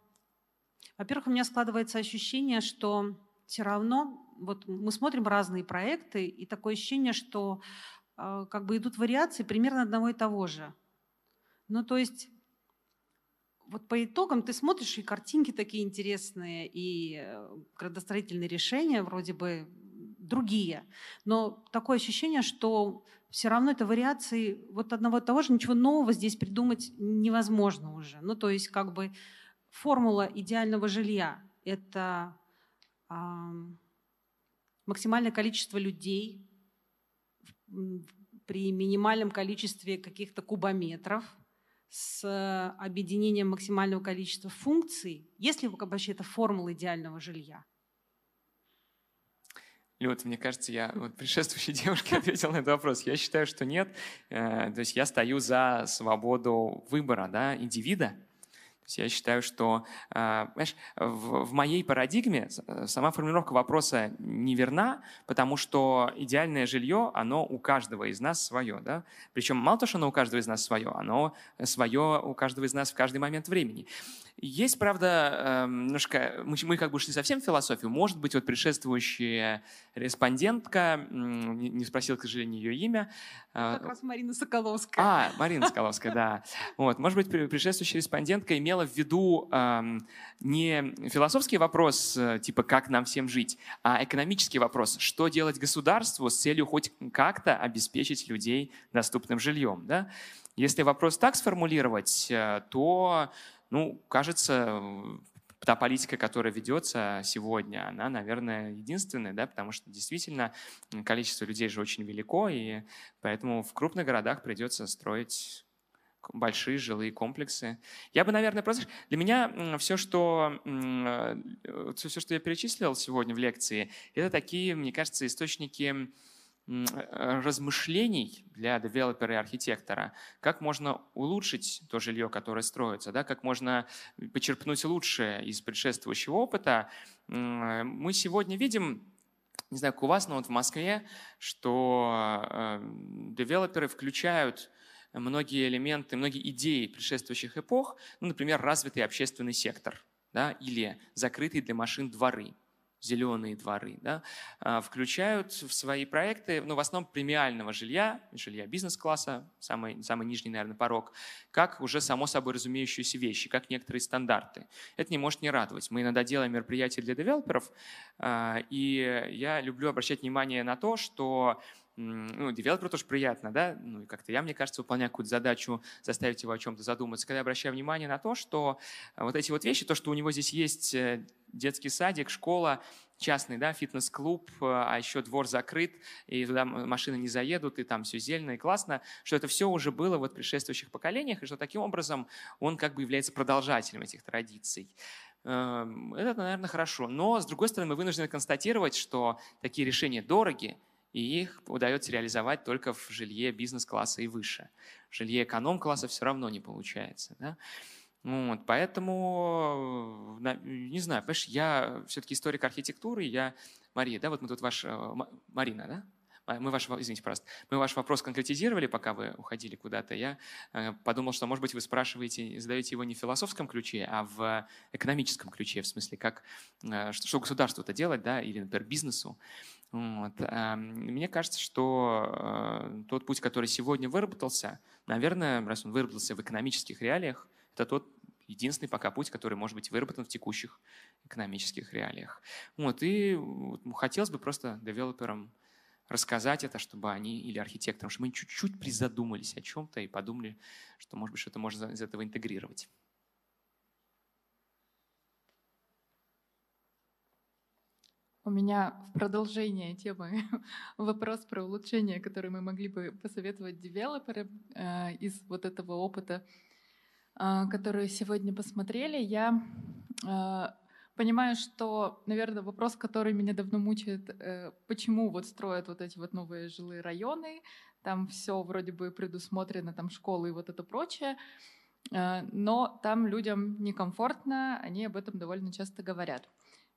во-первых, у меня складывается ощущение, что все равно вот мы смотрим разные проекты, и такое ощущение, что э, как бы идут вариации примерно одного и того же. Ну, то есть вот по итогам ты смотришь, и картинки такие интересные, и э, градостроительные решения вроде бы другие. Но такое ощущение, что все равно это вариации вот одного и того же, ничего нового здесь придумать невозможно уже. Ну, то есть как бы формула идеального жилья – это э, максимальное количество людей при минимальном количестве каких-то кубометров – с объединением максимального количества функций, есть ли вообще это формула идеального жилья? Вот, мне кажется, я вот предшествующей девушке [LAUGHS] ответил на этот вопрос. Я считаю, что нет. Э, то есть я стою за свободу выбора да, индивида, я считаю, что а, знаешь, в, моей парадигме э, сама формулировка вопроса неверна, потому что идеальное жилье, оно у каждого из нас свое. Да? Причем мало того, что оно у каждого из нас свое, оно свое у каждого из нас в каждый момент времени. Есть, правда, эм, немножко, мы, как бы шли совсем в философию. Может быть, вот предшествующая респондентка, не спросил, к сожалению, ее имя. Как а, раз Марина Соколовская. А, Марина Соколовская, да. Вот, может быть, предшествующая респондентка имела в виду эм, не философский вопрос, э, типа, как нам всем жить, а экономический вопрос, что делать государству с целью хоть как-то обеспечить людей доступным жильем, да? Если вопрос так сформулировать, э, то ну, кажется, та политика, которая ведется сегодня, она, наверное, единственная, да, потому что действительно количество людей же очень велико, и поэтому в крупных городах придется строить большие жилые комплексы. Я бы, наверное, просто... Для меня все, что, все, что я перечислил сегодня в лекции, это такие, мне кажется, источники размышлений для девелопера и архитектора, как можно улучшить то жилье, которое строится, да, как можно почерпнуть лучшее из предшествующего опыта. Мы сегодня видим, не знаю, как у вас, но вот в Москве, что э, девелоперы включают многие элементы, многие идеи предшествующих эпох, ну, например, развитый общественный сектор да, или закрытые для машин дворы зеленые дворы, да, а, включают в свои проекты, ну, в основном премиального жилья, жилья бизнес-класса, самый, самый нижний, наверное, порог, как уже само собой разумеющиеся вещи, как некоторые стандарты. Это не может не радовать. Мы иногда делаем мероприятия для девелоперов, а, и я люблю обращать внимание на то, что ну, девелоперу тоже приятно, да, ну, и как-то я, мне кажется, выполняю какую-то задачу, заставить его о чем-то задуматься, когда я обращаю внимание на то, что вот эти вот вещи, то, что у него здесь есть э, детский садик, школа, частный, да, фитнес-клуб, а еще двор закрыт, и туда машины не заедут, и там все зелено и классно, что это все уже было вот в предшествующих поколениях, и что таким образом он как бы является продолжателем этих традиций. Эм, это, наверное, хорошо. Но, с другой стороны, мы вынуждены констатировать, что такие решения дороги, и их удается реализовать только в жилье бизнес-класса и выше. В жилье эконом-класса все равно не получается. Да? Вот, поэтому, не знаю, понимаешь, я все-таки историк архитектуры, я, Мария, да, вот мы тут ваш, э, Марина, да? Мы ваш, извините, пожалуйста, мы ваш вопрос конкретизировали, пока вы уходили куда-то. Я э, подумал, что, может быть, вы спрашиваете, задаете его не в философском ключе, а в экономическом ключе, в смысле, как, э, что, что государству-то делать, да, или, например, бизнесу. Вот. Мне кажется, что э, тот путь, который сегодня выработался, наверное, раз он выработался в экономических реалиях, это тот единственный пока путь, который может быть выработан в текущих экономических реалиях. Вот. И хотелось бы просто девелоперам рассказать это, чтобы они, или архитекторам, чтобы мы чуть-чуть призадумались о чем-то и подумали, что, может быть, что-то можно из этого интегрировать. У меня в продолжение темы [LAUGHS] вопрос про улучшение, который мы могли бы посоветовать девелоперам э, из вот этого опыта, э, который сегодня посмотрели. Я э, понимаю, что, наверное, вопрос, который меня давно мучает, э, почему вот строят вот эти вот новые жилые районы, там все вроде бы предусмотрено, там школы и вот это прочее, э, но там людям некомфортно, они об этом довольно часто говорят.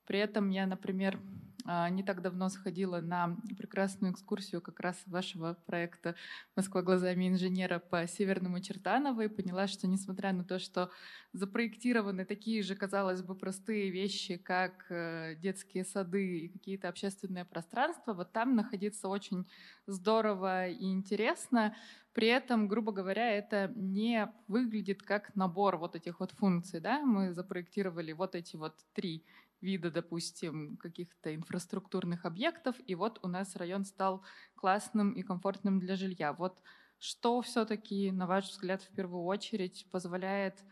При этом я, например, а, не так давно сходила на прекрасную экскурсию как раз вашего проекта «Москва глазами инженера» по Северному Чертаново и поняла, что несмотря на то, что запроектированы такие же, казалось бы, простые вещи, как э, детские сады и какие-то общественные пространства, вот там находиться очень здорово и интересно. При этом, грубо говоря, это не выглядит как набор вот этих вот функций. Да? Мы запроектировали вот эти вот три вида, допустим, каких-то инфраструктурных объектов, и вот у нас район стал классным и комфортным для жилья. Вот что все-таки, на ваш взгляд, в первую очередь позволяет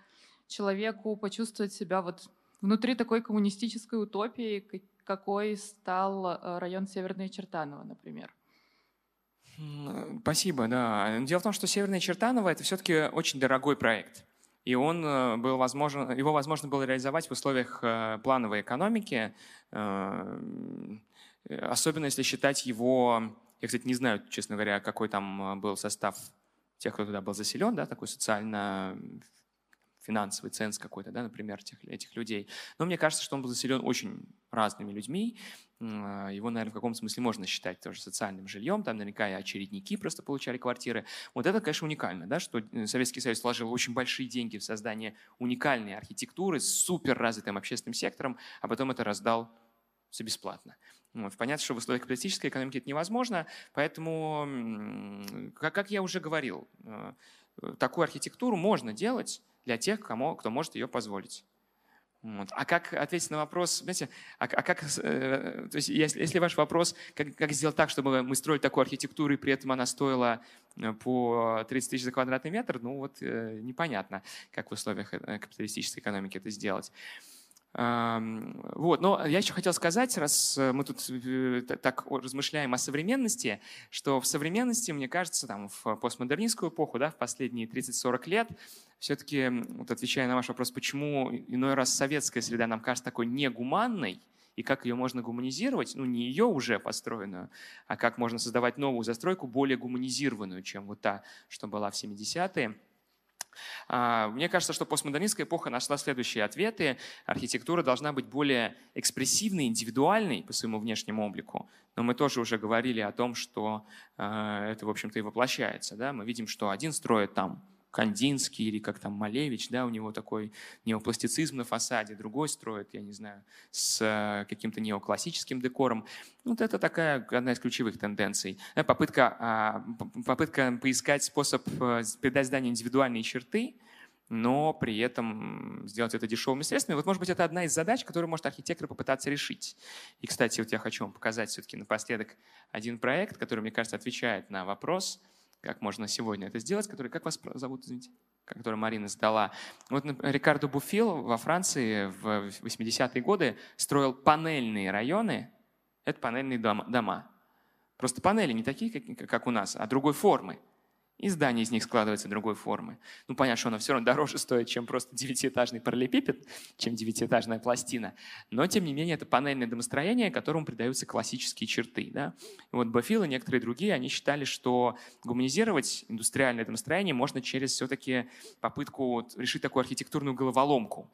человеку почувствовать себя вот внутри такой коммунистической утопии, какой стал э, район Северной Чертаново, например? Спасибо, да. Дело в том, что Северная Чертаново – это все-таки очень дорогой проект и он э, был возможен, его возможно было реализовать в условиях э, плановой экономики, э, особенно если считать его, я, кстати, не знаю, честно говоря, какой там был состав тех, кто туда был заселен, да, такой социально финансовый ценз какой-то, да, например, этих, этих людей. Но мне кажется, что он был заселен очень разными людьми. Его, наверное, в каком-то смысле можно считать тоже социальным жильем. Там наверняка и очередники просто получали квартиры. Вот это, конечно, уникально, да, что э, Советский Союз вложил очень большие деньги в создание уникальной архитектуры с супер развитым общественным сектором, а потом это раздал все бесплатно. Вот. Понятно, что в условиях капиталистической экономики это невозможно, поэтому, как, как я уже говорил, э, такую архитектуру можно делать, для тех, кому, кто может ее позволить. Вот. А как ответить на вопрос, знаете, а, а как, э, то есть если, если ваш вопрос, как, как сделать так, чтобы мы строили такую архитектуру, и при этом она стоила э, по 30 тысяч за квадратный метр, ну вот э, непонятно, как в условиях э, капиталистической экономики это сделать. Вот. Но я еще хотел сказать, раз мы тут э, так размышляем о современности, что в современности, мне кажется, там, в постмодернистскую эпоху, да, в последние 30-40 лет, все-таки, вот отвечая на ваш вопрос, почему иной раз советская среда нам кажется такой негуманной, и как ее можно гуманизировать, ну не ее уже построенную, а как можно создавать новую застройку, более гуманизированную, чем вот та, что была в 70-е. А, мне кажется, что постмодернистская эпоха нашла следующие ответы. Архитектура должна быть более экспрессивной, индивидуальной по своему внешнему облику. Но мы тоже уже говорили о том, что а, это, в общем-то, и воплощается. Да? Мы видим, что один строит там Кандинский или как там Малевич, да, у него такой неопластицизм на фасаде, другой строит, я не знаю, с э, каким-то неоклассическим декором. Вот это такая одна из ключевых тенденций. Э, попытка, а, попытка поискать способ э, придать зданию индивидуальные черты, но при этом сделать это дешевыми средствами. Вот, может быть, это одна из задач, которую может архитектор попытаться решить. И, кстати, вот я хочу вам показать все-таки напоследок один проект, который, мне кажется, отвечает на вопрос – как можно сегодня это сделать, который, как вас зовут, извините? который Марина задала. Вот Рикардо Буфил во Франции в 80-е годы строил панельные районы. Это панельные дома. Просто панели не такие, как у нас, а другой формы и здание из них складывается другой формы. Ну, понятно, что оно все равно дороже стоит, чем просто девятиэтажный параллелепипед, чем девятиэтажная пластина. Но, тем не менее, это панельное домостроение, которому придаются классические черты. Да? И вот Бафил и некоторые другие, они считали, что гуманизировать индустриальное домостроение можно через все-таки попытку решить такую архитектурную головоломку.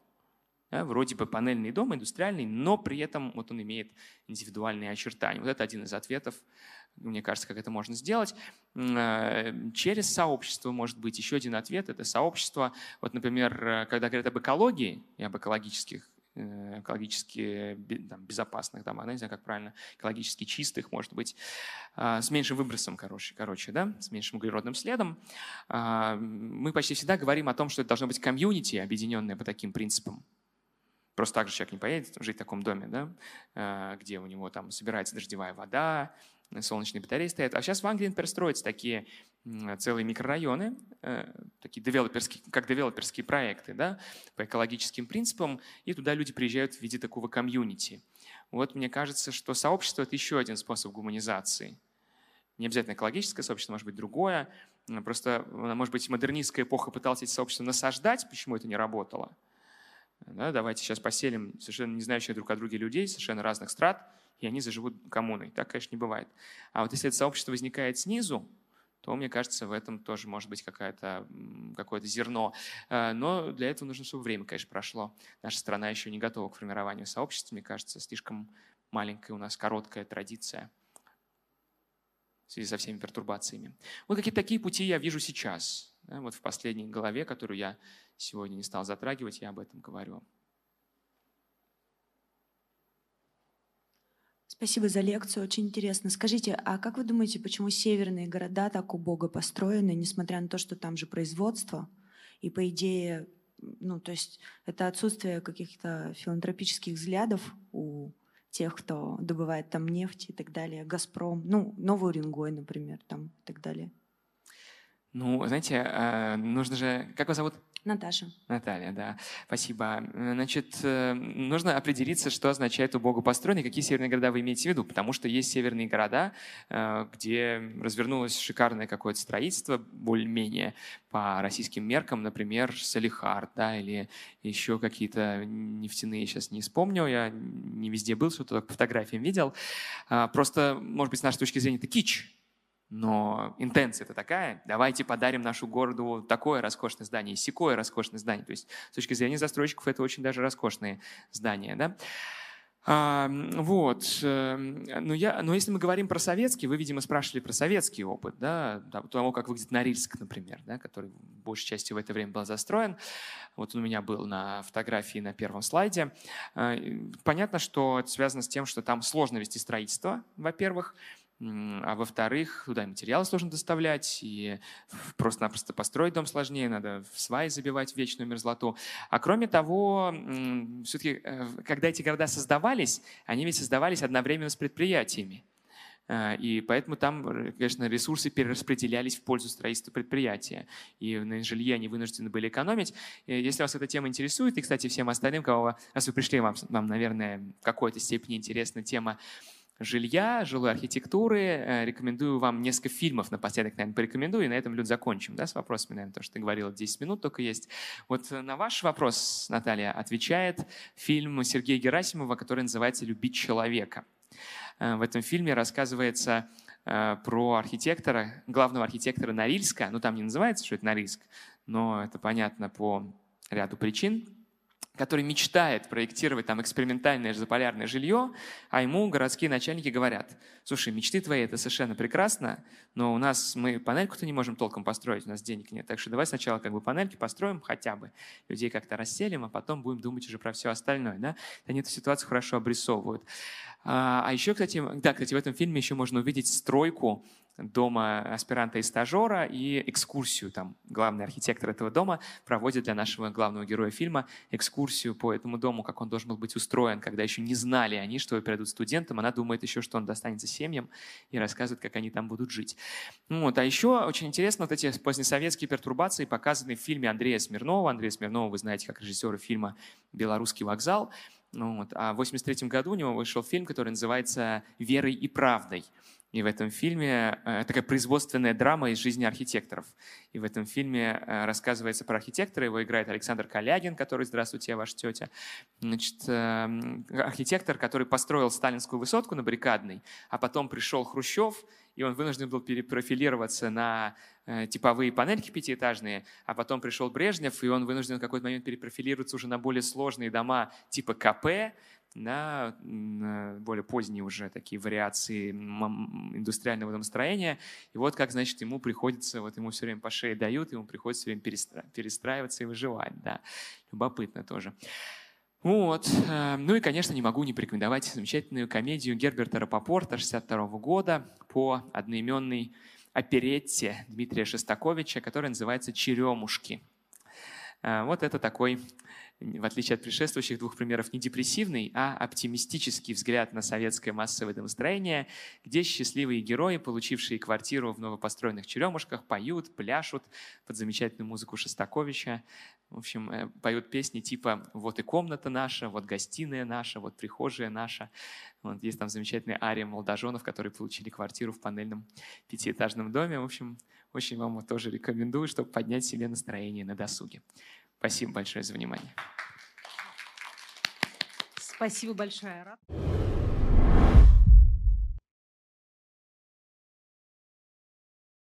Да, вроде бы панельный дом, индустриальный, но при этом вот он имеет индивидуальные очертания. Вот это один из ответов мне кажется, как это можно сделать. Э, через сообщество может быть еще один ответ. Это сообщество. Вот, например, э, когда говорят об экологии и об экологических э, экологически там, безопасных домах, не знаю, как правильно, экологически чистых, может быть, с меньшим выбросом, короче, короче, да, с меньшим углеродным следом. Мы почти всегда говорим о том, что это должно быть комьюнити, объединенное по таким принципам. Просто так же человек не поедет жить в таком доме, да, где у него там собирается дождевая вода, солнечные батареи стоят. А сейчас в Англии, например, строятся такие целые микрорайоны, э, такие девелоперские, как девелоперские проекты, да, по экологическим принципам, и туда люди приезжают в виде такого комьюнити. Вот мне кажется, что сообщество – это еще один способ гуманизации. Не обязательно экологическое сообщество, может быть, другое. Просто, может быть, модернистская эпоха пыталась эти сообщества насаждать, почему это не работало. Да, давайте сейчас поселим совершенно не знающих друг о друге людей, совершенно разных страт – и они заживут коммуной. Так, конечно, не бывает. А вот если это сообщество возникает снизу, то, мне кажется, в этом тоже может быть какое-то зерно. Э, но для этого нужно, чтобы время, конечно, прошло. Наша страна еще не готова к формированию сообществ. Мне кажется, слишком маленькая у нас короткая традиция в связи со всеми пертурбациями. Вот какие такие пути я вижу сейчас. Вот в последней главе, которую я сегодня не стал затрагивать, я об этом говорю. Спасибо за лекцию, очень интересно. Скажите, а как вы думаете, почему северные города так убого построены, несмотря на то, что там же производство, и по идее, ну, то есть это отсутствие каких-то филантропических взглядов у тех, кто добывает там нефть и так далее, Газпром, ну, Новый Уренгой, например, там и так далее. Ну, знаете, э, нужно же... Как вас зовут? Наташа. Наталья, да. Спасибо. Значит, э, нужно определиться, что означает у Бога построенный, какие северные города вы имеете в виду, потому что есть северные города, э, где развернулось шикарное какое-то строительство, более-менее по российским меркам, например, Салихард, да, или еще какие-то нефтяные, сейчас не вспомню, я не везде был, что-то по фотографиям видел. А, просто, может быть, с нашей точки зрения, это кич, но интенция это такая, давайте подарим нашу городу такое роскошное здание, секое роскошное здание. То есть с точки зрения застройщиков это очень даже роскошные здания. Да? А, вот. Э, но, я, но если мы говорим про советский, вы, видимо, спрашивали про советский опыт, да, того, как выглядит Норильск, например, да, который большей частью в это время был застроен. Вот он у меня был на фотографии на первом слайде. А, понятно, что это связано с тем, что там сложно вести строительство, во-первых, а во-вторых, туда материалы сложно доставлять, и [LAUGHS] просто-напросто построить дом сложнее, надо в сваи забивать вечную мерзлоту. А кроме того, все-таки, э, когда эти города создавались, они ведь создавались одновременно с предприятиями. А, и поэтому там, конечно, ресурсы перераспределялись в пользу строительства предприятия. И на жилье они вынуждены были экономить. И если вас эта тема интересует, и, кстати, всем остальным, кого, раз вы пришли, вам, вам наверное, в какой-то степени интересна тема жилья, жилой архитектуры. Э, рекомендую вам несколько фильмов напоследок, наверное, порекомендую, и на этом, Люд, закончим да, с вопросами, наверное, то, что ты говорила, 10 минут только есть. Вот э, на ваш вопрос, Наталья, отвечает фильм Сергея Герасимова, который называется «Любить человека». Э, в этом фильме рассказывается про архитектора, главного архитектора Норильска. Ну, там не называется, что это Норильск, но это понятно по ряду причин который мечтает проектировать там экспериментальное заполярное жилье, а ему городские начальники говорят, слушай, мечты твои это совершенно прекрасно, но у нас мы панельку-то не можем толком построить, у нас денег нет, так что давай сначала как бы панельки построим хотя бы, людей как-то расселим, а потом будем думать уже про все остальное. Да? Они эту ситуацию хорошо обрисовывают. А, а еще, кстати, да, кстати, в этом фильме еще можно увидеть стройку дома аспиранта и стажера и экскурсию. Там главный архитектор этого дома проводит для нашего главного героя фильма экскурсию по этому дому, как он должен был быть устроен, когда еще не знали они, что перейдут студентам. Она думает еще, что он достанется семьям и рассказывает, как они там будут жить. Вот. А еще очень интересно вот эти позднесоветские пертурбации показаны в фильме Андрея Смирнова. Андрея Смирнова вы знаете как режиссера фильма «Белорусский вокзал». Ну, вот. А в 1983 году у него вышел фильм, который называется «Верой и правдой». И в этом фильме э, такая производственная драма из жизни архитекторов. И в этом фильме э, рассказывается про архитектора, его играет Александр Калягин, который «Здравствуйте, я ваша тетя». Значит, эм, архитектор, который построил сталинскую высотку на Баррикадной, а потом пришел Хрущев, и он вынужден был перепрофилироваться на э, типовые панельки пятиэтажные, а потом пришел Брежнев, и он вынужден в какой-то момент перепрофилироваться уже на более сложные дома типа КП, на более поздние уже такие вариации индустриального домостроения. И вот как, значит, ему приходится, вот ему все время по шее дают, ему приходится все время перестраиваться и выживать. Да. Любопытно тоже. Вот. Э, ну и, конечно, не могу не порекомендовать замечательную комедию Герберта Рапопорта 62 года по одноименной оперетте Дмитрия Шестаковича, которая называется «Черемушки». Э, вот это такой в отличие от предшествующих двух примеров, не депрессивный, а оптимистический взгляд на советское массовое домостроение, где счастливые герои, получившие квартиру в новопостроенных черемушках, поют, пляшут под замечательную музыку Шостаковича. В общем, э, поют песни типа «Вот и комната наша», «Вот гостиная наша», «Вот прихожая наша». Вот, есть там замечательная ария молодоженов, которые получили квартиру в панельном пятиэтажном доме. В общем, очень вам тоже рекомендую, чтобы поднять себе настроение на досуге. Спасибо большое за внимание. Спасибо большое, Арат.